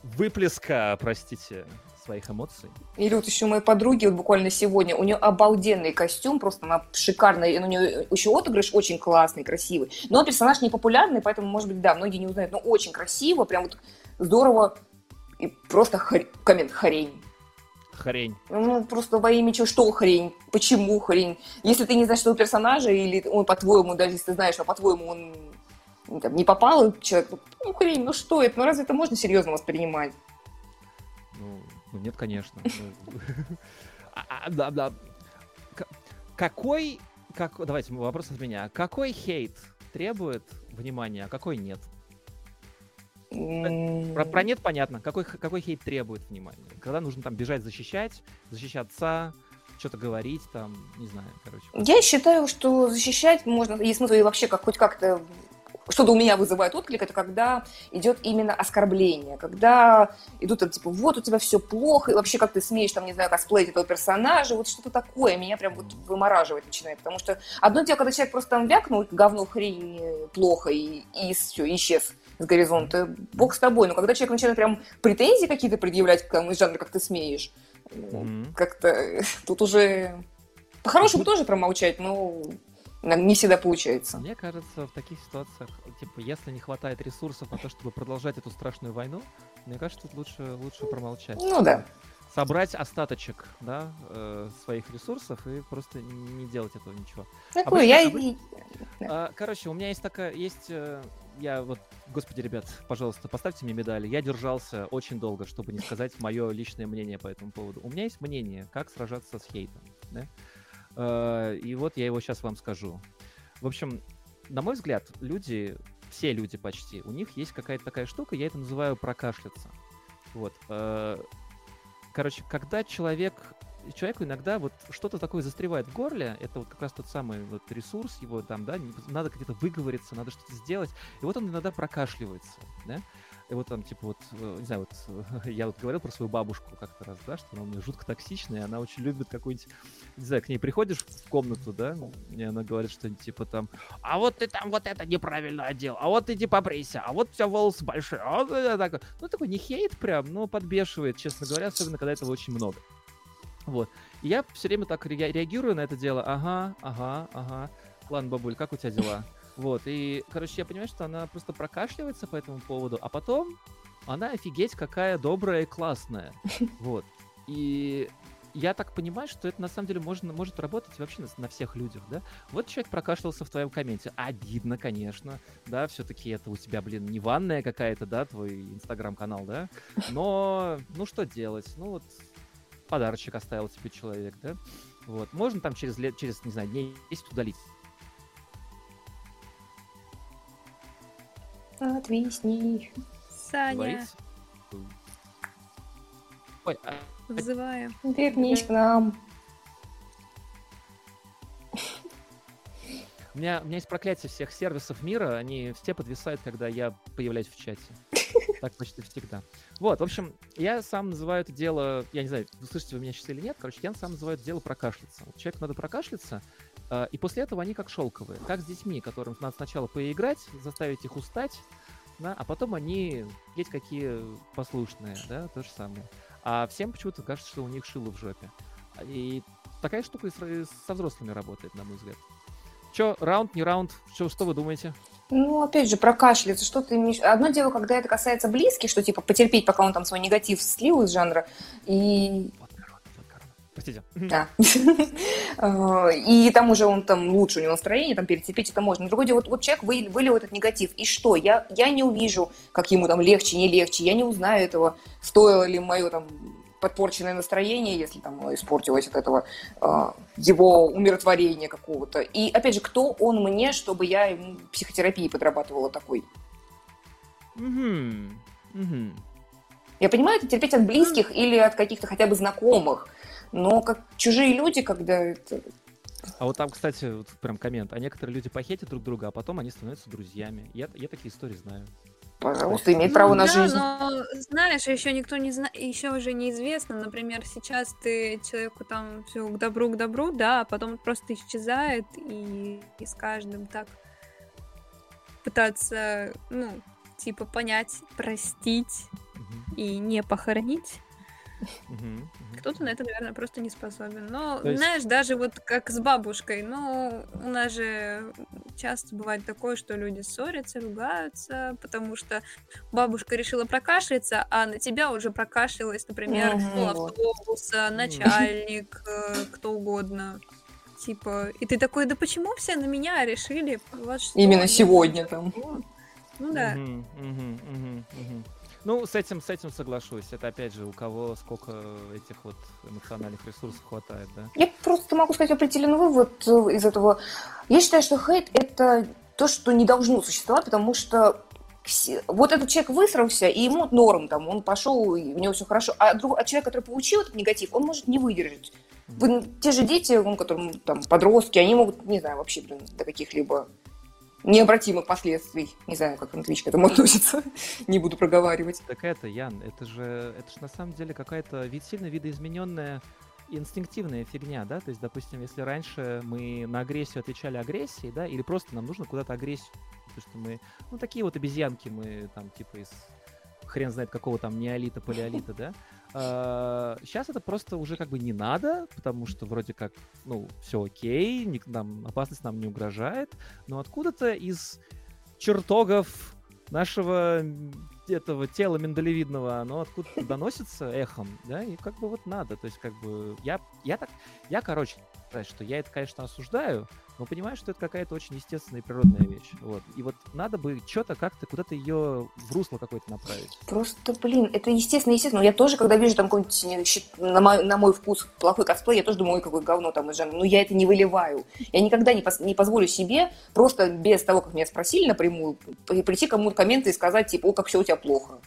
выплеска, простите, своих эмоций. Или вот еще моей подруги, вот буквально сегодня, у нее обалденный костюм, просто она шикарная, у нее еще отыгрыш очень классный, красивый. Но персонаж не популярный, поэтому, может быть, да, многие не узнают, но очень красиво, прям вот здорово, и просто хр... коммент хрень. Хрень. Ну, просто во имя чего, что хрень, почему хрень. Если ты не знаешь своего персонажа, или он, по-твоему, даже если ты знаешь, а по-твоему он там, не попал человек, ну, хрень, ну что это, ну разве это можно серьезно воспринимать? Ну, ну нет, конечно. Ну, а, а, да, да. Какой, как, давайте вопрос от меня. Какой хейт требует внимания, а какой нет? Про, про нет понятно. Какой, какой хейт требует внимания? Когда нужно там бежать защищать, защищаться, что-то говорить, там, не знаю, короче. Я считаю, что защищать можно, есть смысл и вообще как хоть как-то что-то у меня вызывает отклик, это когда идет именно оскорбление, когда идут там, типа, вот у тебя все плохо, и вообще как ты смеешь, там, не знаю, косплеить этого персонажа, вот что-то такое меня прям вот вымораживает начинает, потому что одно дело, когда человек просто там вякнул, говно, хрень, плохо, и, и все, исчез с горизонта, бог с тобой, но когда человек начинает прям претензии какие-то предъявлять к тому из жанра, как ты смеешь, mm-hmm. как-то тут уже по-хорошему тоже промолчать, но не всегда получается. Мне кажется, в таких ситуациях, типа, если не хватает ресурсов на то, чтобы продолжать эту страшную войну, мне кажется, тут лучше, лучше промолчать. Ну да. Собрать остаточек, да, э, своих ресурсов и просто не делать этого ничего. Такую, я... Обычно... А, короче, у меня есть такая, есть, э, я вот, господи, ребят, пожалуйста, поставьте мне медали. Я держался очень долго, чтобы не сказать мое личное мнение по этому поводу. У меня есть мнение, как сражаться с хейтом, да? Э, и вот я его сейчас вам скажу. В общем, на мой взгляд, люди, все люди почти, у них есть какая-то такая штука, я это называю прокашляться. Вот. Э, короче, когда человек человеку иногда вот что-то такое застревает в горле, это вот как раз тот самый вот ресурс его там, да, надо где-то выговориться, надо что-то сделать, и вот он иногда прокашливается, да, и вот там, типа, вот, э, не знаю, вот я вот говорил про свою бабушку как-то раз, да, что она у меня жутко токсичная, она очень любит какую-нибудь, не знаю, к ней приходишь в комнату, да, и она говорит что-нибудь типа там, а вот ты там вот это неправильно одел, а вот иди побрейся, а вот у тебя волосы большие, а вот это такое. Ну, такой не хейт прям, но подбешивает, честно говоря, особенно когда этого очень много. Вот. И я все время так реагирую на это дело. Ага, ага, ага. Ладно, бабуль, как у тебя дела? Вот, и, короче, я понимаю, что она просто прокашливается по этому поводу, а потом она офигеть какая добрая и классная. Вот. И я так понимаю, что это на самом деле можно, может работать вообще на, на всех людях, да? Вот человек прокашлялся в твоем комменте. Обидно, конечно, да, все-таки это у тебя, блин, не ванная какая-то, да, твой инстаграм-канал, да? Но, ну что делать? Ну вот подарочек оставил тебе человек, да? Вот. Можно там через лет, через, не знаю, дней 10 удалить. Отвисни. Саня. Говорить? Ой, а... Вызываем. Вернись к нам. У меня, у меня есть проклятие всех сервисов мира, они все подвисают, когда я появляюсь в чате. Так почти всегда. Вот, в общем, я сам называю это дело, я не знаю, вы слышите вы меня сейчас или нет, короче, я сам называю это дело прокашляться. Вот человеку надо прокашляться, э, и после этого они как шелковые. Как с детьми, которым надо сначала поиграть, заставить их устать, да, а потом они есть какие послушные, да, то же самое. А всем почему-то кажется, что у них шило в жопе. И такая штука и со взрослыми работает, на мой взгляд. Че, раунд, не раунд, что, что вы думаете? Ну, опять же, прокашляться, что ты имеешь... Одно дело, когда это касается близких, что, типа, потерпеть, пока он там свой негатив слил из жанра, и Простите. Да. А, и там уже он там лучше у него настроение, там перетерпеть это можно. Другое дело, вот, вот человек вы, вылил этот негатив, и что? Я, я не увижу, как ему там легче, не легче, я не узнаю этого, стоило ли мое там подпорченное настроение, если там испортилось от этого э, его умиротворения какого-то. И опять же, кто он мне, чтобы я ему психотерапии подрабатывала такой? Mm-hmm. Mm-hmm. Я понимаю, это терпеть от близких или от каких-то хотя бы знакомых. Но как чужие люди, когда это... А вот там, кстати, вот прям коммент. А некоторые люди похитят друг друга, а потом они становятся друзьями. Я, я такие истории знаю. Пожалуйста, имеет право ну, на да, жизнь. Но знаешь, еще никто не знает, еще уже неизвестно. Например, сейчас ты человеку там все к добру, к добру, да, а потом просто исчезает, и, и с каждым так пытаться, ну, типа понять, простить угу. и не похоронить. Кто-то на это, наверное, просто не способен. Но, есть... знаешь, даже вот как с бабушкой, ну, у нас же часто бывает такое, что люди ссорятся, ругаются, потому что бабушка решила прокашляться, а на тебя уже прокашлялась, например, mm-hmm. автобуса, начальник, э, кто угодно. Типа, и ты такой, да почему все на меня решили? Именно сегодня там. Ну да. Угу, угу, угу, угу. Ну, с этим, с этим соглашусь. Это опять же, у кого сколько этих вот эмоциональных ресурсов хватает, да? Я просто могу сказать определенный вывод э, из этого. Я считаю, что хейт это то, что не должно существовать, потому что вот этот человек высрался, и ему норм, там, он пошел, и у него все хорошо. А, друг, а человек, который получил этот негатив, он может не выдержать. Вы, те же дети, он, которым там подростки, они могут, не знаю, вообще, блин, до каких-либо необратимых последствий. Не знаю, как Твич к этому относится. Не буду проговаривать. Так это, Ян, это же, это же на самом деле какая-то вид, сильно видоизмененная инстинктивная фигня, да, то есть, допустим, если раньше мы на агрессию отвечали агрессией, да, или просто нам нужно куда-то агрессию, потому что мы, ну, такие вот обезьянки мы там, типа, из хрен знает какого там неолита, палеолита, да, Сейчас а, это просто уже как бы не надо, потому что вроде как, ну, все окей, ник, нам, опасность нам не угрожает, но откуда-то из чертогов нашего этого тела миндалевидного, оно откуда-то доносится эхом, да, и как бы вот надо, то есть как бы я, я так, я, короче, что я это, конечно, осуждаю, но понимаю, что это какая-то очень естественная и природная вещь. Вот. И вот надо бы что-то как-то куда-то ее в русло какое-то направить. Просто, блин, это естественно, естественно. Я тоже, когда вижу там какой-нибудь на мой, на мой вкус плохой косплей, я тоже думаю, ой, какое говно там из жанра. Но я это не выливаю. Я никогда не, пос, не позволю себе просто без того, как меня спросили напрямую, прийти кому-то комменты и сказать, типа, о, как все у тебя плохо.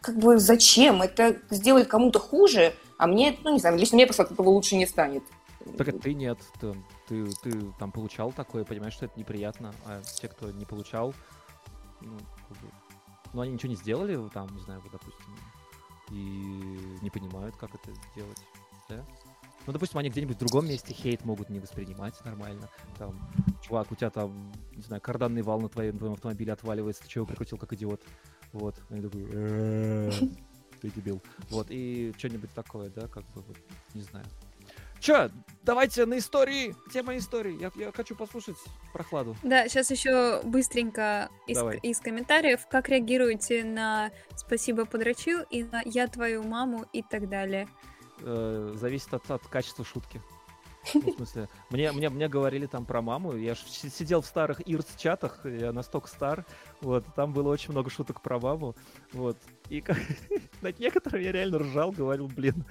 Как бы зачем? Это сделает кому-то хуже, а мне, ну, не знаю, лично мне просто от этого лучше не станет. Так это ты нет, ты, ты, ты там получал такое, понимаешь, что это неприятно, а те, кто не получал, ну, ну они ничего не сделали, там, не знаю, вот, допустим, и не понимают, как это сделать, да? Ну, допустим, они где-нибудь в другом месте хейт могут не воспринимать нормально. Там, чувак, у тебя там, не знаю, карданный вал на твоем, твоем автомобиле отваливается, ты чего прикрутил как идиот? Вот. Они такой, ты дебил. Вот, и что-нибудь такое, да, как бы, не знаю. Чё, давайте на истории, тема истории. Я, я хочу послушать прохладу. Да, сейчас еще быстренько из, из комментариев, как реагируете на «спасибо, подрочил» и на «я твою маму» и так далее. Э, зависит от, от качества шутки. Ну, в смысле, мне, мне, мне говорили там про маму, я же сидел в старых ирс-чатах, я настолько стар, вот, там было очень много шуток про маму, вот, и как, над некоторым я реально ржал, говорил, блин,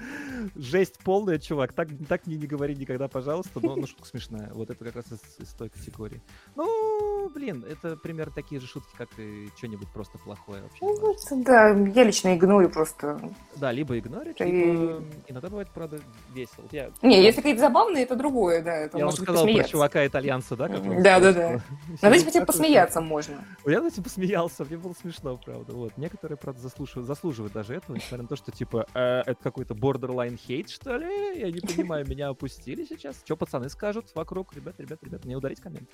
жесть полная, чувак, так, так мне не говори никогда, пожалуйста, но, но шутка смешная, вот это как раз из, из той категории. Ну, блин, это примерно такие же шутки, как и что-нибудь просто плохое вообще. Ну, да, я лично игнорю просто. Да, либо игнорить, либо иногда бывает, правда, весело. Я... Не, если какие-то забавные, это другое, да, это Я вам сказал про чувака-итальянца, да? Да, да, да. Над этим хотя посмеяться можно. Я над этим посмеялся, мне было смешно, правда. Вот. Некоторые, правда, заслуживают, заслуживают даже этого, несмотря на то, что, типа, э, это какой-то borderline hate, что ли? Я не понимаю, меня опустили сейчас. Что пацаны скажут вокруг? Ребят, ребят, ребят, не ударить коммент.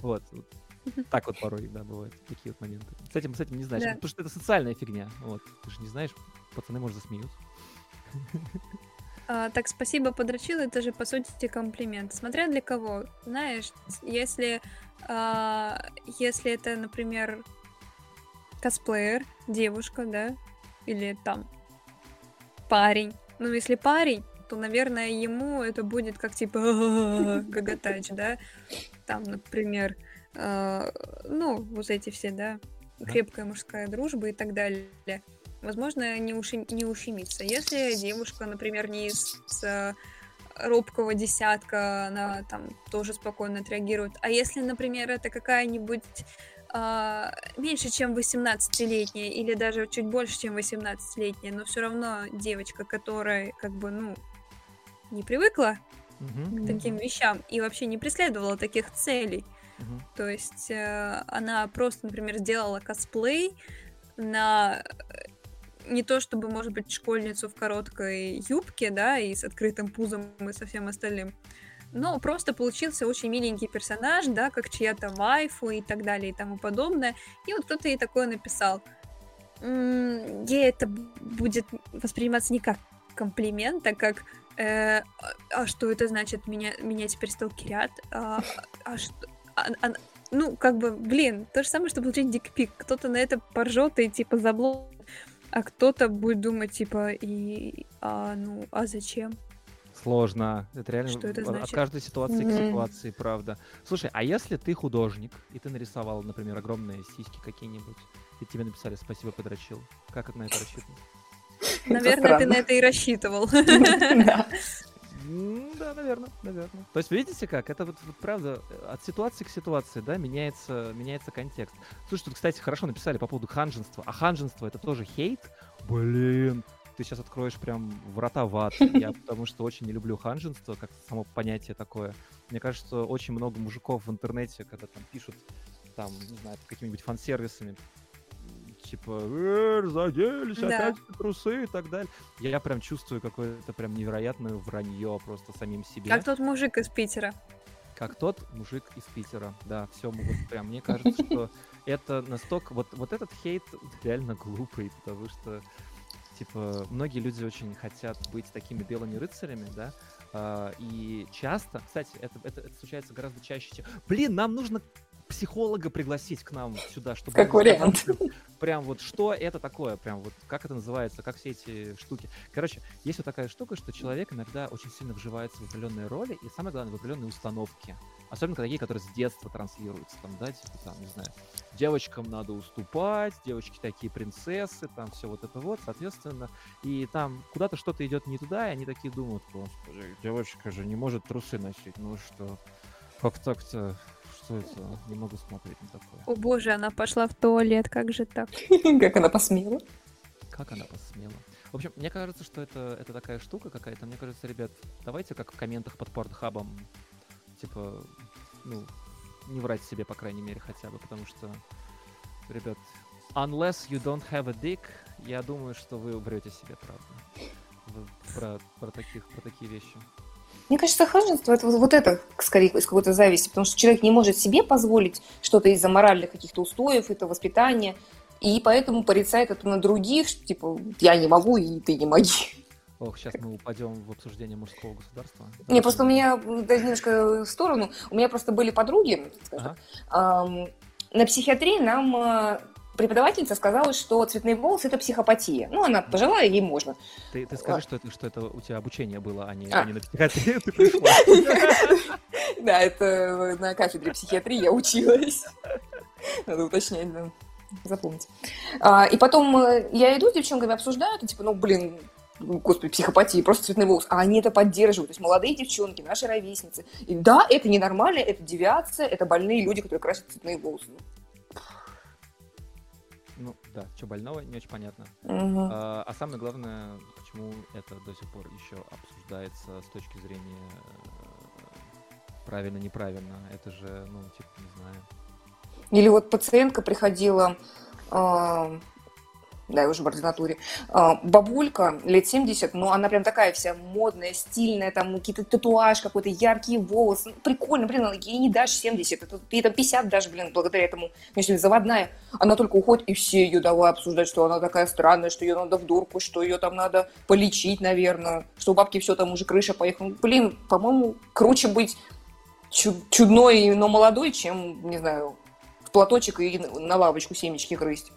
Вот. Так вот порой, да, бывают такие вот моменты. С этим, с этим не знаешь, да. потому что это социальная фигня. Вот. Ты же не знаешь, пацаны, может, засмеются. А, так, спасибо, подрочил, это же, по сути, комплимент. Смотря для кого. Знаешь, если, а, если это, например, косплеер, девушка, да, или там парень. Ну, если парень, то, наверное, ему это будет как типа гагатач, да, там, например, ну, вот эти все, да, крепкая мужская дружба и так далее возможно, не, уши, не ущемиться. Если девушка, например, не из с робкого десятка, она там тоже спокойно отреагирует. А если, например, это какая-нибудь э, меньше, чем 18-летняя, или даже чуть больше, чем 18-летняя, но все равно девочка, которая как бы, ну, не привыкла mm-hmm. к таким вещам и вообще не преследовала таких целей. То есть э, она просто, например, сделала косплей на не то чтобы, может быть, школьницу в короткой юбке, да, и с открытым пузом и со всем остальным, но просто получился очень миленький персонаж, да, как чья-то вайфу и так далее и тому подобное. И вот кто-то ей такое написал. М-м, ей это будет восприниматься не как комплимент, а как э, а что это значит? Меня, меня теперь сталкерят? А, а что? А, а, ну, как бы, блин, то же самое, что получить дикпик. Кто-то на это поржет и типа заблок а кто-то будет думать, типа, и, а, ну, а зачем? Сложно. Это реально Что это значит? от каждой ситуации mm-hmm. к ситуации, правда. Слушай, а если ты художник, и ты нарисовал, например, огромные сиськи какие-нибудь, и тебе написали «спасибо, подрочил», как на это рассчитывать? Наверное, ты на это и рассчитывал. Да, наверное, наверное. То есть, видите как? Это вот, вот правда, от ситуации к ситуации, да, меняется, меняется контекст. Слушай, тут, кстати, хорошо написали по поводу ханженства. А ханженство это тоже хейт? Блин, ты сейчас откроешь прям врата в ад. Я потому что очень не люблю ханженство, как само понятие такое. Мне кажется, что очень много мужиков в интернете, когда там пишут там, не знаю, какими-нибудь фан-сервисами, типа, э, заделись, да. опять трусы и так далее. Я прям чувствую какое-то прям невероятное вранье просто самим себе. Как тот мужик из Питера. Как тот мужик из Питера, да, все вот прям, мне кажется, что это настолько, вот, вот этот хейт реально глупый, потому что, типа, многие люди очень хотят быть такими белыми рыцарями, да, Uh, и часто, кстати, это, это, это случается гораздо чаще, чем... Блин, нам нужно психолога пригласить к нам сюда, чтобы... Как вариант. Прям вот что это такое, прям вот как это называется, как все эти штуки. Короче, есть вот такая штука, что человек иногда очень сильно вживается в определенные роли и, самое главное, в определенные установки. Особенно такие, которые с детства транслируются, там, да, типа там, не знаю, девочкам надо уступать, девочки такие принцессы, там все вот это вот, соответственно, и там куда-то что-то идет не туда, и они такие думают, господи, девочка же не может трусы носить, ну что, как так-то, что это? Не могу смотреть на такое. О боже, она пошла в туалет, как же так? Как она посмела? Как она посмела? В общем, мне кажется, что это, это такая штука какая-то. Мне кажется, ребят, давайте как в комментах под портхабом, типа, ну, не врать себе, по крайней мере, хотя бы, потому что, ребят, unless you don't have a dick, я думаю, что вы врете себе, правда. Про, про, таких, про такие вещи. Мне кажется, ханжество это вот, вот это скорее из какой-то зависти, потому что человек не может себе позволить что-то из-за моральных каких-то устоев, это воспитание, и поэтому порицает это на других, что, типа, я не могу, и ты не моги. Ох, сейчас мы упадем в обсуждение мужского государства. Не, просто у меня, даже немножко в сторону, у меня просто были подруги, скажем, ага. на психиатрии нам э, преподавательница сказала, что цветные волосы – это психопатия. Ну, она пожилая, ей можно. Ты, ты скажи, что это, что это у тебя обучение было, а не, а. а не на психиатрии ты пришла. Да, это на кафедре психиатрии я училась. Надо уточнять, да. Запомнить. А, и потом э, я иду с девчонками, обсуждаю, типа, ну, блин, господи, психопатии, просто цветный волос. А они это поддерживают. То есть молодые девчонки, наши ровесницы. И да, это ненормально, это девиация, это больные люди, которые красят цветные волосы. Ну, да, что больного, не очень понятно. Угу. А, а самое главное, почему это до сих пор еще обсуждается с точки зрения э, правильно-неправильно. Это же, ну, типа, не знаю. Или вот пациентка приходила, э, да, уже в ординатуре, а, бабулька лет 70, но она прям такая вся модная, стильная, там какие-то татуаж какой-то, яркие волосы, ну, прикольно, блин, ей не дашь 70, это, ей там 50 даже, блин, благодаря этому, конечно, заводная, она только уходит, и все ее давай обсуждать, что она такая странная, что ее надо в дурку, что ее там надо полечить, наверное, что у бабки все там уже крыша поехала, блин, по-моему, круче быть чудной, но молодой, чем, не знаю, в платочек и на лавочку семечки грызть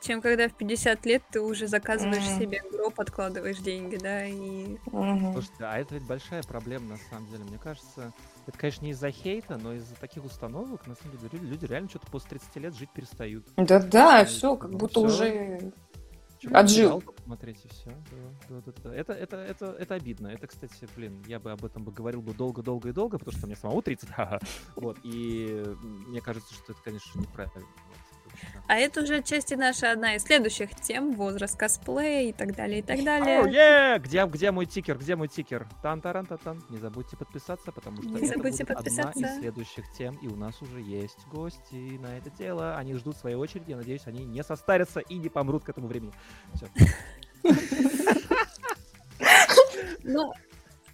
чем когда в 50 лет ты уже заказываешь mm. себе гроб, откладываешь деньги, да, и... Mm-hmm. Слушайте, а это ведь большая проблема, на самом деле. Мне кажется, это, конечно, не из-за хейта, но из-за таких установок, на самом деле, люди, реально что-то после 30 лет жить перестают. Да-да, все, как ну, будто всё. уже Чего отжил. Смотрите, все. Да, да, да, да. Это, это, это, это обидно. Это, кстати, блин, я бы об этом бы говорил бы долго-долго и долго, потому что мне самому 30, вот, и мне кажется, что это, конечно, неправильно. А это уже отчасти наша одна из следующих тем, возраст косплея и так далее, и так далее. Oh, yeah! где, где мой тикер, где мой тикер? тан таран та тан Не забудьте подписаться, потому что Не это будет подписаться. одна из следующих тем, и у нас уже есть гости на это дело. Они ждут своей очереди, я надеюсь, они не состарятся и не помрут к этому времени. Все. Ну,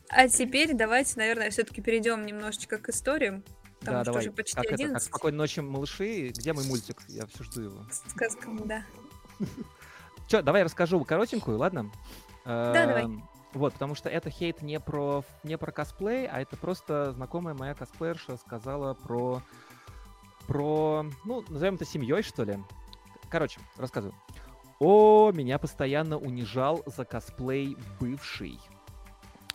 а теперь давайте, наверное, все-таки перейдем немножечко к историям да, давай. уже почти как 11. Это, как «Спокойной ночи, малыши». Где мой мультик? Я все жду его. Сказкам, да. Че, давай расскажу коротенькую, ладно? Да, давай. Эм, вот, потому что это хейт не про, не про косплей, а это просто знакомая моя косплеерша сказала про, про, ну, назовем это семьей, что ли. Короче, рассказываю. О, меня постоянно унижал за косплей бывший.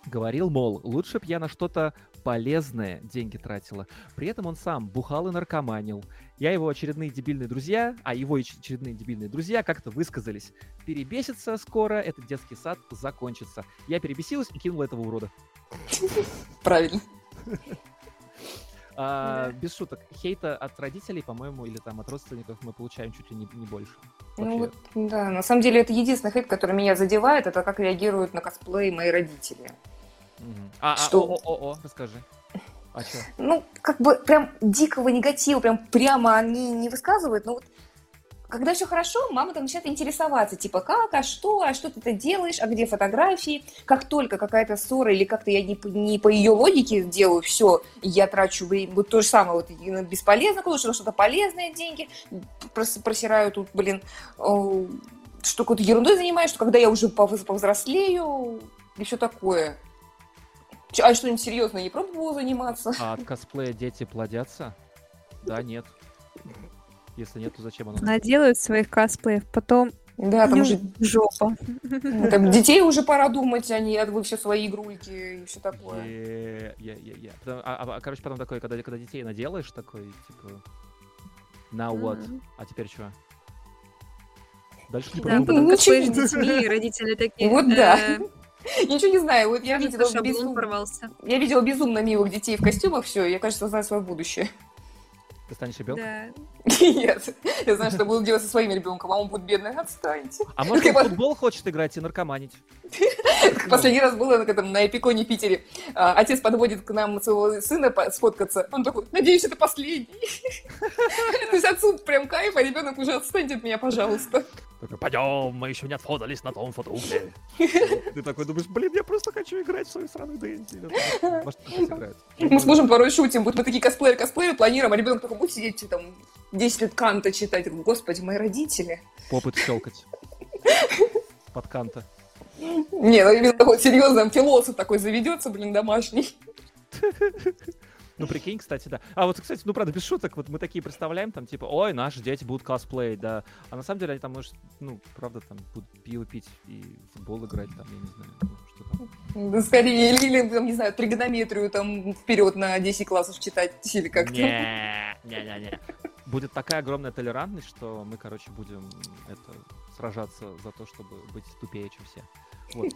Говорил, мол, лучше б я на что-то полезное деньги тратила. При этом он сам бухал и наркоманил. Я его очередные дебильные друзья, а его очередные дебильные друзья как-то высказались. Перебесится скоро, этот детский сад закончится. Я перебесилась и кинула этого урода. Правильно. А, без шуток, хейта от родителей, по-моему, или там от родственников мы получаем чуть ли не, не больше. Ну вот, да, на самом деле это единственный хейт, который меня задевает, это как реагируют на косплей мои родители. А, а, что... о, о, о, расскажи. А что? Ну, как бы прям дикого негатива, прям прямо они не высказывают, но вот когда все хорошо, мама там начинает интересоваться, типа, как, а что, а что ты это делаешь, а где фотографии. Как только какая-то ссора или как-то я не, не по ее логике делаю все, я трачу время, вот то же самое, вот бесполезно, лучше что-то полезное деньги, просираю тут, блин, что какой-то ерундой занимаюсь, что когда я уже повзрослею и все такое. А что-нибудь серьезное не пробовала заниматься? А от косплея дети плодятся? Да, нет. Если нет, то зачем оно? Наделают своих косплеев, потом да, там уже жопа. Там детей уже пора думать, а не вы все свои игрульки и все такое. Yeah, yeah, yeah. Потом, а, а, короче, потом такой, когда, когда детей наделаешь, такой, типа, now what? А теперь что? Дальше не да, потом косплеишь с детьми, родители такие... Вот да. Э, Ничего не знаю. Вот я видела, безум... я видела безумно милых детей в костюмах, все, я, кажется, знаю свое будущее. Ты станешь ребенком? Да. Нет. Я знаю, что буду делать со своим ребенком, а он будет бедный, отстаньте. А может, он в футбол хочет играть и наркоманить? Последний раз было на Эпиконе Питере. А, отец подводит к нам своего сына сфоткаться. Он такой, надеюсь, это последний. То есть отцу прям кайф, а ребенок уже отстаньте от меня, пожалуйста. Такой, пойдем, мы еще не отфотались на том фотоугле. Ты такой думаешь, блин, я просто хочу играть в свою сраную Дэнди. Мы с мужем порой шутим, будто мы такие косплееры, косплееры планируем, а ребенок такой, будет сидеть там 10 лет Канта читать. Господи, мои родители. Попыт щелкать. Под Канта. Не, ну именно такой серьезный философ такой заведется, блин, домашний. Ну, прикинь, кстати, да. А вот, кстати, ну, правда, без шуток, вот мы такие представляем, там, типа, ой, наши дети будут косплеить, да. А на самом деле они там, может, ну, правда, там, будут пиво пить и футбол играть, там, я не знаю, ну, что там. Да, скорее, или, там, не знаю, тригонометрию там вперед на 10 классов читать, или как-то. Не, не, не, не. Будет такая огромная толерантность, что мы, короче, будем это сражаться за то, чтобы быть тупее, чем все. Вот.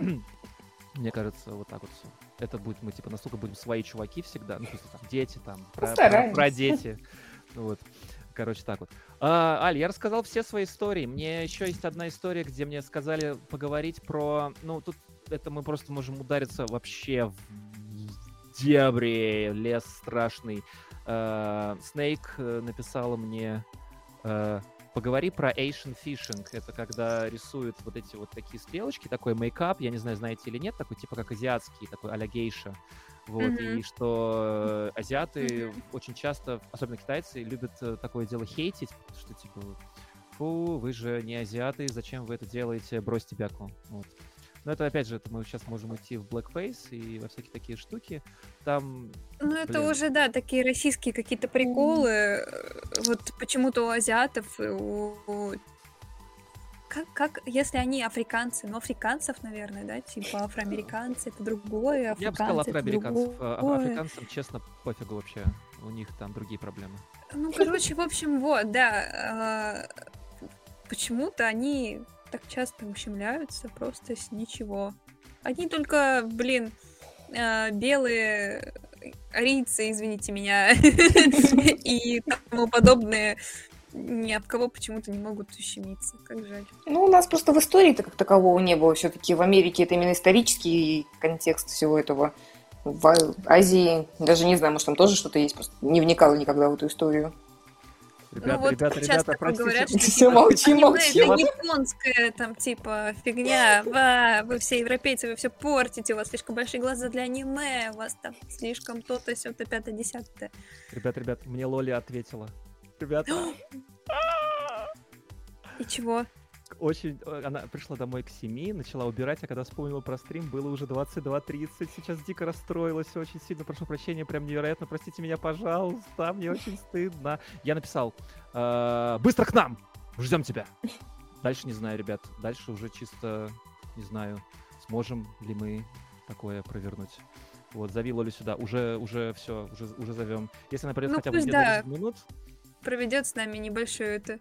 Мне кажется, вот так вот все. Это будет, мы типа настолько будем свои чуваки всегда, ну, просто там дети, там, про, про, про дети. Вот. Короче, так вот. А, Аль, я рассказал все свои истории. Мне еще есть одна история, где мне сказали поговорить про... Ну, тут это мы просто можем удариться вообще в дебри, лес страшный. Снейк uh, написала мне uh, Поговори про Asian Fishing. Это когда рисуют вот эти вот такие стрелочки, такой мейкап, я не знаю, знаете или нет, такой типа как азиатский, такой а гейша. Вот, mm-hmm. и что азиаты mm-hmm. очень часто, особенно китайцы, любят э, такое дело хейтить, что типа, фу, вы же не азиаты, зачем вы это делаете, бросьте бяку. Вот. Но это, опять же, это мы сейчас можем идти в Blackface и во всякие такие штуки. Там... Ну, это блин. уже, да, такие российские какие-то приколы. Э, вот почему-то у азиатов, у, у как, как, если они африканцы, ну, африканцев, наверное, да, типа афроамериканцы, это другое, африканцы, Я бы сказал афроамериканцев, а африканцам, честно, пофигу вообще, у них там другие проблемы. Ну, короче, в общем, вот, да, а, почему-то они так часто ущемляются просто с ничего. Одни только, блин, э, белые арийцы, извините меня, и тому подобное ни от кого почему-то не могут ущемиться. Как жаль. Ну, у нас просто в истории-то как такового не было. Все-таки в Америке это именно исторический контекст всего этого. В Азии даже не знаю, может, там тоже что-то есть, просто не вникала никогда в эту историю. Ребята, ну, вот ребята, ребята, простите. Говорят, что, все, типа, молчи, молчи. Это японская, там, типа, фигня. Ва, вы все европейцы, вы все портите, у вас слишком большие глаза для аниме, у вас там слишком то-то, все-то, пятое, десятое. Ребят, ребят, мне Лоли ответила. Ребята. И чего? Очень... Э, она пришла домой к 7, начала убирать, а когда вспомнила про стрим, было уже 22.30. Сейчас дико расстроилась, очень сильно прошу прощения, прям невероятно. Простите меня, пожалуйста, мне очень стыдно. Я написал, э, быстро к нам, ждем тебя. Дальше не знаю, ребят, дальше уже чисто, не знаю, сможем ли мы такое провернуть. Вот, зови Лолю сюда, уже, уже все, уже, уже зовем. Если она придет ну, хотя бы да. минут. Проведет с нами небольшую это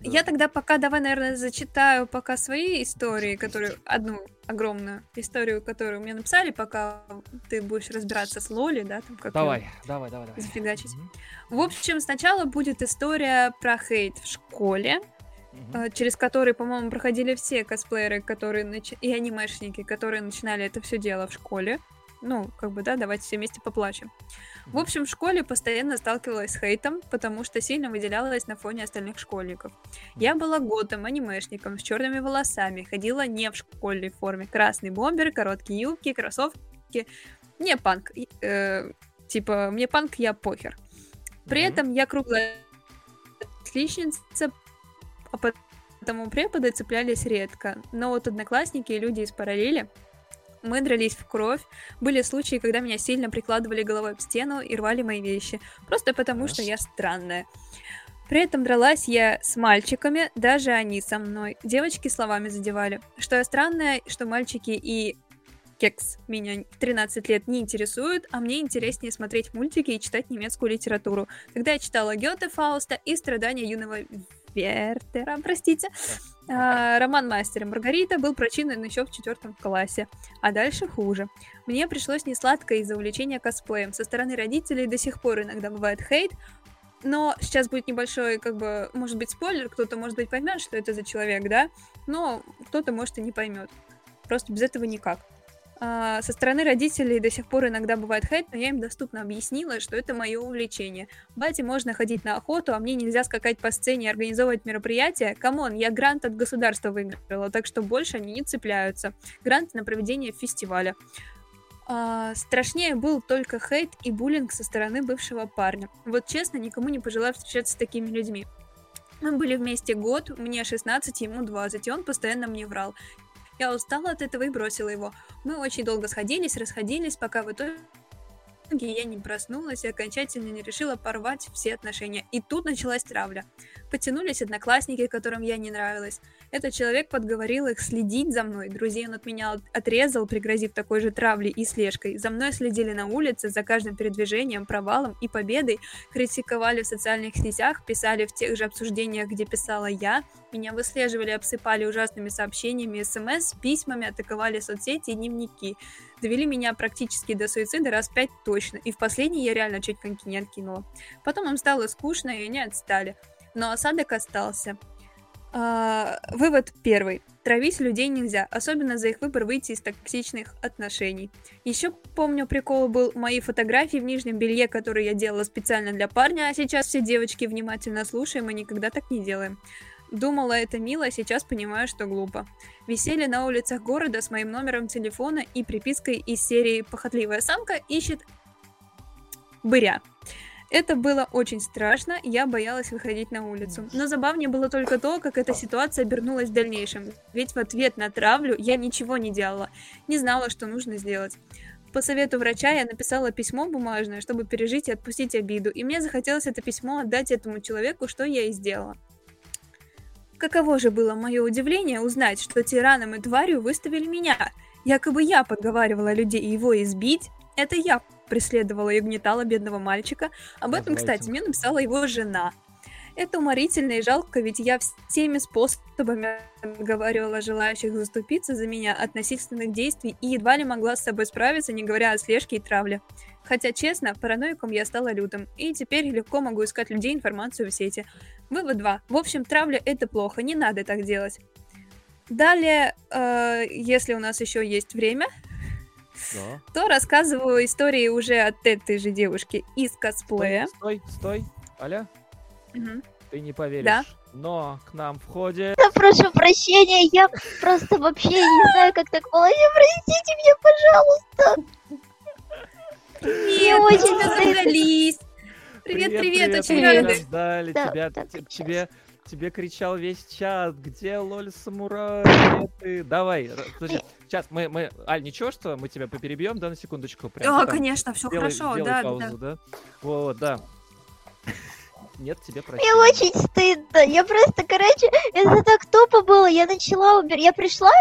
я тогда пока давай, наверное, зачитаю пока свои истории, которые одну огромную историю, которую мне написали, пока ты будешь разбираться с Лоли, да, там как давай, давай, давай, давай. Зафигачить. Mm-hmm. В общем, сначала будет история про хейт в школе, mm-hmm. через который, по-моему, проходили все косплееры, которые нач... и анимешники, которые начинали это все дело в школе ну, как бы, да, давайте все вместе поплачем. В общем, в школе постоянно сталкивалась с хейтом, потому что сильно выделялась на фоне остальных школьников. Я была готом, анимешником, с черными волосами, ходила не в школьной форме. Красный бомбер, короткие юбки, кроссовки. Не панк. Э, типа, мне панк, я похер. При mm-hmm. этом я круглая отличница, а потому преподы цеплялись редко. Но вот одноклассники и люди из параллели мы дрались в кровь. Были случаи, когда меня сильно прикладывали головой об стену и рвали мои вещи. Просто потому, что я странная. При этом дралась я с мальчиками, даже они со мной. Девочки словами задевали. Что я странная, что мальчики и кекс меня в 13 лет не интересуют, а мне интереснее смотреть мультики и читать немецкую литературу. Когда я читала Гёте Фауста и «Страдания юного Вертера», простите, а, роман «Мастер и Маргарита» был прочинен еще в четвертом классе, а дальше хуже. Мне пришлось несладко из-за увлечения косплеем. Со стороны родителей до сих пор иногда бывает хейт, но сейчас будет небольшой, как бы, может быть, спойлер, кто-то, может быть, поймет, что это за человек, да, но кто-то, может, и не поймет. Просто без этого никак. А, со стороны родителей до сих пор иногда бывает хейт, но я им доступно объяснила, что это мое увлечение. Бате можно ходить на охоту, а мне нельзя скакать по сцене и организовывать мероприятия. Come on, я грант от государства выиграла, так что больше они не цепляются. Грант на проведение фестиваля. А, страшнее был только хейт и буллинг со стороны бывшего парня. Вот честно, никому не пожелаю встречаться с такими людьми. Мы были вместе год, мне 16, ему 20, и он постоянно мне врал. Я устала от этого и бросила его. Мы очень долго сходились, расходились, пока в итоге я не проснулась и окончательно не решила порвать все отношения. И тут началась травля. Потянулись одноклассники, которым я не нравилась. Этот человек подговорил их следить за мной. Друзей он от меня отрезал, пригрозив такой же травлей и слежкой. За мной следили на улице, за каждым передвижением, провалом и победой. Критиковали в социальных сетях, писали в тех же обсуждениях, где писала я. Меня выслеживали, обсыпали ужасными сообщениями, смс, письмами, атаковали соцсети и дневники довели меня практически до суицида раз пять точно, и в последний я реально чуть коньки не откинула. Потом им стало скучно, и они отстали. Но осадок остался. А, вывод первый. Травить людей нельзя, особенно за их выбор выйти из токсичных отношений. Еще помню, прикол был мои фотографии в нижнем белье, которые я делала специально для парня, а сейчас все девочки внимательно слушаем и никогда так не делаем. Думала, это мило, а сейчас понимаю, что глупо. Висели на улицах города с моим номером телефона и припиской из серии «Похотливая самка ищет быря». Это было очень страшно, я боялась выходить на улицу. Но забавнее было только то, как эта ситуация обернулась в дальнейшем. Ведь в ответ на травлю я ничего не делала, не знала, что нужно сделать. По совету врача я написала письмо бумажное, чтобы пережить и отпустить обиду, и мне захотелось это письмо отдать этому человеку, что я и сделала. Каково же было мое удивление узнать, что тираном и тварью выставили меня. Якобы я подговаривала людей его избить. Это я преследовала и угнетала бедного мальчика. Об этом, кстати, мне написала его жена. Это уморительно и жалко, ведь я всеми способами отговаривала желающих заступиться за меня от насильственных действий и едва ли могла с собой справиться, не говоря о слежке и травле. Хотя, честно, параноиком я стала лютым, и теперь легко могу искать людей информацию в сети. Вывод 2. В общем, травля это плохо, не надо так делать. Далее, э, если у нас еще есть время, да. то рассказываю истории уже от этой же девушки из косплея. Стой, стой, стой. Аля? Угу. Ты не поверишь. Да? Но к нам входит... Да, прошу прощения, я просто вообще не знаю, как так было. Простите меня, пожалуйста. Нет, очень заждались. Привет, привет, очень рады. Ждали тебя, тебе, тебе кричал весь чат, где лоль самурай, где ты? Давай, подожди, сейчас мы, мы, Аль, ничего, что мы тебя поперебьем, да, на секундочку? Прям, а, конечно, все хорошо, да, паузу, да. Вот, да. Нет, тебе прощения. Мне очень стыдно. Я просто, короче, это так тупо было. Я начала убирать. Я пришла,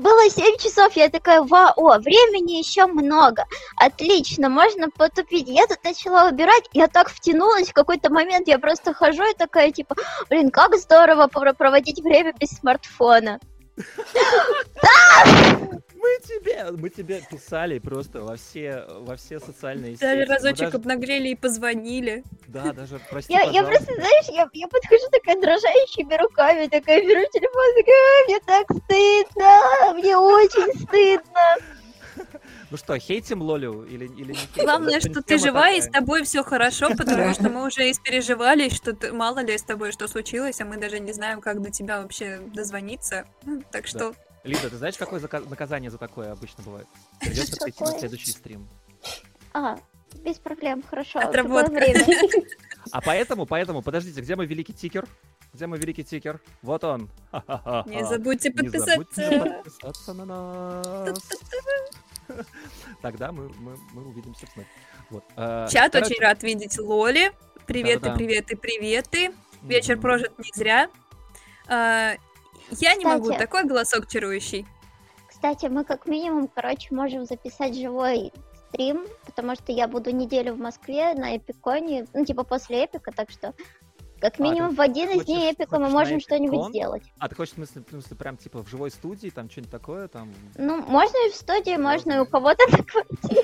было 7 часов, я такая, ва, о, времени еще много, отлично, можно потупить. Я тут начала убирать, я так втянулась, в какой-то момент я просто хожу и такая, типа, блин, как здорово проводить время без смартфона. Мы тебе, мы тебе писали просто во все, во все социальные сети. Даже разочек даже... обнагрели и позвонили. Да, даже, прости, я, я просто, знаешь, я, я подхожу такая дрожащими руками, такая беру телефон, такая, мне так стыдно, мне очень стыдно. Ну что, хейтим Лолю или, или не хейтим? Главное, что ты жива и с тобой все хорошо, потому что мы уже испереживали, что ты, мало ли с тобой что случилось, а мы даже не знаем, как до тебя вообще дозвониться. Ну, так что... Лида, ты знаешь, какое наказание за такое обычно бывает? Придется прийти на следующий стрим. А, без проблем, хорошо. Отработка. А поэтому, поэтому, подождите, где мой великий тикер? Где мой великий тикер? Вот он. Не забудьте подписаться. Не забудьте подписаться на нас. Тогда мы, мы, мы увидимся вновь. Вот. А, Чат Короче... очень рад видеть Лоли. Приветы, да, да. приветы, приветы. Вечер mm-hmm. прожит не зря. А, я не могу, такой голосок чарующий. Кстати, мы как минимум, короче, можем записать живой стрим, потому что я буду неделю в Москве на Эпиконе, ну, типа после Эпика, так что как а, минимум а, в один из дней эпика мы можем что-нибудь сделать. А ты хочешь, в смысле, в смысле, прям типа в живой студии, там что-нибудь такое, там... Ну, можно и в студии, можно и у кого-то на квартире.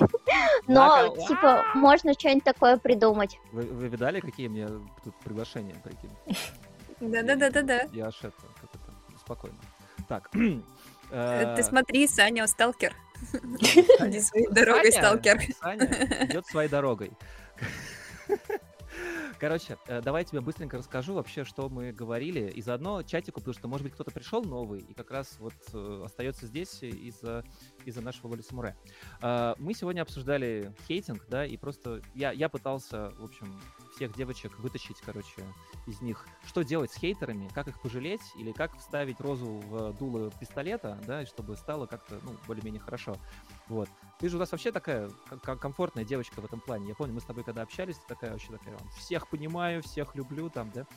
Но, типа, можно что-нибудь такое придумать. Вы, вы видали, какие мне тут приглашения, прикинь? Да-да-да-да-да. Я аж это, как это, спокойно. Так. Э, ты смотри, Саня, сталкер. Иди своей дорогой, сталкер. Саня идет своей дорогой. Короче, э, давай я тебе быстренько расскажу вообще, что мы говорили. И заодно чатику, потому что, может быть, кто-то пришел новый и как раз вот э, остается здесь из-за из нашего Лоли Самуре. А, мы сегодня обсуждали хейтинг, да, и просто я, я пытался, в общем, всех девочек вытащить, короче, из них, что делать с хейтерами, как их пожалеть, или как вставить розу в дуло пистолета, да, чтобы стало как-то, ну, более-менее хорошо. Вот. Ты же у нас вообще такая комфортная девочка в этом плане. Я помню, мы с тобой когда общались, ты такая вообще такая, всех понимаю, всех люблю там, да.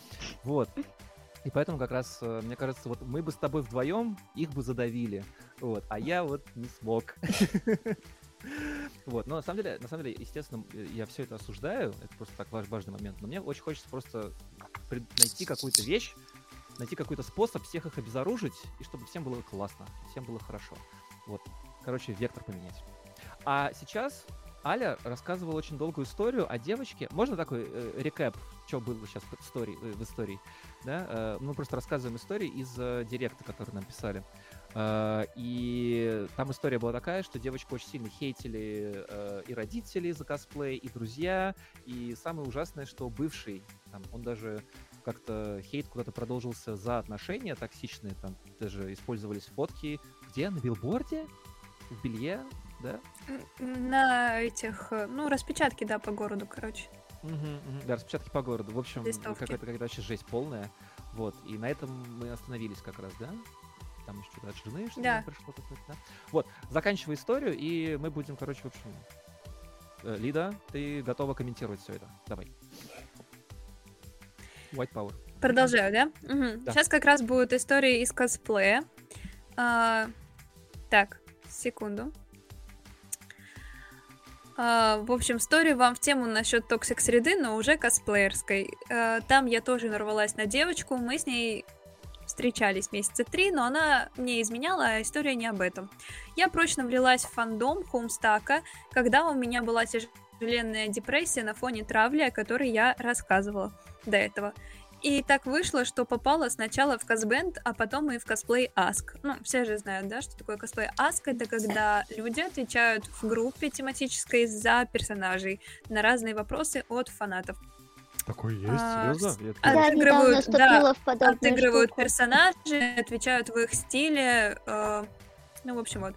Вот. И поэтому как раз, э, мне кажется, вот мы бы с тобой вдвоем их бы задавили. Вот, а я вот не смог. Вот, но на самом деле, на самом деле, естественно, я все это осуждаю, это просто так важный момент, но мне очень хочется просто найти какую-то вещь, найти какой-то способ всех их обезоружить, и чтобы всем было классно, всем было хорошо. Вот, короче, вектор поменять. А сейчас Аля рассказывала очень долгую историю о девочке. Можно такой э, рекэп, что было сейчас в истории? Э, в истории да? Э, мы просто рассказываем истории из э, директа, который нам писали. Э, и там история была такая, что девочку очень сильно хейтили э, и родители за косплей, и друзья. И самое ужасное, что бывший, там, он даже как-то хейт куда-то продолжился за отношения токсичные, там даже использовались фотки. Где? На билборде? В белье? да? На этих, ну, распечатки, да, по городу, короче. Угу, угу, да, распечатки по городу. В общем, какая-то какая вообще жесть полная. Вот, и на этом мы остановились как раз, да? Там еще что-то от жены что-то да. пришло какое-то, да? Вот, заканчивай историю, и мы будем, короче, в общем... Э, Лида, ты готова комментировать все это? Давай. White Power. Продолжаю, да? Угу. да? Сейчас как раз будет история из косплея. А, так, секунду. А, в общем, story вам в тему насчет toxic среды, но уже косплеерской. А, там я тоже нарвалась на девочку, мы с ней встречались месяца три, но она мне изменяла, а история не об этом. Я прочно влилась в фандом Хоумстака, когда у меня была тяжеленная депрессия на фоне травли, о которой я рассказывала до этого. И так вышло, что попала сначала в косбенд, а потом и в косплей Ask. Ну, все же знают, да, что такое косплей Ask. Это когда люди отвечают в группе тематической за персонажей на разные вопросы от фанатов. Такое есть? А, Серьезно? отыгрывают, да, отыгрывают штуку. персонажи, отвечают в их стиле. Э, ну, в общем, вот.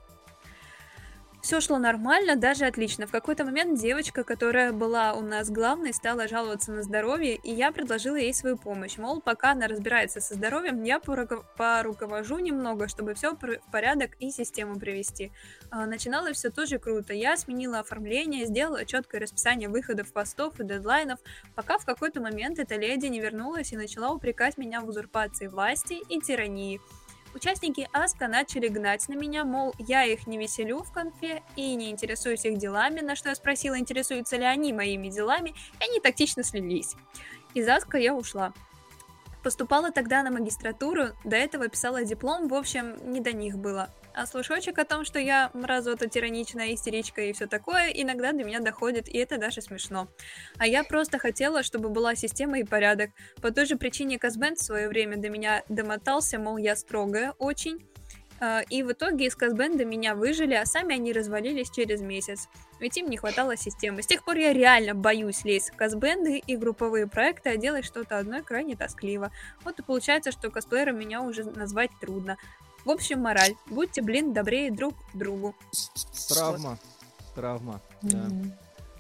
Все шло нормально, даже отлично. В какой-то момент девочка, которая была у нас главной, стала жаловаться на здоровье, и я предложила ей свою помощь. Мол, пока она разбирается со здоровьем, я поруковожу немного, чтобы все в порядок и систему привести. А, начиналось все тоже круто. Я сменила оформление, сделала четкое расписание выходов постов и дедлайнов, пока в какой-то момент эта леди не вернулась и начала упрекать меня в узурпации власти и тирании. Участники Аска начали гнать на меня, мол, я их не веселю в конфе и не интересуюсь их делами, на что я спросила, интересуются ли они моими делами, и они тактично слились. Из Аска я ушла. Поступала тогда на магистратуру, до этого писала диплом, в общем, не до них было. А слушочек о том, что я мразота, тираничная истеричка и все такое, иногда до меня доходит, и это даже смешно. А я просто хотела, чтобы была система и порядок. По той же причине Казбенд в свое время до меня домотался, мол, я строгая очень. А, и в итоге из Казбенда меня выжили, а сами они развалились через месяц. Ведь им не хватало системы. С тех пор я реально боюсь лезть в Казбенды и групповые проекты, а делать что-то одно крайне тоскливо. Вот и получается, что косплеером меня уже назвать трудно. В общем, мораль. Будьте, блин, добрее друг к другу. Травма. Вот. Травма, да. Mm-hmm.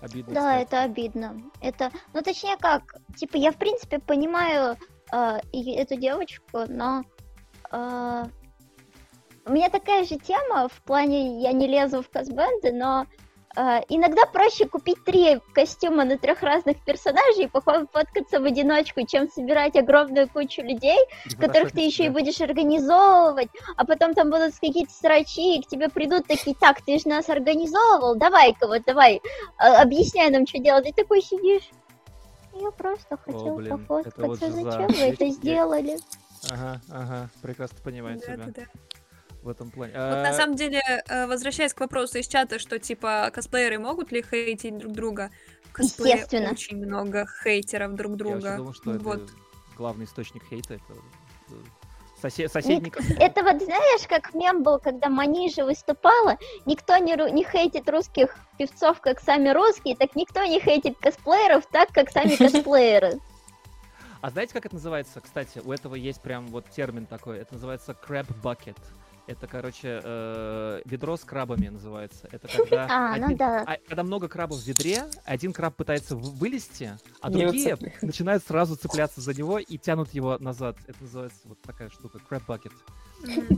Обидно. Да, кстати. это обидно. Это, ну точнее как, типа я в принципе понимаю э, эту девочку, но э, у меня такая же тема в плане я не лезу в косбенды, но иногда проще купить три костюма на трех разных персонажей и фоткаться в одиночку, чем собирать огромную кучу людей, и которых ты еще и будешь организовывать, а потом там будут какие-то срачи, и к тебе придут такие, так, ты же нас организовывал, давай-ка вот, давай, э, объясняй нам, что делать. И такой сидишь. Я просто хотел пофоткаться, вот зачем за... вы это сделали? Ага, ага, прекрасно понимаю да, тебя. Да, да в этом плане. Вот на а, самом деле, э, возвращаясь к вопросу из чата, что типа косплееры могут ли хейтить друг друга? Косплееры Естественно. очень много хейтеров друг друга. Я думал, что вот. это главный источник хейта это Сосед, соседник. Это вот знаешь, как мем был, когда Манижа выступала, никто не, не хейтит русских певцов, как сами русские, так никто не хейтит косплееров так, как сами косплееры. А знаете, как это называется? Кстати, у этого есть прям вот термин такой. Это называется crab bucket. Это, короче, э, ведро с крабами называется. Это когда, а, ну один, ну да. а, когда много крабов в ведре, один краб пытается вылезти, а другие начинают сразу цепляться за него и тянут его назад. Это называется вот такая штука, crab bucket.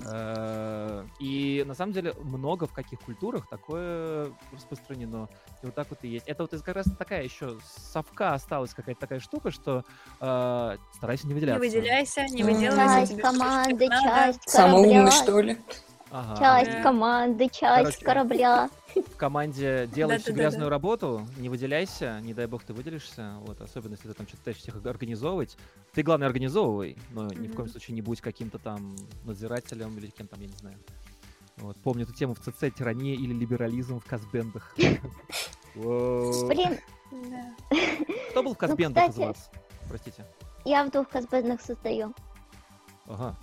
Э, и на самом деле много в каких культурах такое распространено. И вот так вот и есть. Это вот как раз такая еще совка осталась какая-то такая штука, что э, старайся не выделяться. Не выделяйся, не выделяйся. Часть команды, часть Самый умный, что ли? Часть команды, часть корабля. В команде делай всю грязную работу, не выделяйся, не дай бог ты выделишься, вот, особенно если ты там что-то пытаешься всех организовывать. Ты, главное, организовывай, но ни в коем случае не будь каким-то там надзирателем или кем там, я не знаю. Вот, помню эту тему в ЦЦ «Тирания или либерализм в казбендах». Блин. Кто был в казбендах из вас? Простите. Я в двух казбендах состою. Ага.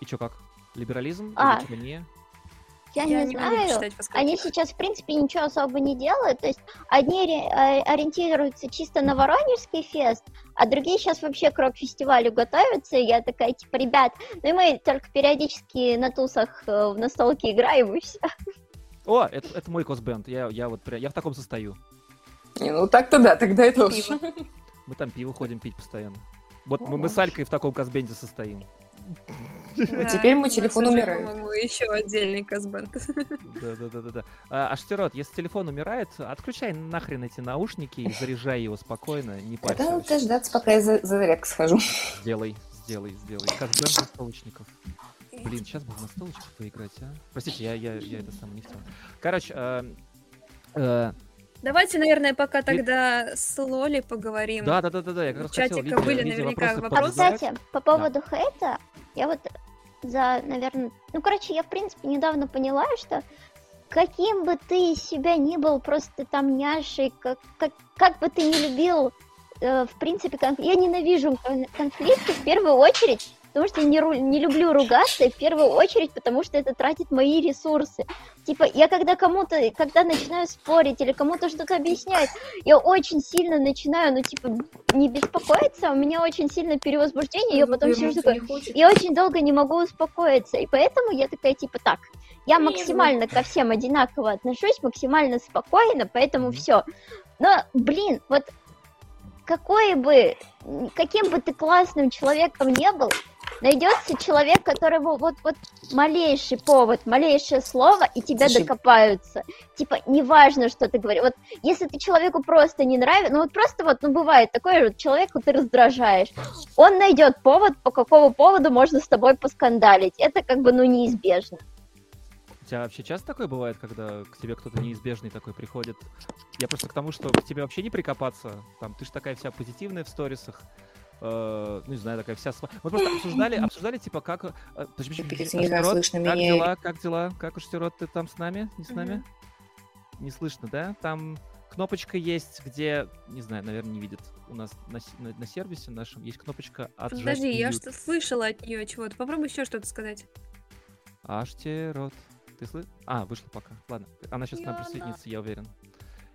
И чё, как? Либерализм? А, не? Я, я не, не знаю. Они сейчас, в принципе, ничего особо не делают. То есть одни э, ориентируются чисто на Воронежский фест, а другие сейчас вообще к рок-фестивалю готовятся. И я такая, типа, ребят, ну и мы только периодически на тусах э, в настолке играем и все. О, это, это мой косбенд. Я, я вот я в таком состою. Не, ну так-то да, тогда это тоже. Мы там пиво ходим пить постоянно. Вот мы, мы с Алькой в таком косбенде состоим. А теперь мой телефон умирает. еще отдельный казбенд. Да-да-да-да. А, Штирот, если телефон умирает, отключай нахрен эти наушники и заряжай его спокойно, не парься. Тогда надо ждаться, пока я за, зарядку схожу. Сделай, сделай, сделай. Казбенд настолочников. Блин, сейчас бы в настолочках поиграть, а? Простите, я, я, я это сам не хотел. Короче, э, э, Давайте, наверное, пока тогда с Лоли поговорим. Да, да, да, да, да. Я как раз Чатика хотел, были видео, наверняка вопросы. вопросы. Кстати, по поводу да. хейта, я вот за, наверное, ну, короче, я, в принципе, недавно поняла, что каким бы ты себя ни был, просто там няшей, как, как, как бы ты ни любил, э, в принципе, конф... я ненавижу конфликты в первую очередь, потому что я не, ру... не люблю ругаться, и в первую очередь, потому что это тратит мои ресурсы. Типа, я когда кому-то, когда начинаю спорить или кому-то что-то объяснять, я очень сильно начинаю, ну, типа, не беспокоиться, у меня очень сильно перевозбуждение, я потом сижу такой, я очень долго не могу успокоиться, и поэтому я такая, типа, так, я максимально ко всем одинаково отношусь, максимально спокойно, поэтому все. Но, блин, вот какой бы, каким бы ты классным человеком не был, найдется человек, которого вот, вот малейший повод, малейшее слово, и тебя Слушай, докопаются. Типа, неважно, что ты говоришь. Вот если ты человеку просто не нравится, ну вот просто вот, ну бывает такое, вот человеку ты раздражаешь, он найдет повод, по какому поводу можно с тобой поскандалить. Это как бы, ну, неизбежно. У тебя вообще часто такое бывает, когда к тебе кто-то неизбежный такой приходит? Я просто к тому, что к тебе вообще не прикопаться. Там, ты же такая вся позитивная в сторисах э, ну, не знаю, такая вся... Мы просто обсуждали, обсуждали, типа, как... Э, подожди, Пипец, не знаю, слышно как меня. дела, как дела? Как уж, Штирот, ты там с нами? Не с нами? Не слышно, да? Там кнопочка есть, где, не знаю, наверное, не видят. У нас на, на, на сервисе нашем есть кнопочка отжать Подожди, я что слышала от нее чего-то. Попробуй еще что-то сказать. Аштирот. Ты слышишь? А, вышла пока. Ладно. Она сейчас к нам присоединится, я уверен.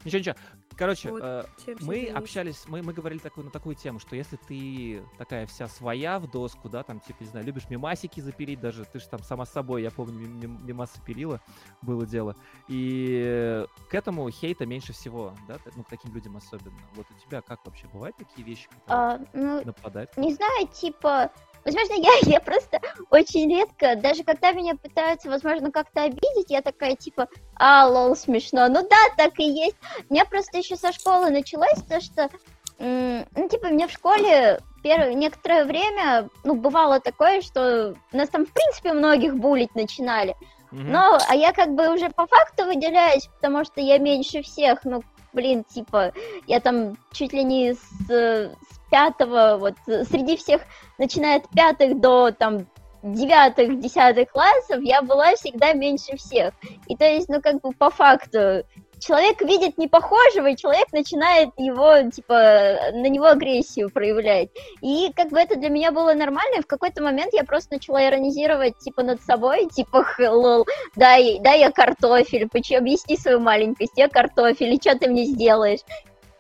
Ничего, ничего. Короче, вот, э, мы общались, мы, мы говорили такую, на такую тему, что если ты такая вся своя в доску, да, там, типа, не знаю, любишь мемасики запилить, даже ты же там сама собой, я помню, мем, мемасы пилила, было дело. И к этому хейта меньше всего, да, ну, к таким людям особенно. Вот у тебя как вообще бывают такие вещи, которые а, ну, нападают? Не знаю, типа, Возможно, я, я просто очень редко, даже когда меня пытаются, возможно, как-то обидеть, я такая, типа, а, лол, смешно. Ну да, так и есть. У меня просто еще со школы началось то, что, ну, типа, мне в школе первое, некоторое время, ну, бывало такое, что нас там, в принципе, многих булить начинали. Но, а я как бы уже по факту выделяюсь, потому что я меньше всех, ну, блин, типа, я там чуть ли не с пятого, вот среди всех, начиная от пятых до там девятых, десятых классов, я была всегда меньше всех. И то есть, ну, как бы по факту, человек видит непохожего, и человек начинает его, типа, на него агрессию проявлять. И как бы это для меня было нормально, и в какой-то момент я просто начала иронизировать, типа, над собой, типа, лол, дай, дай я картофель, почему, объясни свою маленькость, я картофель, и что ты мне сделаешь?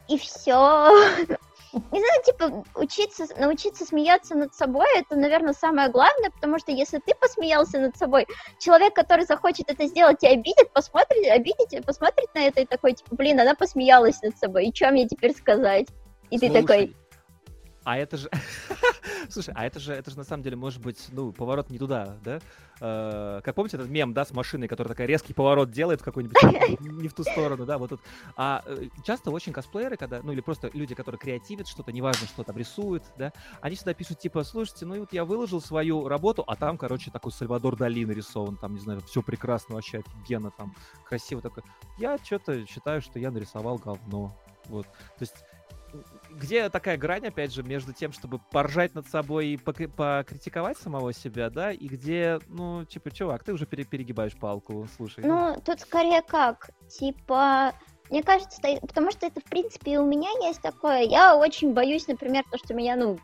И все. Не знаю, типа, учиться, научиться смеяться над собой, это, наверное, самое главное, потому что если ты посмеялся над собой, человек, который захочет это сделать и обидит, посмотрит, обидит, посмотрит на это и такой, типа, блин, она посмеялась над собой, и что мне теперь сказать? И Слушай, ты такой, а это же... Слушай, а это же, это же на самом деле может быть, ну, поворот не туда, да? Э, как помните этот мем, да, с машиной, которая такая резкий поворот делает в какой-нибудь... Не в ту сторону, да, вот тут. А э, часто очень косплееры, когда, ну, или просто люди, которые креативят что-то, неважно, что там рисуют, да, они всегда пишут, типа, слушайте, ну, вот я выложил свою работу, а там, короче, такой Сальвадор Дали нарисован, там, не знаю, все прекрасно, вообще офигенно, там, красиво такой. Я что-то считаю, что я нарисовал говно. Вот. То есть где такая грань, опять же, между тем, чтобы поржать над собой и покритиковать самого себя, да, и где, ну, типа, чувак, ты уже перегибаешь палку, слушай. Ну, тут скорее как, типа, мне кажется, потому что это, в принципе, у меня есть такое. Я очень боюсь, например, то, что меня, ну,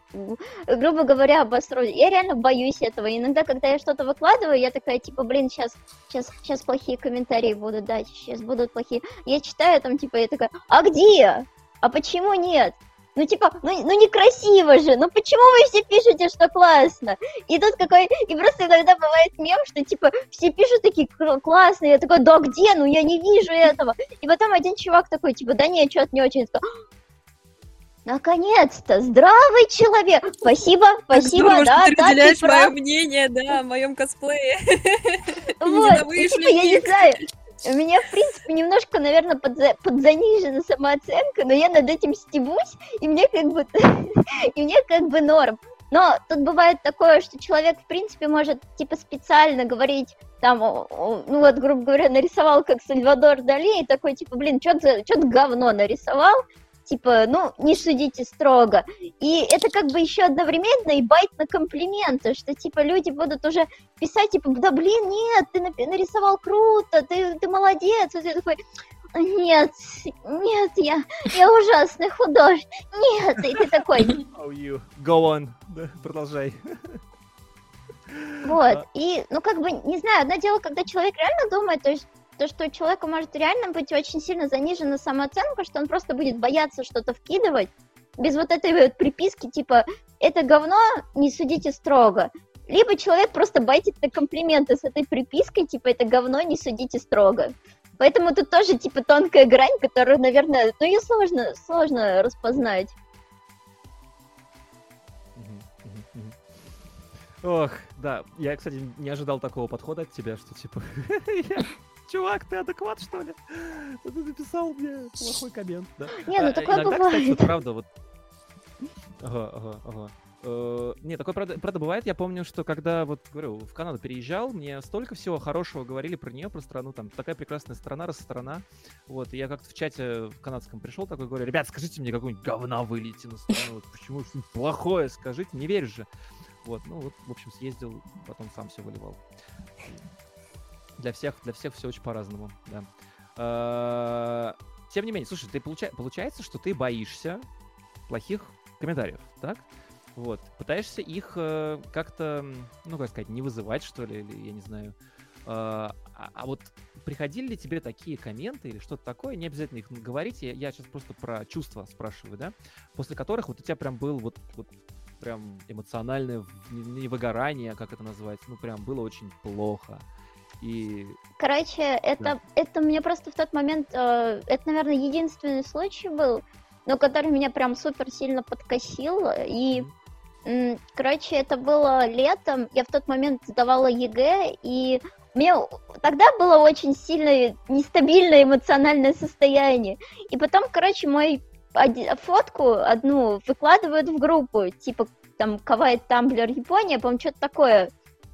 грубо говоря, обосруют. Я реально боюсь этого. иногда, когда я что-то выкладываю, я такая, типа, блин, сейчас, сейчас, сейчас плохие комментарии будут, да, сейчас будут плохие. Я читаю там, типа, я такая, а где? А почему нет? Ну, типа, ну, ну некрасиво же, ну почему вы все пишете, что классно? И тут какой, и просто иногда бывает мем, что, типа, все пишут такие классные, я такой, да где, ну я не вижу этого. И потом один чувак такой, типа, да нет, что-то не очень, такой, Наконец-то, здравый человек. Спасибо, спасибо, здорово, да, что ты да, разделяешь ты мое мнение, да, о моем косплее. Вот, типа, я не знаю, у меня, в принципе, немножко, наверное, подза подзанижена самооценка, но я над этим стебусь, и мне как бы, и мне как бы норм. Но тут бывает такое, что человек, в принципе, может, типа, специально говорить, там, ну вот, грубо говоря, нарисовал как Сальвадор Дали, и такой, типа, блин, что-то говно нарисовал, типа, ну, не судите строго. И это как бы еще одновременно и байт на комплименты, что, типа, люди будут уже писать, типа, да, блин, нет, ты нарисовал круто, ты, ты молодец, и ты такой, нет, нет, я, я ужасный художник, нет, и ты такой... Oh, you. Go on, продолжай. Вот, а и, ну, как бы, не знаю, одно дело, когда человек реально думает, то есть то, что у человека может реально быть очень сильно занижена самооценка, что он просто будет бояться что-то вкидывать, без вот этой вот приписки, типа, это говно, не судите строго. Либо человек просто байтит на комплименты с этой припиской, типа, это говно, не судите строго. Поэтому тут тоже, типа, тонкая грань, которую, наверное, ну, ее сложно, сложно распознать. Ох, да, я, кстати, не ожидал такого подхода от тебя, что, типа, чувак, ты адекват, что ли? Ты написал мне плохой коммент, да? Не, ну а, такое Иногда, бывает. кстати, вот правда, вот... Ага, ага, ага. Uh, не, такое правда, правда бывает. Я помню, что когда вот говорю, в Канаду переезжал, мне столько всего хорошего говорили про нее, про страну. Там такая прекрасная страна, раз страна. Вот, и я как-то в чате в канадском пришел, такой говорю, ребят, скажите мне какую-нибудь говна вылейте на страну. Вот, почему что плохое скажите, не веришь же. Вот, ну вот, в общем, съездил, потом сам все выливал для всех, для всех все очень по-разному, да. А, тем не менее, слушай, ты получа... получается, что ты боишься плохих комментариев, так? Вот, пытаешься их э, как-то, ну, как сказать, не вызывать, что ли, или я не знаю. А, а, а вот приходили ли тебе такие комменты или что-то такое, не обязательно их говорить, я, я сейчас просто про чувства спрашиваю, да, после которых вот у тебя прям был вот, вот прям эмоциональное не выгорание, как это назвать, ну, прям было очень плохо. И... Короче, это, да. это мне просто в тот момент, э, это, наверное, единственный случай был, но который меня прям супер сильно подкосил. И, э, короче, это было летом, я в тот момент сдавала ЕГЭ, и мне тогда было очень сильно нестабильное эмоциональное состояние. И потом, короче, мой фотку одну выкладывают в группу, типа там Кавай Tumblr Япония, по-моему, что-то такое.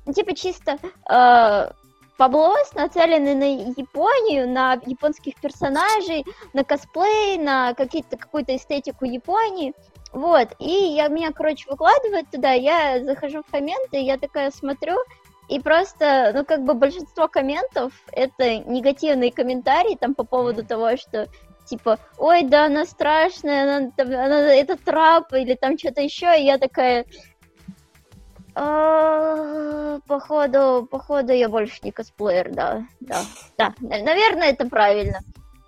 Ну, типа чисто э, Паблос нацелены на Японию, на японских персонажей, на косплей, на какие-то, какую-то эстетику Японии. Вот, и я, меня, короче, выкладывают туда, я захожу в комменты, я такая смотрю, и просто, ну, как бы большинство комментов — это негативные комментарии там по поводу того, что типа, ой, да, она страшная, она, она это трап или там что-то еще, и я такая, походу, походу, я больше не косплеер, да, да, да, наверное, это правильно.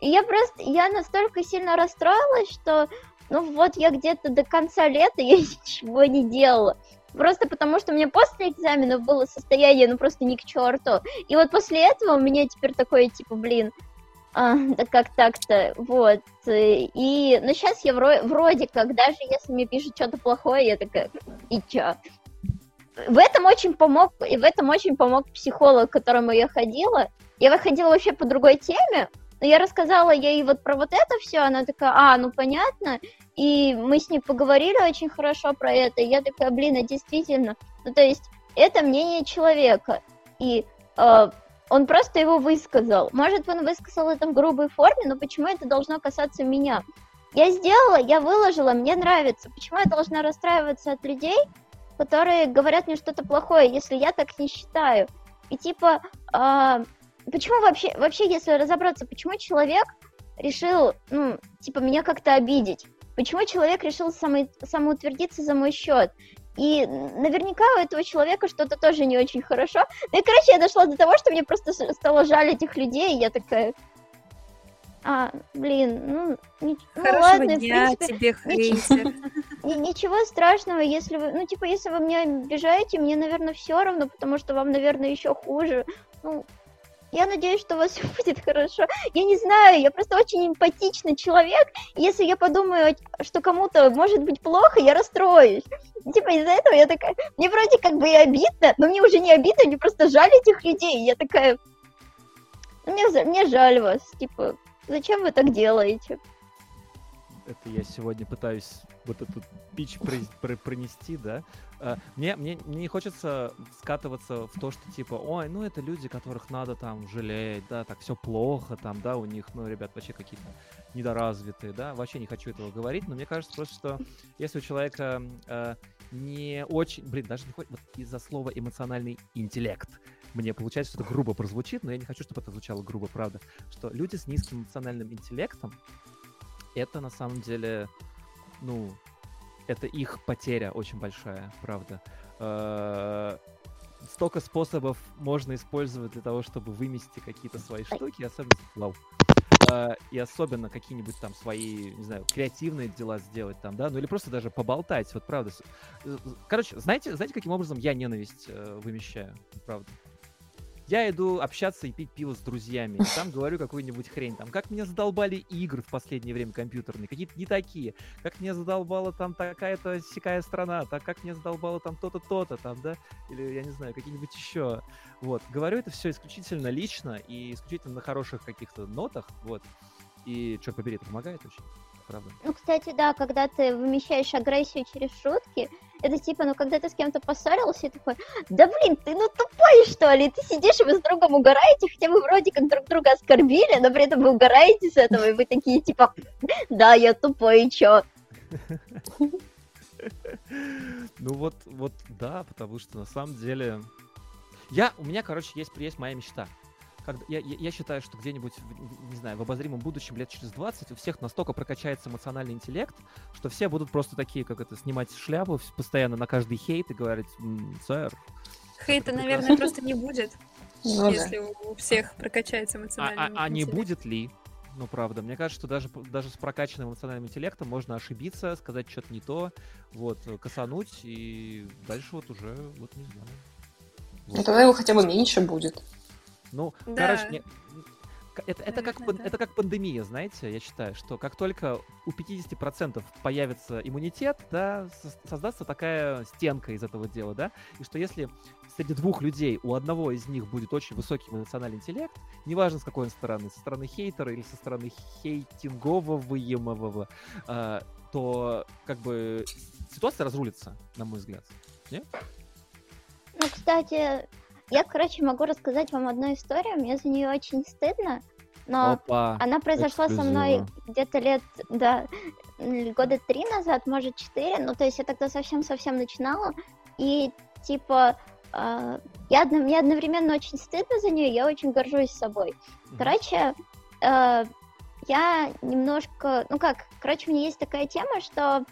Я просто, я настолько сильно расстроилась, что, ну вот я где-то до конца лета я ничего не делала. Просто потому, что меня после экзаменов было состояние, ну просто ни к черту. И вот после этого у меня теперь такое, типа, блин, а, да как так-то, вот. И, ну сейчас я вро- вроде как, даже если мне пишут что-то плохое, я такая, и чё? В этом очень помог, и в этом очень помог психолог, к которому я ходила. Я выходила вообще по другой теме, но я рассказала ей вот про вот это все, она такая, а, ну понятно, и мы с ней поговорили очень хорошо про это, и я такая, блин, а действительно, ну то есть это мнение человека, и э, он просто его высказал. Может, он высказал это в грубой форме, но почему это должно касаться меня? Я сделала, я выложила, мне нравится. Почему я должна расстраиваться от людей, которые говорят мне что-то плохое, если я так не считаю? И типа, э, почему вообще, вообще, если разобраться, почему человек решил, ну, типа, меня как-то обидеть? Почему человек решил само, самоутвердиться за мой счет? И наверняка у этого человека что-то тоже не очень хорошо. Ну и, короче, я дошла до того, что мне просто стало жаль этих людей, и я такая... А, блин, ну, не, ну ладно, дня в принципе, тебе, ничего, ничего страшного, если вы, ну, типа, если вы меня обижаете, мне, наверное, все равно, потому что вам, наверное, еще хуже. Ну, я надеюсь, что у вас все будет хорошо. Я не знаю, я просто очень эмпатичный человек. Если я подумаю, что кому-то может быть плохо, я расстроюсь. Типа из-за этого я такая... Мне вроде как бы и обидно, но мне уже не обидно, мне просто жаль этих людей. Я такая... Мне, мне жаль вас. Типа, зачем вы так делаете? Это я сегодня пытаюсь вот этот пич пронести, да, а, мне, мне, мне не хочется скатываться в то, что типа, ой, ну это люди, которых надо там жалеть, да, так все плохо там, да, у них, ну, ребят, вообще какие-то недоразвитые, да, вообще не хочу этого говорить, но мне кажется просто, что если у человека э, не очень, блин, даже не хоть, вот из-за слова эмоциональный интеллект, мне получается, что это грубо прозвучит, но я не хочу, чтобы это звучало грубо, правда, что люди с низким эмоциональным интеллектом, это на самом деле, ну, это их потеря очень большая, правда. Э, столько способов можно использовать для того, чтобы вымести какие-то свои штуки, особенно вау. Э, и особенно какие-нибудь там свои, не знаю, креативные дела сделать там, да, ну или просто даже поболтать, вот правда. Э, короче, знаете, знаете, каким образом я ненависть вымещаю, правда? Я иду общаться и пить пиво с друзьями. Там говорю какую-нибудь хрень. Там, как меня задолбали игры в последнее время компьютерные. Какие-то не такие. Как меня задолбала там такая-то сякая страна. Так как меня задолбала там то-то, то-то там, да? Или, я не знаю, какие-нибудь еще. Вот. Говорю это все исключительно лично и исключительно на хороших каких-то нотах. Вот. И, черт побери, это помогает очень правда. Ну, кстати, да, когда ты вымещаешь агрессию через шутки, это типа, ну, когда ты с кем-то поссорился, и такой, да блин, ты ну тупой, что ли? Ты сидишь, и вы с другом угораете, хотя вы вроде как друг друга оскорбили, но при этом вы угораете с этого, и вы такие, типа, да, я тупой, и чё? Ну вот, вот, да, потому что на самом деле... Я, у меня, короче, есть, есть моя мечта когда, я, я считаю, что где-нибудь, не знаю, в обозримом будущем лет через 20 у всех настолько прокачается эмоциональный интеллект, что все будут просто такие, как это, снимать шляпу постоянно на каждый хейт и говорить, сэр. Хейта, наверное, просто не будет, ну если у всех прокачается эмоциональный интеллект. А, а не будет ли? Ну, правда. Мне кажется, что даже, даже с прокачанным эмоциональным интеллектом можно ошибиться, сказать что-то не то, вот, косануть, и дальше вот уже, вот не знаю. Вот. Ну, тогда его хотя бы меньше будет. Ну, да. короче, не, это, это, как, да. это как пандемия, знаете, я считаю, что как только у 50% появится иммунитет, да, создастся такая стенка из этого дела, да, и что если среди двух людей у одного из них будет очень высокий эмоциональный интеллект, неважно с какой он стороны, со стороны хейтера или со стороны хейтингового, э, то как бы ситуация разрулится, на мой взгляд. Нет? Ну, кстати, я, короче, могу рассказать вам одну историю. Мне за нее очень стыдно, но Опа, она произошла эксклюзива. со мной где-то лет, да, года три назад, может, четыре. Ну, то есть я тогда совсем-совсем начинала. И, типа, э, я, мне одновременно очень стыдно за нее, я очень горжусь собой. Короче, э, я немножко, ну как, короче, у меня есть такая тема, что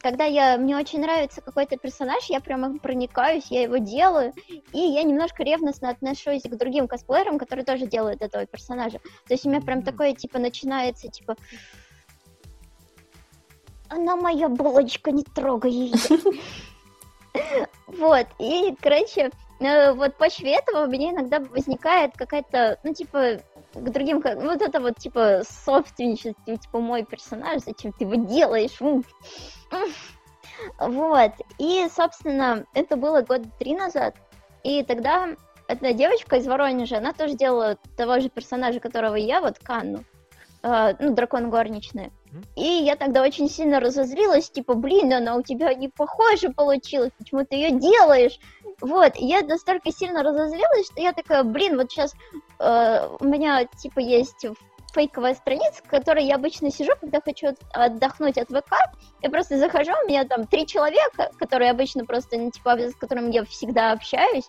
когда я, мне очень нравится какой-то персонаж, я прямо проникаюсь, я его делаю, и я немножко ревностно отношусь к другим косплеерам, которые тоже делают этого персонажа. То есть у меня прям такое, типа, начинается, типа, она моя булочка, не трогай ее. Вот, и, короче, э, вот почве этого у меня иногда возникает какая-то, ну, типа, к другим, вот это вот, типа, собственничество, типа, мой персонаж, зачем ты его делаешь? Вот, и, собственно, это было год три назад, и тогда одна девочка из Воронежа, она тоже делала того же персонажа, которого я, вот Канну, э, ну, дракон горничная. И я тогда очень сильно разозлилась, типа, блин, она у тебя не похожа получилась, почему ты ее делаешь? Вот, я настолько сильно разозлилась, что я такая, блин, вот сейчас э, у меня, типа, есть фейковая страница, в которой я обычно сижу, когда хочу отдохнуть от ВК. Я просто захожу, у меня там три человека, которые обычно просто, ну, типа, с которыми я всегда общаюсь.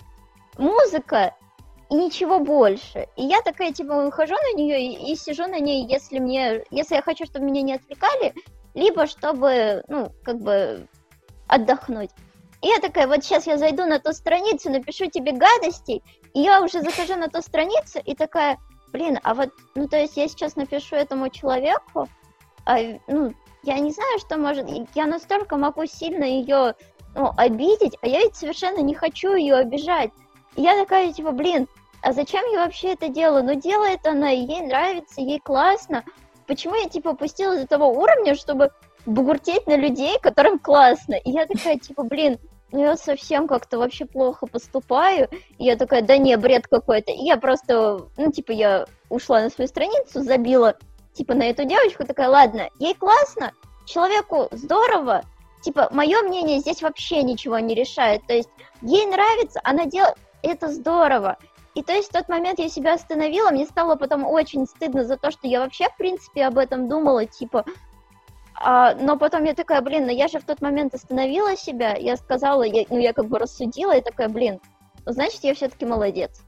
Музыка, и ничего больше. И я такая, типа, выхожу на нее и, и сижу на ней, если мне, если я хочу, чтобы меня не отвлекали, либо чтобы, ну, как бы отдохнуть. И я такая, вот сейчас я зайду на ту страницу, напишу тебе гадостей, и я уже захожу на ту страницу и такая, блин, а вот, ну, то есть я сейчас напишу этому человеку, а, ну, я не знаю, что может, я настолько могу сильно ее, ну, обидеть, а я ведь совершенно не хочу ее обижать. И я такая, типа, блин, а зачем я вообще это делаю? Ну, делает она, ей нравится, ей классно. Почему я, типа, опустилась до того уровня, чтобы бугуртеть на людей, которым классно? И я такая, типа, блин, ну я совсем как-то вообще плохо поступаю. И я такая, да не, бред какой-то. И я просто, ну, типа, я ушла на свою страницу, забила, типа, на эту девочку, такая, ладно, ей классно, человеку здорово, типа, мое мнение здесь вообще ничего не решает. То есть, ей нравится, она делает, это здорово. И то есть в тот момент я себя остановила, мне стало потом очень стыдно за то, что я вообще, в принципе, об этом думала, типа, а, но потом я такая, блин, ну я же в тот момент остановила себя, я сказала, я, ну я как бы рассудила, и такая, блин, ну, значит, я все-таки молодец.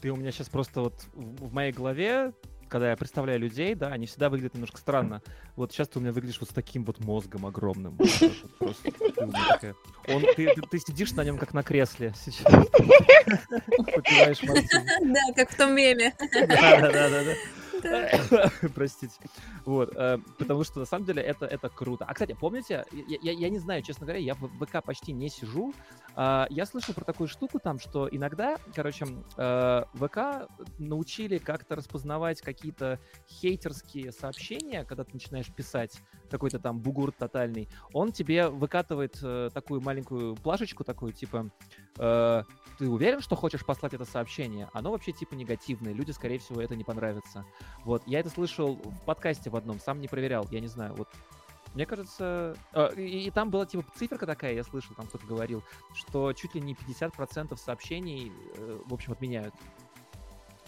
Ты у меня сейчас просто вот в моей голове когда я представляю людей, да, они всегда выглядят немножко странно. Вот сейчас ты у меня выглядишь вот с таким вот мозгом огромным. Просто, Он, ты, ты, ты сидишь на нем как на кресле сейчас. Да, как в том меме. Да, да, да, да. Простите. Вот, э, потому что на самом деле это, это круто. А, кстати, помните, я, я, не знаю, честно говоря, я в ВК почти не сижу. Э, я слышал про такую штуку там, что иногда, короче, э, ВК научили как-то распознавать какие-то хейтерские сообщения, когда ты начинаешь писать какой-то там бугур тотальный. Он тебе выкатывает э, такую маленькую плашечку, такую типа ты уверен, что хочешь послать это сообщение? Оно вообще типа негативное, люди, скорее всего, это не понравится. Вот, я это слышал в подкасте в одном, сам не проверял, я не знаю, вот мне кажется, э, и, и там была типа циферка такая, я слышал, там кто-то говорил, что чуть ли не 50% сообщений, э, в общем, отменяют,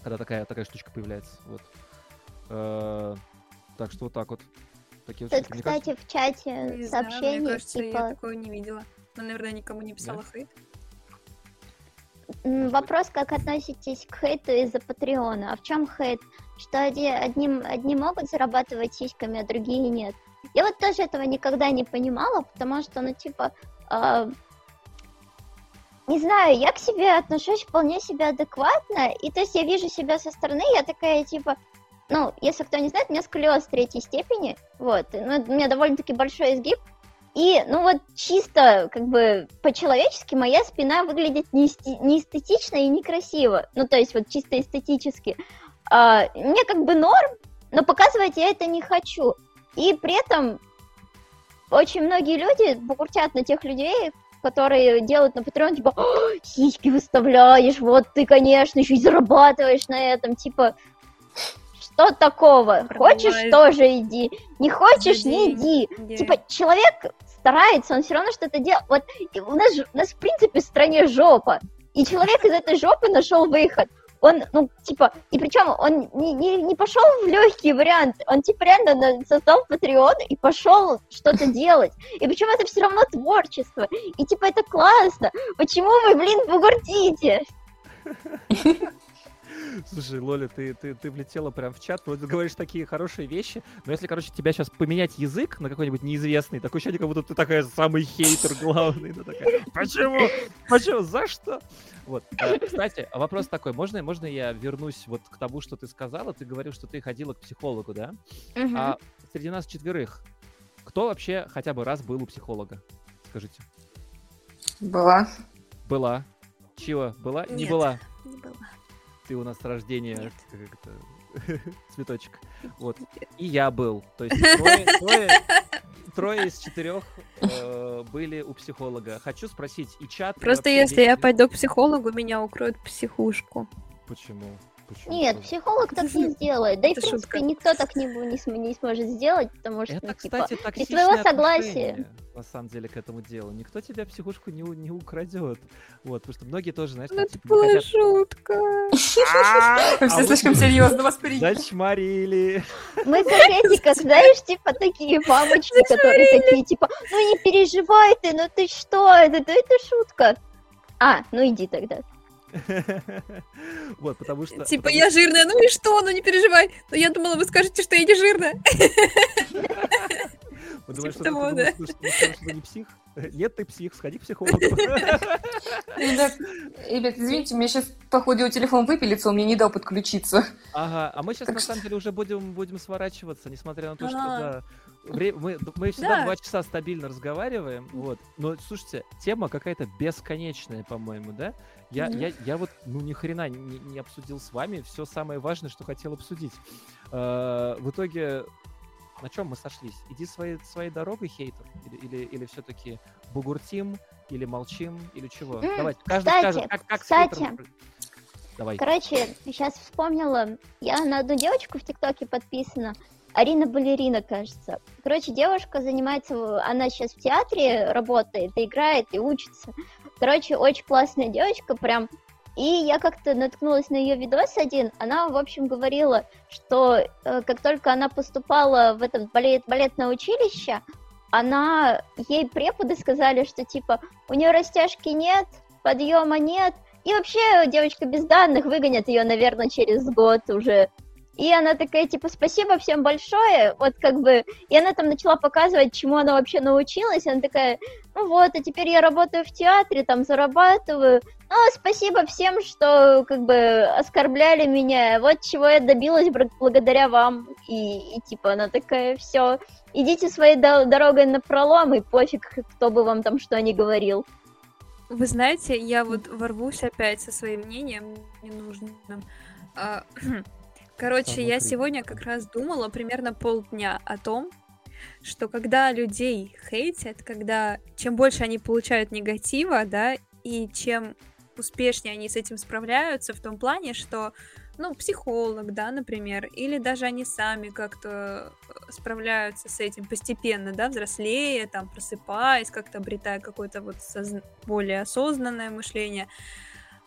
когда такая, такая штучка появляется. Вот. Э, так что вот так вот. Такие Тут, вот кстати, кажется... в чате сообщения, мне кажется, типа... я такого не видела. Но, наверное, никому не писала да? хейт. Вопрос, как относитесь к хейту из-за Патреона? А в чем хейт? Что одни, одни, одни могут зарабатывать сиськами, а другие нет. Я вот тоже этого никогда не понимала, потому что, ну, типа, э, не знаю, я к себе отношусь вполне себе адекватно, и то есть я вижу себя со стороны, я такая, типа, ну, если кто не знает, у меня сколиоз третьей степени, вот, ну, у меня довольно-таки большой изгиб, и, ну вот, чисто, как бы, по-человечески моя спина выглядит не, не эстетично и некрасиво. Ну, то есть, вот, чисто эстетически. А, мне как бы норм, но показывать я это не хочу. И при этом очень многие люди бугуртят на тех людей, которые делают на Patreon, типа, сиськи выставляешь, вот ты, конечно, еще и зарабатываешь на этом, типа, что такого? Продавай. Хочешь, тоже иди. Не хочешь, Иди. не иди. Иди. Типа, человек старается, он все равно что-то делает. Вот у нас, у нас, в принципе, в стране жопа. И человек из этой жопы нашел выход. он, ну, типа, и причем он не, не, не пошел в легкий вариант, он, типа, реально создал Patreon и пошел что-то делать. И причем это все равно творчество. И, типа, это классно. Почему вы, блин, бугуртите? Слушай, Лоля, ты, ты, ты влетела прям в чат, вроде говоришь такие хорошие вещи, но если, короче, тебя сейчас поменять язык на какой-нибудь неизвестный, такой ощущение, как будто ты такая самый хейтер главный, ну такая, почему? Почему? За что? Вот. А, кстати, вопрос такой, можно, можно я вернусь вот к тому, что ты сказала? Ты говорил, что ты ходила к психологу, да? Угу. А среди нас четверых, кто вообще хотя бы раз был у психолога? Скажите. Была. Была. Чего? Была? Нет, не была. Не была ты у нас с рождения цветочек. Вот. И я был. То есть трое, трое, трое из четырех э, были у психолога. Хочу спросить, и чат... Просто если я пойду к психологу, меня укроют психушку. Почему? Почему? Нет, психолог так не сделает. Да и, в принципе, никто так не, не, не сможет сделать, потому что, Это, ну, кстати, типа, без твоего согласия. На самом деле, к этому делу. Никто тебя психушку не, не украдет. Вот, потому что многие тоже, знаешь, это типа, была хотят... шутка. А, Все слишком серьезно восприняли. Зачмарили. Мы как эти, как, знаешь, типа такие мамочки, которые такие, типа, ну не переживай ты, ну ты что, это, это шутка. А, ну иди тогда. Вот, потому что... Типа, я жирная, ну и что, ну не переживай. Но я думала, вы скажете, что я не жирная. Вы думаете, типа что, того, да. что, что, что, что не псих? Нет, ты псих, сходи к психологу. Ребят, ребят, извините, у меня сейчас, походу, телефон выпилится, он мне не дал подключиться. Ага, а мы сейчас, на самом деле, уже будем, будем сворачиваться, несмотря на то, что, да, мы, мы всегда да. два часа стабильно разговариваем, вот. Но слушайте, тема какая-то бесконечная, по-моему, да? Я, я, я вот, ну, ни хрена не, не обсудил с вами все самое важное, что хотел обсудить. Э, в итоге, на чем мы сошлись? Иди своей, своей дорогой, хейтер? Или, или, или все-таки бугуртим? Или молчим? Или чего? Mm, Давайте, каждый кстати, скажет, как, как кстати, хейтером... Давай. Короче, сейчас вспомнила, я на одну девочку в ТикТоке подписана, Арина Балерина, кажется. Короче, девушка занимается, она сейчас в театре работает, играет и учится. Короче, очень классная девочка, прям. И я как-то наткнулась на ее видос один. Она, в общем, говорила, что э, как только она поступала в это балет, балетное училище, она, ей преподы сказали, что типа у нее растяжки нет, подъема нет, и вообще девочка без данных выгонят ее, наверное, через год уже и она такая, типа, спасибо всем большое, вот как бы, и она там начала показывать, чему она вообще научилась, она такая, ну вот, а теперь я работаю в театре, там, зарабатываю, ну, спасибо всем, что, как бы, оскорбляли меня, вот чего я добилась благодаря вам, и, и типа, она такая, все, идите своей дорогой на пролом, и пофиг, кто бы вам там что ни говорил. Вы знаете, я вот ворвусь опять со своим мнением ненужным. Короче, я сегодня как раз думала примерно полдня о том, что когда людей хейтят, когда чем больше они получают негатива, да, и чем успешнее они с этим справляются, в том плане, что, ну, психолог, да, например, или даже они сами как-то э, справляются с этим постепенно, да, взрослея, там, просыпаясь, как-то обретая какое-то вот соз... более осознанное мышление,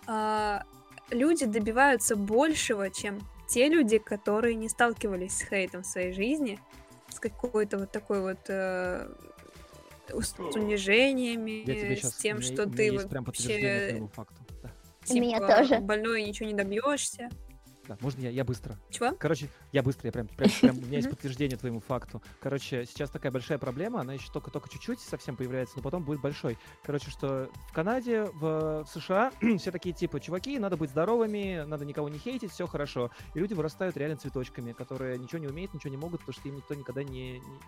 а, люди добиваются большего, чем те люди, которые не сталкивались с хейтом в своей жизни, с какой-то вот такой вот э, с унижениями, с тем, что ты вообще... Типа, меня тоже. больной ничего не добьешься. Да, можно я, я быстро? Чего? Короче, я быстро, я прям, прям, прям у меня есть подтверждение твоему факту. Короче, сейчас такая большая проблема, она еще только-только чуть-чуть совсем появляется, но потом будет большой. Короче, что в Канаде, в, в США все такие типа, чуваки, надо быть здоровыми, надо никого не хейтить, все хорошо. И люди вырастают реально цветочками, которые ничего не умеют, ничего не могут, потому что им никто никогда не, не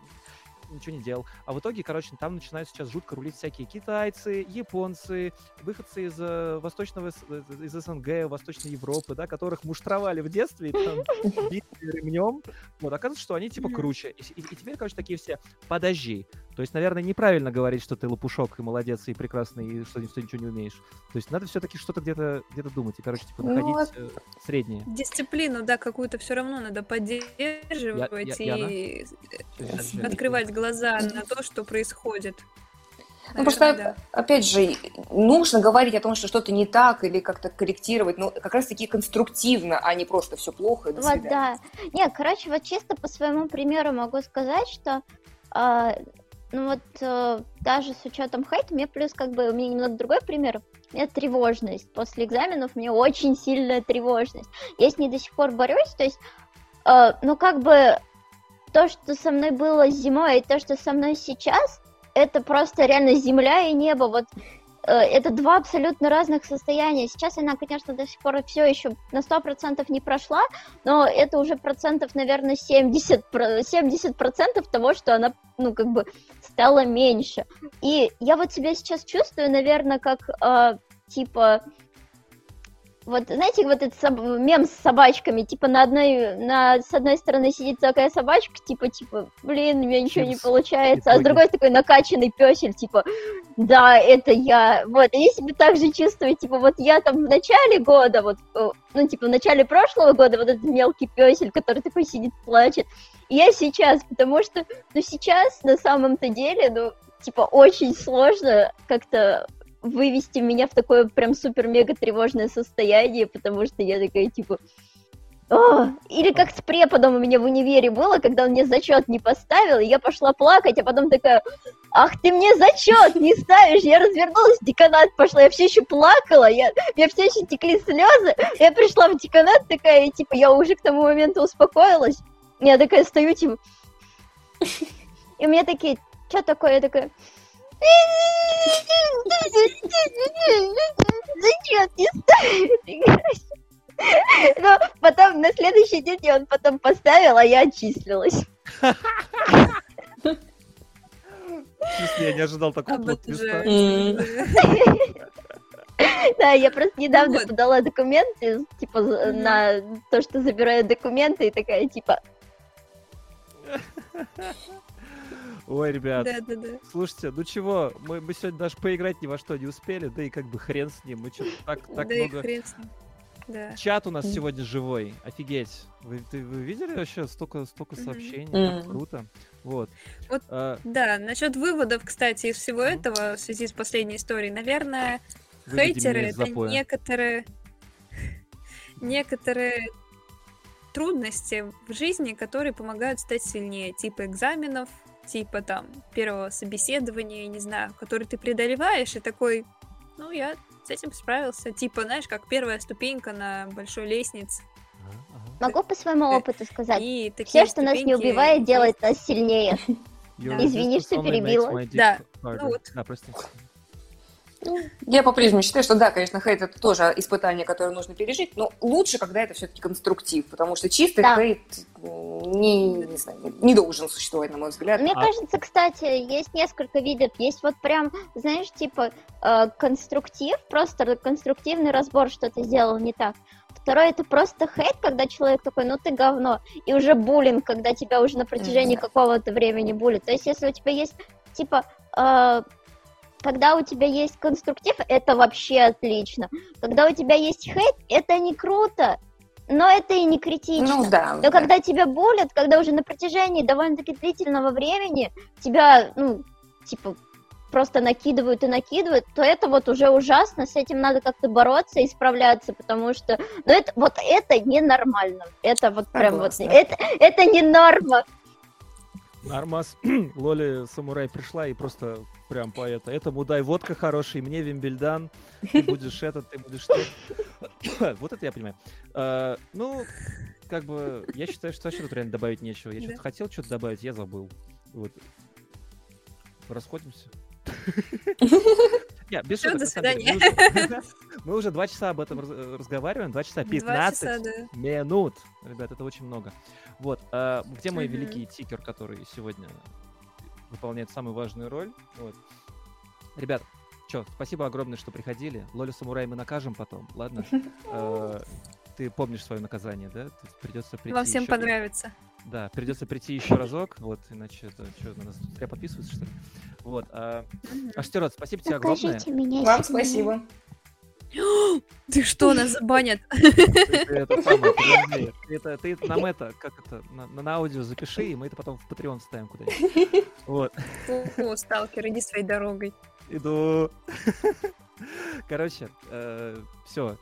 ничего не делал. А в итоге, короче, там начинают сейчас жутко рулить всякие китайцы, японцы, выходцы из э, восточного, э, из СНГ, Восточной Европы, да, которых муштровали в детстве, и там били ремнем. Вот, оказывается, что они типа круче. И, и, и теперь, короче, такие все, подожди, то есть, наверное, неправильно говорить, что ты лопушок и молодец, и прекрасный, и что, что ничего не умеешь. То есть надо все-таки что-то где-то где думать и, короче, типа, находить ну, э, среднее. Дисциплину, да, какую-то все равно надо поддерживать я, я, и Яна? открывать глаза на то, что происходит. Ну, просто, опять же, нужно говорить о том, что что-то не так или как-то корректировать, но как раз-таки конструктивно, а не просто все плохо. До вот, да. Нет, короче, вот чисто по своему примеру могу сказать, что э, ну вот э, даже с учетом хейта, мне плюс как бы, у меня немного другой пример, у меня тревожность. После экзаменов у меня очень сильная тревожность. Я с ней до сих пор борюсь, то есть, э, ну как бы то, что со мной было зимой, и то, что со мной сейчас, это просто реально земля и небо. Вот э, это два абсолютно разных состояния. Сейчас она, конечно, до сих пор все еще на сто процентов не прошла, но это уже процентов, наверное, 70, 70 процентов того, что она, ну, как бы стала меньше. И я вот себя сейчас чувствую, наверное, как, э, типа, вот, знаете, вот этот соб... мем с собачками, типа на одной, на, с одной стороны сидит такая собачка, типа, типа, блин, у меня ничего не получается, а с другой такой накачанный песель, типа, да, это я, вот, и я себя так же чувствую, типа, вот я там в начале года, вот, э, ну, типа, в начале прошлого года, вот этот мелкий песель, который такой сидит, плачет, и я сейчас, потому что, ну, сейчас, на самом-то деле, ну, типа, очень сложно как-то вывести меня в такое прям супер-мега тревожное состояние, потому что я такая, типа, о! Или как с преподом у меня в универе было, когда он мне зачет не поставил, и я пошла плакать, а потом такая, ах, ты мне зачет не ставишь, я развернулась, в деканат пошла, я все еще плакала, я, я все еще текли слезы, я пришла в деканат такая, и типа, я уже к тому моменту успокоилась, я такая стою, типа, и у меня такие, что такое, я такая, Зачем? Не ставить? Но потом на следующий день он потом поставил, а я отчислилась. Я не ожидал такого плот Да, я просто недавно подала документы, типа, на то, что забираю документы, и такая, типа... Ой, ребят, да, да, да. слушайте, ну чего, мы, мы сегодня даже поиграть ни во что не успели, да и как бы хрен с ним, мы что так, так да много... И хрен с ним. Да. Чат у нас mm. сегодня живой, офигеть. Вы, ты, вы видели вообще столько, столько сообщений, mm-hmm. так круто. Вот. вот а... Да, насчет выводов, кстати, из всего mm-hmm. этого, в связи с последней историей, наверное, Выведи хейтеры это некоторые, некоторые трудности в жизни, которые помогают стать сильнее, типа экзаменов, типа там первого собеседования, не знаю, который ты преодолеваешь, и такой, ну, я с этим справился. Типа, знаешь, как первая ступенька на большой лестнице. Могу по своему опыту сказать. И Все, что нас не убивает, делает нас сильнее. Извини, что перебила. Да, ну вот. Да, прости. Я по-прежнему считаю, что да, конечно, хейт это тоже испытание, которое нужно пережить, но лучше, когда это все-таки конструктив, потому что чистый да. хейт не, не, знаю, не должен существовать, на мой взгляд. Мне а... кажется, кстати, есть несколько видов. Есть вот прям, знаешь, типа э, конструктив, просто конструктивный разбор, что ты сделал не так. Второй это просто хейт, когда человек такой, ну ты говно. И уже буллинг, когда тебя уже на протяжении mm-hmm. какого-то времени булит. То есть, если у тебя есть, типа, э, когда у тебя есть конструктив, это вообще отлично. Когда у тебя есть хейт, это не круто, но это и не критично. Ну да. Но да. когда тебя болят, когда уже на протяжении довольно-таки длительного времени тебя, ну, типа, просто накидывают и накидывают, то это вот уже ужасно, с этим надо как-то бороться и справляться, потому что, ну, это, вот это ненормально, это вот прям Согласна. вот, это, это не норма. Нормас, Лоли Самурай пришла и просто прям по это. Этому дай водка хороший, мне Вимбельдан, ты будешь этот, ты будешь тот. Вот это я понимаю. А, ну, как бы, я считаю, что вообще тут реально добавить нечего. Я что-то хотел что-то добавить, я забыл. Вот. Расходимся. Нет, без шуток, до свидания. Мы уже два часа об этом разговариваем, два часа 15 минут. Ребят, это очень много. Вот, а, где мой великий тикер, который сегодня выполняет самую важную роль? Ребят, что, спасибо огромное, что приходили. Лоли Самурай мы накажем потом, ладно? А, ты помнишь свое наказание, да? Придется прийти Вам всем понравится. Да, придется прийти еще разок, вот, иначе это что, на нас зря подписываются, что ли? Вот. А, Аштерот, спасибо тебе огромное. Меня Вам спасибо. Ты что, нас забанят? Это ты нам это, как это, на аудио запиши, и мы это потом в Patreon ставим куда-нибудь. Вот. О, сталкер, иди своей дорогой. Иду. Короче, э, все.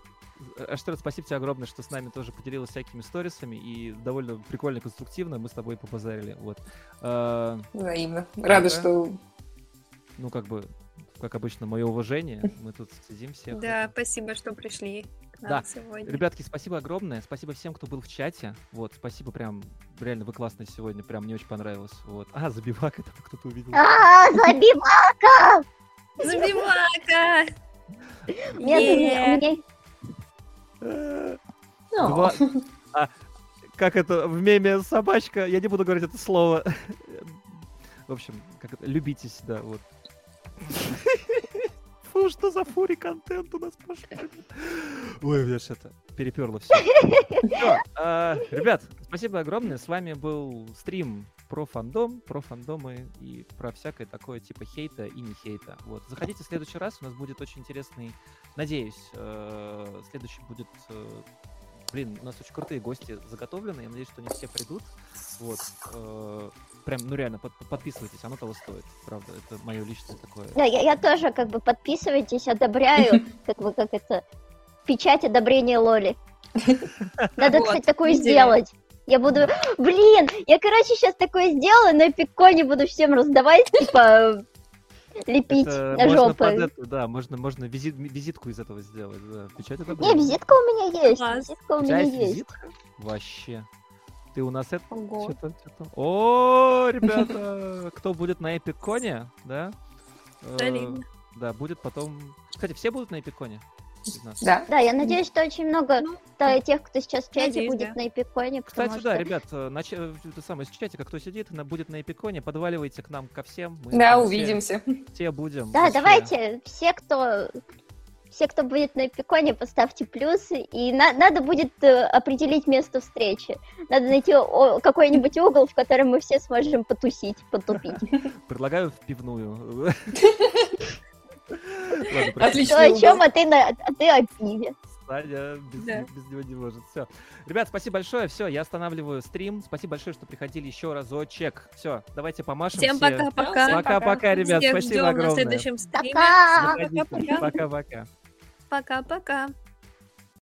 Аштерн, спасибо тебе огромное, что с нами тоже поделилась всякими сторисами и довольно прикольно, конструктивно мы с тобой побазарили. Вот. Э, Взаимно. Рада, что... Ну, как бы, как обычно, мое уважение. Мы тут сидим все. Да, спасибо, что пришли да. сегодня. Ребятки, спасибо огромное. Спасибо всем, кто был в чате. Вот, спасибо прям, реально, вы классные сегодня. Прям мне очень понравилось. Вот. А, забивака, это кто-то увидел. А, забивака! Забивака! Нет, Два... А, как это в меме собачка? Я не буду говорить это слово. В общем, как это, любитесь, да, вот. Фу, что за фури контент у нас пошел. Ой, меня это переперло все. все а, ребят, спасибо огромное. С вами был стрим про фандом, про фандомы и про всякое такое типа хейта и не хейта. Вот. Заходите в следующий раз, у нас будет очень интересный, надеюсь, э, следующий будет э, Блин, у нас очень крутые гости заготовлены. Я надеюсь, что они все придут. Вот. Э, прям, ну реально, под, подписывайтесь, оно того стоит. Правда, это мое личное такое. Да, я, я тоже как бы подписывайтесь, одобряю, как бы как это, печать одобрения Лоли. Надо, кстати, такое сделать. Я буду, блин, я, короче, сейчас такое сделаю, на пиконе буду всем раздавать, типа, лепить это на. Это, да, можно, можно визит, визитку из этого сделать. Да. Печать это Не, визитка у меня есть. Класс. Визитка у, у меня есть. Визитка? Вообще. Ты у нас это... Что-то, что-то... О, ребята, кто будет на Эпиконе, да? Солидно. Да, будет потом... Кстати, все будут на Эпиконе? Да. Да, я надеюсь, что очень много ну, тех, кто сейчас в чате, надеюсь, будет да. на Эпиконе. Кстати, что... да, ребят, э, нач... это самое, с чатика, кто сидит, будет на Эпиконе, подваливайте к нам ко всем. Мы да, увидимся. Все будем. Да, вообще. давайте, все, кто все, кто будет на Эпиконе, поставьте плюсы. И на надо будет э, определить место встречи. Надо найти какой-нибудь угол, в котором мы все сможем потусить, потупить. Предлагаю в пивную. Отлично. О чем, а ты, на, а ты о пиве. Саня без, да. без него не может. Все. Ребят, спасибо большое. Все, я останавливаю стрим. Спасибо большое, что приходили еще разочек. Все, давайте помашем. Всем пока-пока. Пока-пока, ребят. Всех спасибо огромное. на следующем стриме. Пока. Пока-пока. Пока-пока.